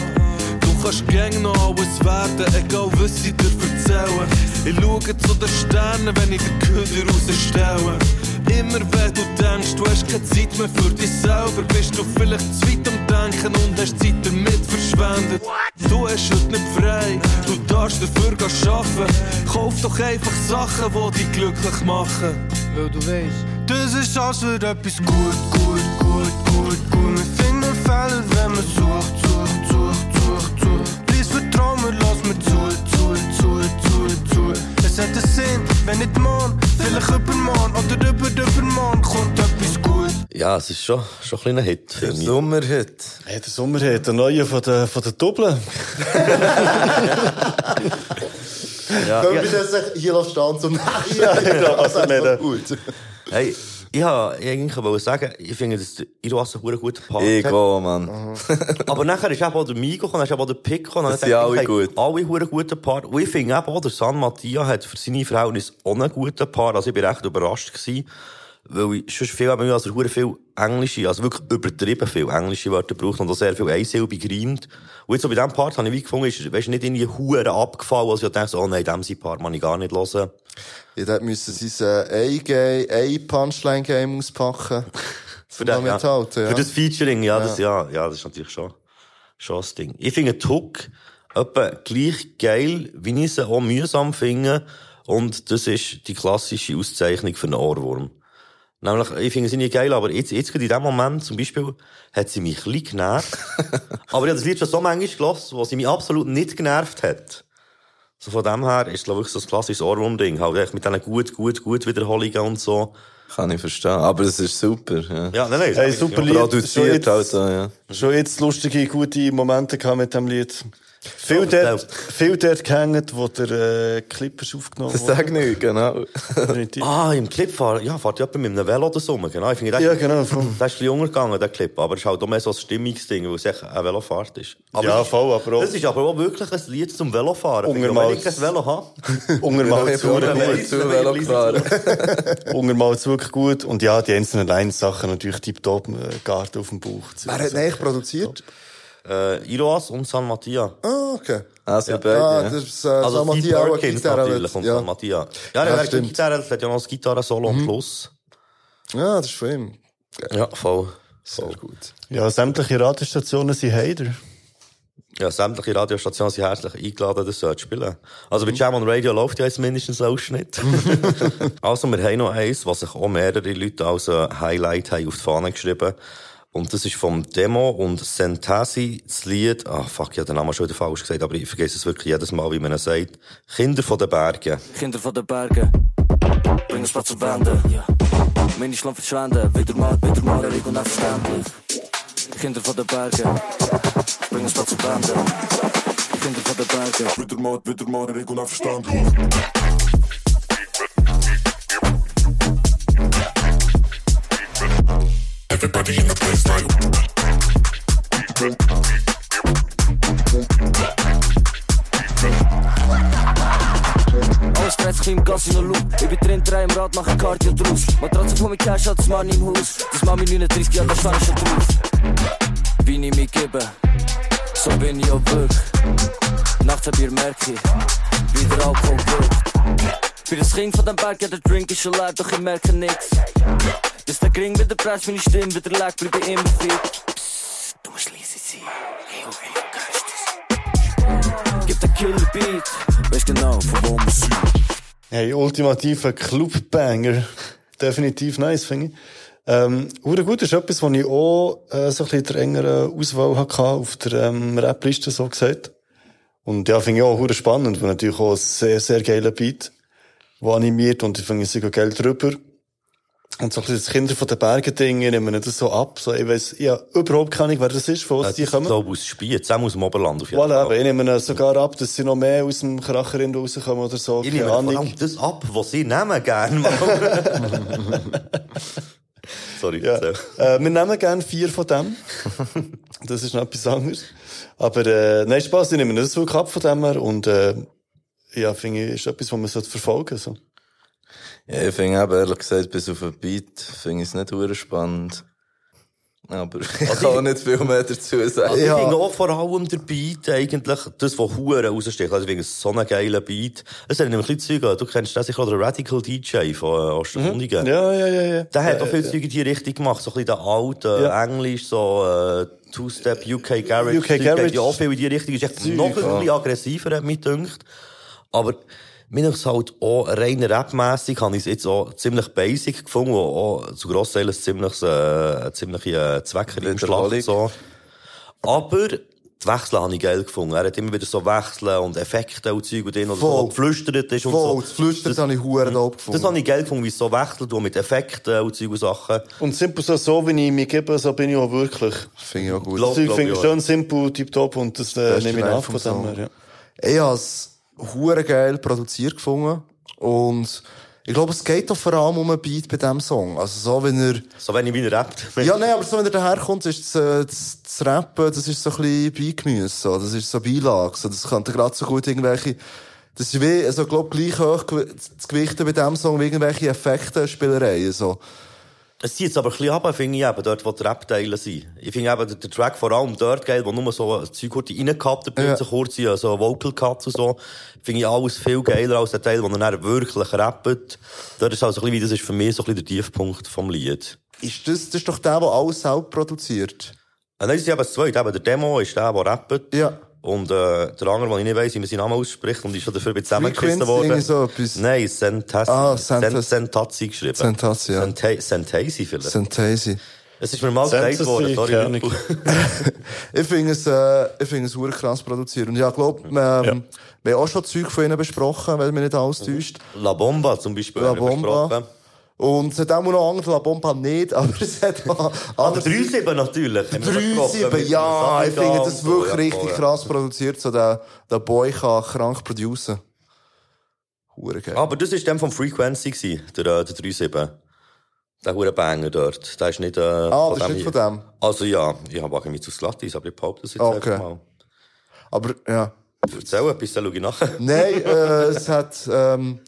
Du kannst gern noch alles werden, egal was sie dir erzählen. Ich schaue zu den Sternen, wenn ich den Köder rausstelle. Immer wenn du denkst, du hast keine Zeit mehr für dich selber, bist du vielleicht zu weit am Denken und hast Zeit damit verschwendet. Du hast heute nicht frei, du darfst dafür arbeiten. Kauf doch einfach Sachen, die dich glücklich machen. Weil du weißt, das ist als würde etwas gut, gut, gut, gut, gut. Wir finden Fehler, wenn man sucht, hat einen Sinn, wenn nicht morgen, vielleicht übermorgen oder über, übermorgen kommt etwas gut. Ja, es ist schon, schon ein kleiner Hit für mich. Sommerhit. Hey, der Sommerhit, der neue von der, von der Doppel. Ja, Können ja. wir das hier lassen stehen zum nächsten? Ja, genau, also das ist meine- doch gut. Hey, ich wollte eigentlich sagen, ich finde, dass Iroas einen guter Part Ich gehe, Mann. Aber nachher ist auch der Migo gekommen, dann ist auch der Pick gekommen. Das sind alle gut. Alle hure guten Paar. Und ich finde auch, der San Mattia hat für seine Verhältnisse auch einen guten Paar. Also ich bin recht überrascht gewesen. Weil ich schon viel eben, also viel englische, also wirklich übertrieben viel englische Wörter braucht und auch sehr viel einsilbig reimt. Und jetzt so bei diesem Part habe ich wie gefunden, ist, weißt, nicht irgendwie hure abgefallen, als ich dachte, so, oh nein, dem sein Part kann ich gar nicht hören. Ja, dort müssen sie sein äh, ein-Game- ein Punchline-Game auspacken. Für, das, ja. mithalten, ja. Für das Featuring, ja, das, ja, ja, das ist natürlich schon, schon das Ding. Ich finde die Hook etwa gleich geil, wie ich sie auch mühsam finde. Und das ist die klassische Auszeichnung für einen Ohrwurm. Nämlich, ich finde sie nicht geil, aber jetzt, jetzt gerade in dem Moment, zum Beispiel, hat sie mich ein bisschen genervt. aber ich habe das Lied schon so manchmal gelassen, wo sie mich absolut nicht genervt hat. So von dem her ist, glaube ich, so ein klassisches Ohrwurm-Ding. Halt echt mit diesen gut, gut, gut Wiederholungen und so. Kann ich verstehen. Aber es ist super. Ja, Ja, nein, nein. Hey, super Lied. Produziert Schon jetzt- halt, ja. Schon jetzt lustige, gute Momente gehabt mit dem Lied. Viel dort, viel dort gehängt, wo der äh, Clip ist aufgenommen Das sag nicht, genau. Ah, im Clip fahrt, ja, fahrt jemand mit einem Velo oder so rum, genau. Ich finde, der, Ja, genau. Der ist ein bisschen untergegangen, der Clip. Aber es ist halt auch mehr so ein Stimmungsding, weil es echt eine Velofahrt ist. Aber Ja, voll, aber auch- Das ist aber auch wirklich ein Lied zum Velofahren. Unter Wenn mal- ich kein Velo habe. Unter mal Ja, zu, gut. zu Velo gefahren. Unter mal zu wirklich gut. Und ja, die einzelnen Lines-Sachen natürlich tiptop, äh, Garten auf dem Bauch. Wer hat eigentlich produziert? Äh, Iroas und San Mattia. Ah, okay. Also Ja. beide, Ah, ja. das ist, äh, Also San Mattia auch Gitarre. natürlich und ja. San Mattia. Ja, Ja, der hat stimmt. Gitarre, hat ja noch das Gitarre-Solo am Schluss. Ja, das ist von ihm. Ja, voll. Sehr gut. Ja, sämtliche Radiostationen sind Hater. Ja, sämtliche Radiostationen sind herzlich eingeladen, das zu spielen. Also bei Jam on Radio läuft ja jetzt mindestens ein Ausschnitt. also wir haben noch eins, was sich auch mehrere Leute als ein Highlight haben auf die Fahne geschrieben. Und das ist vom Demo und Sentasi, das Lied, ah fuck, ich habe den Namen schon wieder falsch gesagt, aber ich vergesse es wirklich jedes Mal, wie man es sagt. Kinder von den Bergen. Kinder von den Bergen, bringen Spaß zu Bänden. Meine Schlangen verschwenden, wieder mal, wieder mal, Regel unverständlich. Kinder von den Bergen, bringen Spaß zu Bänden. Kinder von den Bergen. Wieder mal, wieder mal, Regel unverständlich. Everybody in the place now. Alles sich im Gas in der Loop. Ich bin drin, drei im Rad, mache Cardio draus. Matratze von mir Cash hat das Mann im Haus. Das Mami 39 Jahre, da stand ich schon. Wie ich mich gebe, so bin ich auch wirklich. Nachts ein Bier merke wie der Alkohol. Bin das Kind von dem Berg, ja, der Drink ist schon leer, doch ich merke nix. Bis der Gring wieder presst, meine Stimme wieder lag, bleib ich immer fit. Psst, du musst leise sein. Hey, oh, hey? Gib den Killer Beat, weißt genau, von wo wir sind. Hey, ultimativer Clubbanger. Definitiv nice, finde ich. Ähm, hure gut ist etwas, was ich auch äh, so ein bisschen der engeren Auswahl hatte auf der ähm, Rap-Liste, so gesagt. Und ja, finde ich auch hure spannend, weil natürlich auch ein sehr, sehr geiler Beat, der animiert und ich finde es sogar geil drüber. Und so ein bisschen das Kinder von den Bergen-Ding, ich nehme das so ab. So, ich weiss, ich habe überhaupt keine Ahnung, wer das ist, von was Das die kommen. so aus Spiez, zusammen aus dem Oberland auf jeden Voilà, Fall. aber ich nehme sogar ab, dass sie noch mehr aus dem Kracher rauskommen oder so. Ich nehme vor allem das ab, was sie nehmen gerne mal. Sorry, Ja. Äh, wir nehmen gerne vier von dem. Das ist noch etwas anderes. Aber, äh, nein, Spaß, ich nehme das wirklich ab von dem her. Und, äh, ja, finde ich, ist etwas, was man sollte verfolgen so. Ja, ich finde eben, ehrlich gesagt, bis auf ein Beat, finde ich es nicht hure spannend. Aber ich kann auch nicht viel mehr dazu sagen. Also ich finde auch vor allem der Beat eigentlich, das, was Huren raussticht. Also es so einen geilen Beat. Es sind nämlich ein bisschen Züge, du kennst das sicher der Radical DJ von äh, Ostermundigen. Ja, ja, ja, ja. Der hat ja, auch viel ja. Zeug in die Richtung gemacht, so ein bisschen der alte, Ja. Englisch, so, äh, Two-Step, UK Garage. UK Zeug, Garage. Ja, auch viel in die Richtung, ist echt Zeug, noch ein bisschen aggressiver, hat mich gedacht. Aber, mir ist halt auch rein rapmässig, habe ich es jetzt auch ziemlich basic gefunden, wo auch zu Grossteilen ein ziemlich, äh, eine ziemliche äh, so. Aber, die Wechsel habe ich geil gefunden. Er hat immer wieder so Wechseln und Effekte und Zeug und oder so, geflüstert ist und Voll, so. das Flüstern habe ich hure dope gefunden. Das habe ich geil gefunden, wie es so wechselt, und mit Effekten und Zeug und Sachen. Und simpel so, so wie ich mich gebe, so bin ich auch wirklich. Finde ich auch gut. Das Zeug finde ich schön simpel, tipptopp und das äh, Beste nehme ich nach von dem her, ja. Es hure geil produziert gefunden. Und ich glaube, es geht doch vor allem um einen Beat bei diesem Song. Also so, wenn er... So wenig wie er rappt. Ja, nein, aber so, wenn er daherkommt, ist das, äh, das, das Rappen, das ist so ein bisschen Beigemüse, so. Das ist so Beilage, so. Das könnte gerade so gut irgendwelche... Das ist wie, also, glaub, gleich hoch das Gewicht bei diesem Song wie irgendwelche Effekte, Spielereien, so. Es zieht jetzt aber ein bisschen ab, finde ich eben, dort, wo die Rap-Teile sind. Ich finde eben, der, Track vor allem dort geil, wo nur so ein Zeug kurz reingekappt wird, Ja. so kurz, ja, so Vocal Cuts und so. Finde ich alles viel geiler als der Teil, wo er dann wirklich rappt. Dort ist also ein bisschen wie, das ist für mich so ein bisschen der Tiefpunkt vom Lied. Ist das, das ist doch der, der alles selbst produziert. Und dann ist es eben das Zweite, eben der Demo ist der, der rappt. Ja. Und, äh, der andere, den ich nicht weiss, wie man seinen Namen ausspricht, und ist schon dafür zusammengeschissen worden. so etwas. Nein, Sentasi. Ah, Sentas- Sent Sentazzi geschrieben. Sentazzi, ja. Senta Sentasi vielleicht. Synthese. Es ist mir mal gesagt worden, sorry. ich finde es, äh, ich finde es krass produziert. Und ja, ich glaube, ähm, wir haben auch schon Zeug von ihnen besprochen, wenn mich nicht alles täuscht. La Bomba zum Beispiel. La wir Bomba. Und es hat auch noch andere, La Bomba nicht, aber es hat noch Ah, andere. der 3-7 natürlich. haben wir besprochen, 3-7, mit ja, dem ich finde das so, wirklich ja, richtig ja. krass produziert. So, der, der Boy kann krank produceren. Hure geil. Aber das war dem vom Frequency, gewesen, der, äh, der 3-7. Der hure Banger dort. Der ist nicht, äh, Ah, das ist nicht von dem? Also ja, ich habe mich zu Slattis, aber ich behaupte das jetzt Okay. einfach mal. Aber, ja. Erzähl etwas, dann schau ich nach. Nein, äh, es hat, ähm,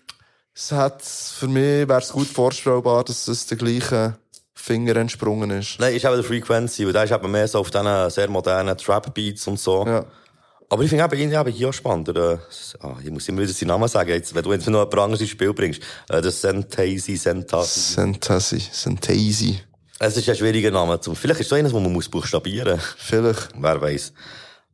es hat, für mich wäre es gut vorstellbar, dass es der gleiche Finger entsprungen ist. Nein, ist eben der Frequency, weil der ist eben mehr so auf diesen sehr modernen Trap-Beats und so. Ja. Aber ich finde eben, ihn eben hier auch spannend. Ah, ich muss immer wieder seinen Namen sagen, jetzt, wenn du jetzt noch jemand anderes ins Spiel bringst. Äh, der Sentaisi, Sentasi. Sentasi, Sentaisi. Es ist ein schwieriger Name. Zum, vielleicht ist es so eines, wo man muss buchstabieren muss. Vielleicht. Wer weiß.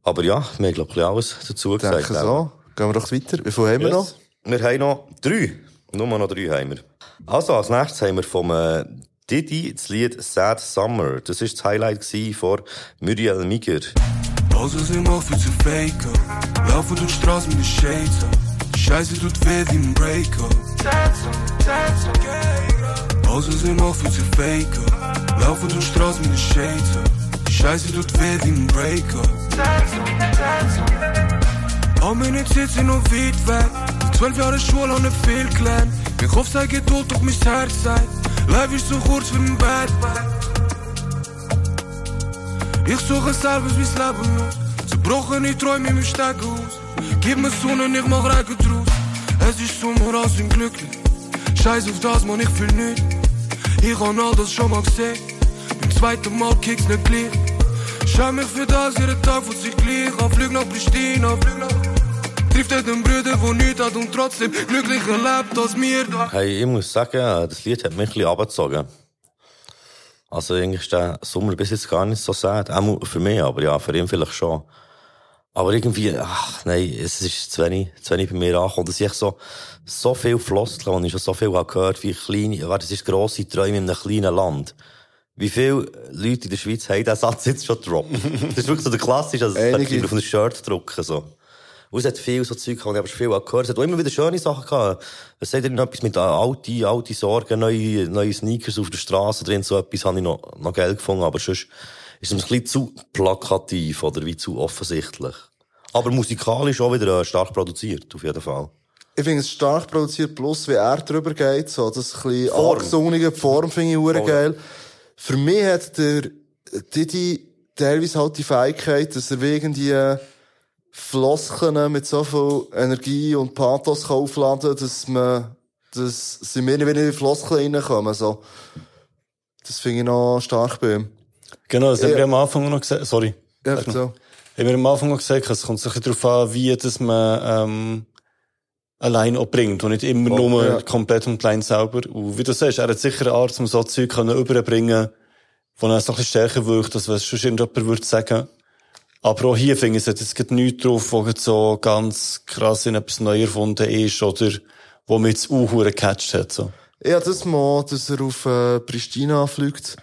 Aber ja, wir haben, glaube ich, alles dazu Ich denke gesagt. so. Gehen wir doch weiter. Wie viel haben wir noch? Wir haben noch drei. Nur noch drei haben wir. Also, als nächstes haben wir vom äh, Didi das Lied Sad Summer. Das war das Highlight von Muriel Miger. Alles, was ich mach, fühlt sich fake an. Laufe durch die Straße mit den Shades an. Scheiße tut weh wie ein Breakup. Alles, was ich mach, fühlt sich fake an. Laufe durch die Straße mit den Shades an. Scheiße tut weh wie ein Breakup. All meine Ziele sind noch weit weg. Zwölf Jahre Schule und nicht viel gelernt. Mein Kopf sagt Geduld, doch mein Herz sagt, Life ist so kurz für ein Bad Ich suche selber mein Leben aus. Zerbrochene Träume in meinem Steckenhaus. Gib mir Sonne ich mach Regen draus. Es ist Sommer, alle sind glücklich. Scheiß auf das, man, ich fühl nicht. Ich hab all das schon mal gesehen. Beim zweiten Mal kicks nicht gleich. Schau mich für das, jeden Tag von sich gleich. Auf Flug nach Pristina, Flug nach... Trifft er den Bruder, der nichts hat und trotzdem glücklicher lebt als mir. Hey, ich muss sagen, das Lied hat mich ein bisschen abgezogen. Also, eigentlich ist der Sommer bis jetzt gar nicht so sad. Auch für mich, aber ja, für ihn vielleicht schon. Aber irgendwie, ach, nein, es ist zu wenig, zu wenig bei mir angekommen. Das sind echt so, so viel Floskeln, und ich schon so viel gehört, wie kleine, warte, das ist grosse Träume in einem kleinen Land. Wie viele Leute in der Schweiz haben diesen Satz jetzt schon gedroppt? das ist wirklich so der klassische, also, das auf ein Shirt drucken, so. Und es hat viel so Zeug gehabt, ich habe schon viel auch gehört. Es hat auch immer wieder schöne Sachen gehabt. Es sagt noch etwas mit äh, alte, alte Sorgen, neue, neue Sneakers auf der Straße drin, so etwas habe ich noch, noch geil gefunden, aber sonst ist es ein bisschen zu plakativ oder wie zu offensichtlich. Aber musikalisch auch wieder äh, stark produziert, auf jeden Fall. Ich finde es stark produziert, plus wie er drüber geht, so, das ein bisschen Form. angesungene Form finde ich Voll. geil. Für mich hat der Didi teilweise halt die Fähigkeit, dass er wegen die äh, Floskeln mit so viel Energie und Pathos aufladen, dass man, dass sie mir nicht in die Floskeln reinkommen, so. Das finde ich noch stark bei ihm. Genau, das haben Ja. wir am Anfang noch gesagt. Sorry. Ja, noch. so. Haben wir am Anfang noch gesagt, es kommt sich darauf an, wie das man ähm, allein auch bringt und nicht immer Oh, nur ja. komplett und klein selber. Und wie du sagst, er hat sicher eine Art, um so Zeug überbringen, wo er so ein bisschen stärker wirkt, als was sonst irgendjemand würde sagen. Aber auch hier finde ich, es hat jetzt nichts drauf, wo so ganz krass in etwas neu erfunden ist oder wo mich jetzt auch gecatcht hat. So. Ja, das mal, dass er auf äh, Pristina fliegt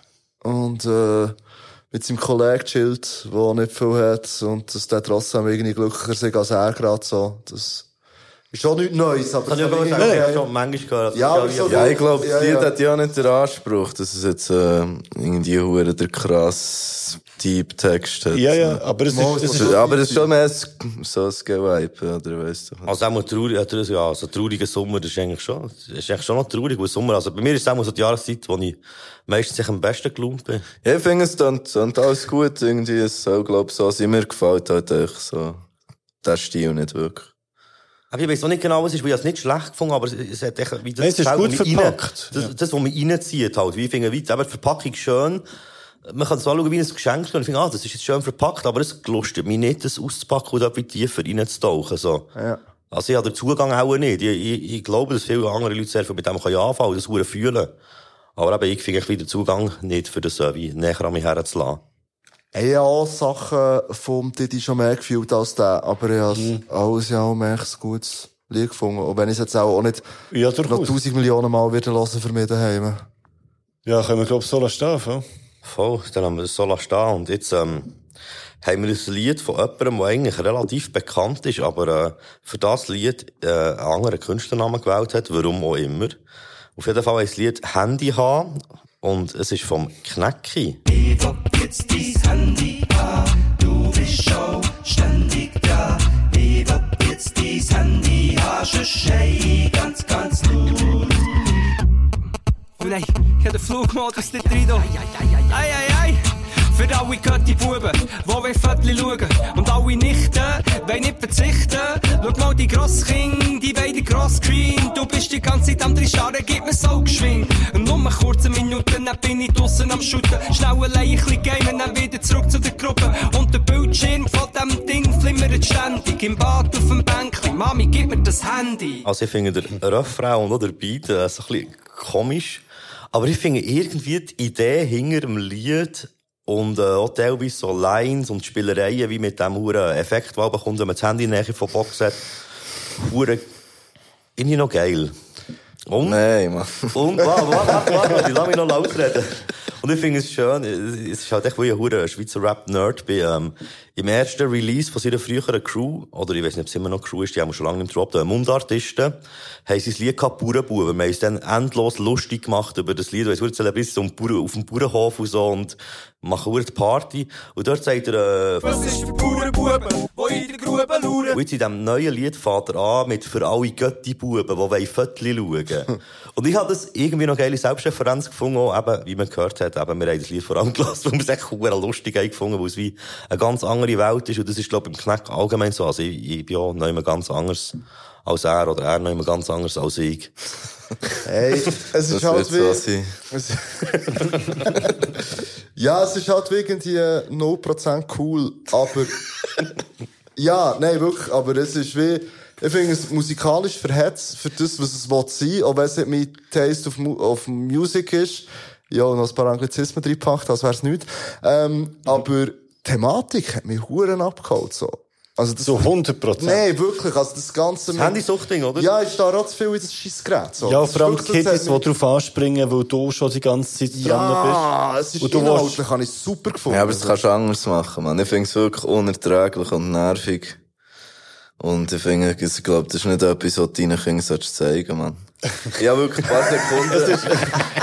und äh, mit seinem Kollegen chillt, der nicht viel hat und dass der trotzdem irgendwie glücklicher ist als er gerade so. Das ist schon nichts Neues, aber Kann ich das sagen, ich ich habe geil. schon manchmal gehört. Ja, aber so- Ja, ich glaube, Ja, ja. hat ja nicht den Anspruch, dass es jetzt äh, irgendwie der krass Deep Text hat. Ja, ja, aber es ist, es so- ist, aber es ist schon mehr so ein Vibe, oder weißt du? Also auch mal traurig, ja, traurig- ja, so trauriger Sommer, das ist eigentlich schon, das ist eigentlich schon noch traurig, weil Sommer, also bei mir ist es auch so die Jahreszeit, wo ich meistens am besten gelaunt bin. Ja, ich finde es dann, dann alles gut, irgendwie, es soll, glaub so, also mir gefällt halt echt so, der Stil nicht wirklich. Aber ich weiß auch nicht genau, was es ist, weil ich es nicht schlecht gefunden aber es, hat echt, wie das Nein, es ist gut verpackt. Rein, das, das, was mich reinzieht halt, wie ich finde, wie, eben die Verpackung schön, man kann es anschauen wie ein Geschenk und ich finde, ah, das ist jetzt schön verpackt, aber es lustet mich nicht, das auszupacken und wie tiefer reinzutauchen, so. Ja. Also ich habe den Zugang auch nicht. Ich, ich, ich glaube, dass viele andere Leute sehr viel mit dem können anfangen und das hure fühlen. Aber eben, ich finde wieder den Zugang nicht, für das äh, wie näher an mich herzulassen. Ich habe auch Sachen vom Didi schon mehr gefühlt als der, aber ich habe Mhm. alles ja auch mehr gutes Lied gefunden. Und wenn ich es jetzt auch nicht ja, noch tausend Millionen Mal wieder hören für mich daheim. Ja, können wir, glaube ich, so lassen stehen, ja? Voll, dann haben wir das so lassen. Und jetzt ähm, haben wir ein Lied von jemandem, der eigentlich relativ bekannt ist, aber äh, für das Lied äh, einen anderen Künstlernamen gewählt hat, warum auch immer. Auf jeden Fall das Lied Handy haben und es ist vom Knecki. Ich jetzt dein Handy haben, du bist schon Flugmodus nicht rein. Ei, ei, ei. Für alle götti Buben, die wollen Viertel schauen. Und alle Nichten, wollen nicht verzichten. Schau mal die Grosskinder, die wollen den Grossscreen. Du bist die ganze Zeit am Trischaren, gib mir so geschwind. Und nur kurze Minuten, dann bin ich draussen am Shooten. Schnell allein ein bisschen gamen, dann wieder zurück zu der Gruppe. Und der Bildschirm von dem Ding flimmert ständig. Im Bad auf dem Bänkchen, Mami, gib mir das Handy. Also ich finde den Refrain und der Beat äh, so ein bisschen komisch. Aber ich finde irgendwie die Idee hinter dem Lied und äh, auch teilweise so Lines und Spielereien wie mit dem huren Effekt, der kommt, wenn man das Handy näher von Box hat, hure irgendwie noch geil. Und? Nein, Mann. Und, warte, warte, warte, warte, lass mich noch ausreden. Und ich finde es schön, es ist halt echt, weil ich ein Schweizer Rap-Nerd bin, ähm, im ersten Release von seiner früheren Crew, oder ich weiß nicht, ob es immer noch Crew ist, die haben wir schon lange nicht gedroppt, äh, Mundartisten, haben sie das Lied gehabt, Bauernbuben. Wir haben uns dann endlos lustig gemacht über das Lied, weil es wurde zelebriert, so auf dem Bauernhof und so, und machen hure die Party. Und dort sagt er, äh, Was ist für Bauernbuben, die in der Grube lauern? und jetzt in diesem neuen Lied fährt er an mit für alle Götti-Buben, die wollen Fötli schauen. Und ich habe das irgendwie noch geile Selbstreferenz gefunden, auch eben, wie man gehört hat, eben, wir haben das Lied vor allem gelassen, weil wir es echt lustig haben gefunden, weil es wie eine ganz andere Welt ist. Und das ist, glaube ich, im Knack allgemein so. Also ich, ich bin ja noch immer ganz anders als er, oder er noch immer ganz anders als ich. Hey, es ist halt so wie... Es- ja, es ist halt wie irgendwie äh, 0% cool, aber... ja, nein, wirklich, aber es ist wie... Ich finde es musikalisch verhetzt für das, was es will sein, auch wenn es nicht mein Taste of, Mu of Music ist. Ja, und noch ein paar Anglizismen drin gepackt, als wär's nichts. Ähm, aber die Thematik hat mich Huren abgeholt, so. Also das, So 100%. Nein, wirklich, also das Ganze... Das Handysuchtding, oder? Ja, ich da zu viel in das Scheissgerät, so. Ja, ist vor allem hat mich- die drauf anspringen, weil du schon die ganze Zeit dran Ja, bist. es ist Und du inhaltlich, willst- habe ich super gefunden. Ja, aber das kannst du anders machen, man. Ich finde es wirklich unerträglich und nervig. Und ich finde, ich glaube, das ist nicht etwas, was deinen Kindern solltest zeigen, man. Ja, wirklich ein paar Sekunden.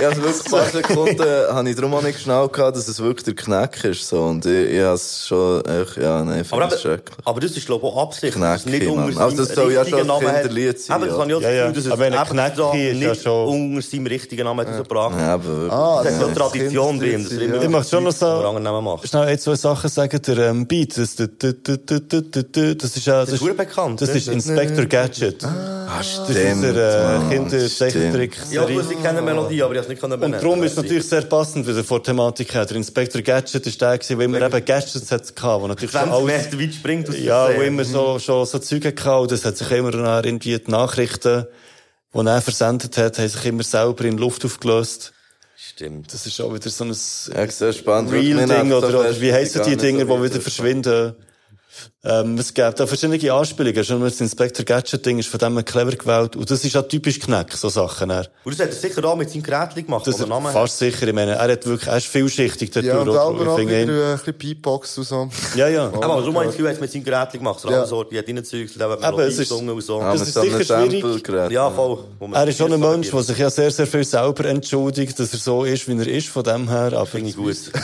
ja, also wirklich ein paar Sekunden habe ich darum auch nicht schnell gehabt, dass es wirklich der Knack ist, so. Und ich, ich habe es schon, echt, ja, nein, ich Aber, schrecklich. aber das ist, glaube ich, auch Absicht. Knäcki, nicht unter seinem Also das soll ja schon hat. Kinderlied sein, Eben, das ja. habe ich auch Ja, ja. das Gefühl, dass es Aber ein eben da ist ja nicht schon- unter seinem richtigen Namen rausgebracht. Ja, aber wirklich. Ah, Das ist so das Tradition drin, dass er immer Ich möchte schon noch so- anderen Namen macht. Schnell ein, zwei Sachen sagen. Der ähm, Beat, das, das, das, das, das, das, das ist ja... Das ist bekannt. Das ne? ist Inspector Gadget. Ah, Das stimmt, ist der Mann, Kinderzeichentrick-Serie. Ja, gut, ich kenne die Melodie, aber ich habe es nicht können Und benennen. darum ist es natürlich sehr passend wieder vor der Thematik her. Der Inspector Gadget ist der gewesen, weil wir eben Gadgets hatte, wo natürlich schon 20 alles, weit springt aus der ja, wo immer so, schon so Züge gehabt, und das hat sich immer dann irgendwie die Nachrichten, die er versendet hat, haben sich immer selber in Luft aufgelöst. Stimmt. Das ist auch wieder so ein Ja, sehr spannend. Real-Ding, oder, oder wie heissen die Dinger, so die wieder verschwinden? Ähm, es gibt auch verschiedene Anspielungen. Schon das Inspector Gadget-Ding ist von dem clever gewählt. Und das ist auch typisch Knack, so Sachen. Er. Und das hat er sicher auch mit seinem Gerät gemacht, Das der Name fast sicher. Ich meine, er hat wirklich, er ist vielschichtig dort Ja, und oder? noch wieder ein bisschen Beatbox und so. Ja, ja. Aber darum habe ich das Gefühl, er hat es mit seinem Gerät gemacht. So Ja. ja. so, die hat Aber Melodie es ist- gesungen und so. Ah, Das mit ist sicher schwierig. Ja, voll. Er ist schon ein Mensch, der sich ja sehr, sehr viel selber entschuldigt, dass er so ist, wie er ist, von dem her. Aber Finde ich gut.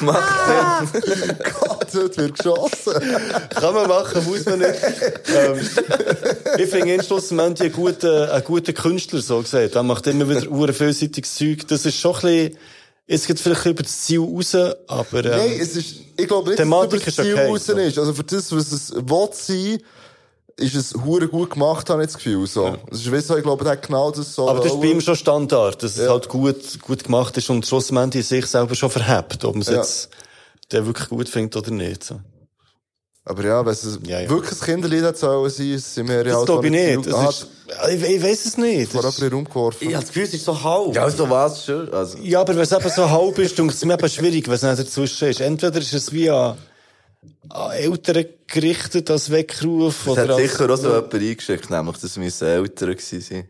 Gott, dort wird geschossen. Kann man machen, muss man nicht. ähm, ich finde ihn schlussendlich einen guten, einen guten Künstler, so gesagt. Er macht immer wieder ure vielseitiges Zeug. Das ist schon ein bisschen, es geht vielleicht über das Ziel raus, aber, ähm, Nein, es ist, ich glaube nicht, dass es über ist das Ziel okay, raus so. ist. Also für das, was es will sein, ist es hure gut gemacht, habe ich das Gefühl, so. Es ist wie so, ich glaube, der hat genau das so. aber das ist bei ihm schon Standard, dass es halt gut, gut gemacht ist und schlussendlich sich selber schon verhebt, ob man es Ja. jetzt der wirklich gut findet oder nicht. So. Aber ja, wenn es Ja, ja. wirklich ein Kinderlied hat sollen sein, sind wir ja Das glaube ich nicht. Das Ah, ist, ich, ich weiß es nicht. vor Das jemandem rumgeworfen. Ich habe das Gefühl, es ist so halb. Ja, also was schon. Also, Ja, aber wenn es eben so halb ist, dann ist es mir eben schwierig, wenn es nicht dazwischen ist. Entweder ist es wie an, an Eltern gerichtet als Weckruf es oder hat als, sicher auch so jemand eingeschickt, nämlich, das müssen Eltern gewesen sein.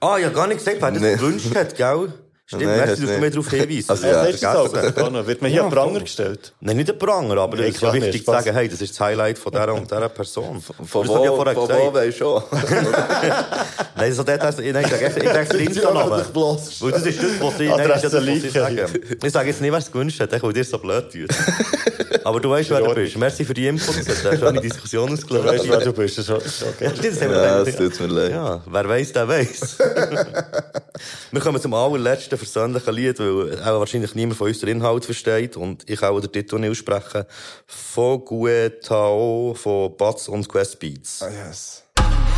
Ah, ja, gar nicht gesagt, wer das gewünscht hat, gell? Stimmt, Nein, dass du mir darauf hinweist. Also, Das ja. Album, Dana, wird man hier Ja, an Pranger gestellt? Nein, nicht der Pranger, aber Nee, es ist ja wichtig zu sagen, hey, das ist das Highlight von dieser und dieser Person. Von das hab ich ja wo, vorher von gesagt. wo weisst du schon? Nein, so dort, hast- nein, ich sage sage den Insta-Namen. Weil das ist das, was ich, nein, das das, was ich sage. Ich sage jetzt nicht, wer es gewünscht hat, weil dir so blöd tut. Aber du weißt, wer du bist. Merci für die Infos, das hat eine schöne Diskussion Du weißt, wer ausgelöst. du bist. Das ist okay. Ja, das tut mir leid. Ja, wer weiß, der weiß. wir kommen zum allerletzten versöhnlichen Lied, weil auch wahrscheinlich niemand von uns den Inhalt versteht und ich auch den Titel nicht aussprechen. Foguetao von Bats und Quest Beats. Ah, yes.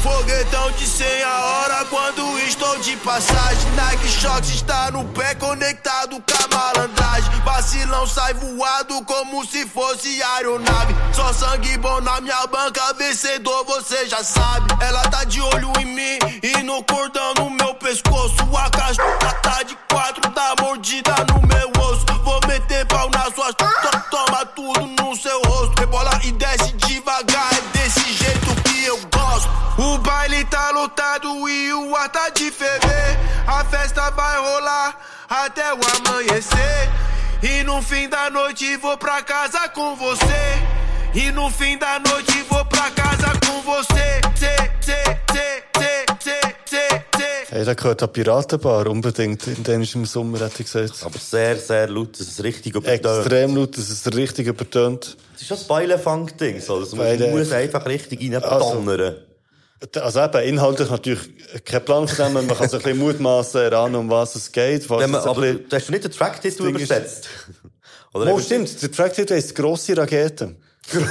Foguetão de 100 a hora quando estou de passagem. Nike Shox está no pé conectado com a malandragem. Vacilão sai voado como se fosse aeronave. Só sangue bom na minha banca, vencedor você já sabe. Ela tá de olho em mim e no cordão no meu pescoço. A caixa tá de quatro, dá mordida no meu osso. Vou meter pau nas suas to toma tudo no seu rosto. Rebola e desce devagar, O baile tá lotado e o ar tá de ferver. A festa vai rolar até o amanhecer. E no fim da noite vou pra casa com você. E no fim da noite vou pra casa com você. Tê, tê, tê, tê, tê, tê, tê. Hey, der gehört an Piratenbar, unbedingt. In dänischem Sommer, hätte ich gesagt. Aber sehr, sehr laut, dass es richtig übertönt. Extrem laut, dass es richtig übertönt. Das ist schon das Beilefang-Ding, so. dass man Beile- muss einfach richtig Also- rein Also eben, inhaltlich natürlich kein Plan von dem, man kann so ein bisschen mutmaßen, erahnen, um was es geht. Was Wenn man, es aber bisschen- du hast du nicht den Track-Titel übersetzt? Oder Oh, stimmt, der Track heisst «Grosse Raketen». Von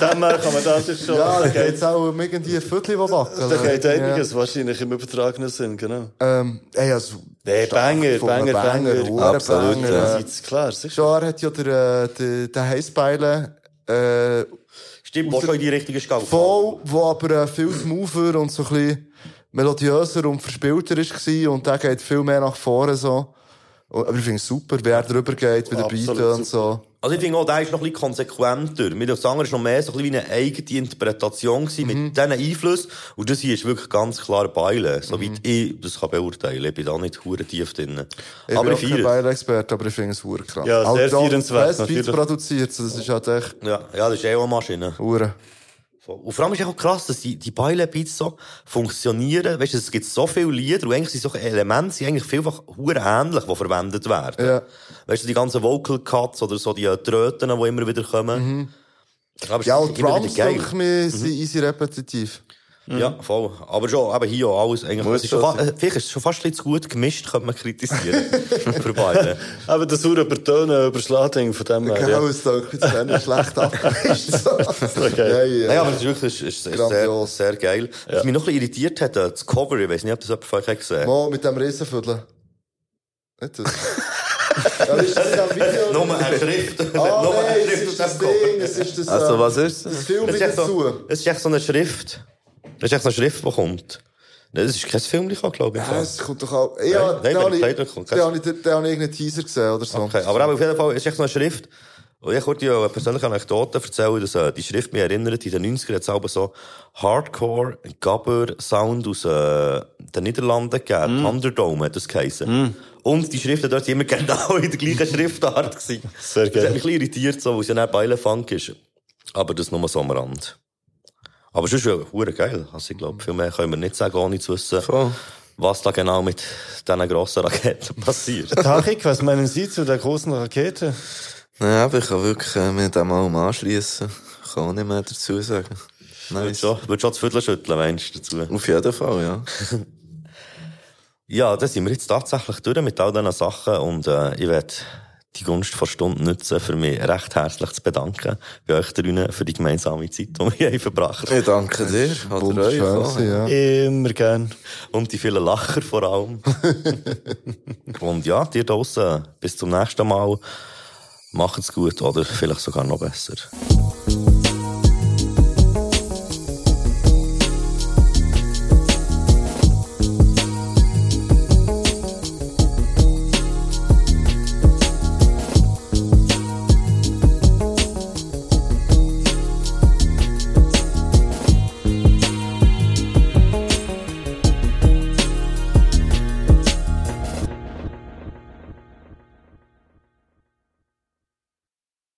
dem her kann man das schon... Ja, da geht, geht's auch um irgendwie ein Viertel, die wackeln. da geht Ja. einiges, wahrscheinlich im übertragenen Sinn, genau. Ähm, ey, also, Nee, Banger, Banger, Banger. Huren Absolut, Banger, ja. äh. Das ist klar, sicher. Schar hat ja der, äh, der, der Heissbeile, äh, Stimmt, wo schon in die richtige Skalp. voll, wo aber äh, viel smoother und so ein bisschen melodiöser und verspielter gsi und der geht viel mehr nach vorne so. Und- Aber ich finde es super, wer drüber geht, wie der Absolut und so. Also ich finde auch, der ist noch ein bisschen konsequenter. Mit das andere ist noch mehr so ein bisschen wie eine eigene Interpretation gewesen, Mhm. mit diesen Einflüssen. Und das hier ist wirklich ganz klar Beile. Soweit ich das kann beurteilen. Ich bin da nicht hure tief drin. Ich aber bin ich feiere. Beile-Experte, aber ich finde es hure krass. Ja, sehr Auch feierenswert, West Beats produziert, das ist halt echt Ja, ja, das ist eh auch eine Maschine. hure. Und vor allem ist auch krass, dass die, die Beile-Beats so funktionieren. Weißt du, es gibt so viele Lieder und eigentlich sind solche Elemente sind eigentlich vielfach hure ähnlich, die verwendet werden. Ja. Weißt du, die ganzen Vocal Cuts oder so die äh, Tröten, die immer wieder kommen. Aber es Ja, und Drums, denke ich mir, sind easy repetitiv. Ja, voll. Aber schon, eben hier auch alles eigentlich. Es ist schon äh, vielleicht ist es schon fast ein bisschen zu gut gemischt, könnte man kritisieren. Für beide. Aber das Ur übertönen, überschlagen von dem her, Genau, ja. es wenn er schlecht abgemischt. Okay. Ja, ja. Nein, aber es ist wirklich es ist, es ist sehr, sehr geil. Was mich noch ein bisschen irritiert hat, äh, das Cover, ich weiß nicht, ob das jemand von euch hat gesehen Mal mit dem Riesenviertel. Nicht das? ja, ist das ein Video? Nur eine Schrift. Ah, Nur eine nein, es Schrift ist auf das. Ding, es ist das, Also, äh, was ist das das? Film Es ist dazu. so, es ist echt so eine Schrift. Es ist echt eine Schrift, die kommt. Nein, das ist kein Film, glaube ich. Ja, es kommt doch auch... Ja, Nein, nein, ich, ich habe, da habe ich, da habe ich irgendeinen Teaser gesehen oder so. Okay, aber auf jeden Fall, es ist echt eine Schrift. Und ich wollte dir eine persönliche Anekdote erzählen, dass äh, die Schrift mich erinnert, in den 90ern hat es aber so Hardcore, Gabber Sound aus äh, den Niederlanden gegeben. Thunderdome hat das geheißen. Und die Schriften dort sind immer genau in der gleichen Schriftart gewesen. Sehr Das geil. hat mich ein bisschen irritiert, so, weil es ja nicht Beilefunk ist. Aber das nur so am Rand. Aber es ist ja hure geil. Also ich glaube, viel mehr können wir nicht sagen, ohne zu wissen, Voll. was da genau mit diesen grossen Raketen passiert. Tachik, was meinen Sie zu der großen Rakete? Naja, aber ich kann wirklich äh, mit dem allem anschliessen. Ich kann auch nicht mehr dazu sagen. Nice. schon, würde schon das Viertel schütteln, meinst du, dazu? Auf jeden Fall, ja. Ja, da sind wir jetzt tatsächlich durch mit all diesen Sachen und äh, ich werde die Gunst vor Stunden nutzen, für mich recht herzlich zu bedanken bei euch drinnen für die gemeinsame Zeit, die wir haben verbracht Ich danke dir. Oder euch. Gewesen, ja. Immer gern. Und die vielen Lacher vor allem. und ja, dir draussen, bis zum nächsten Mal. Macht's gut oder vielleicht sogar noch besser.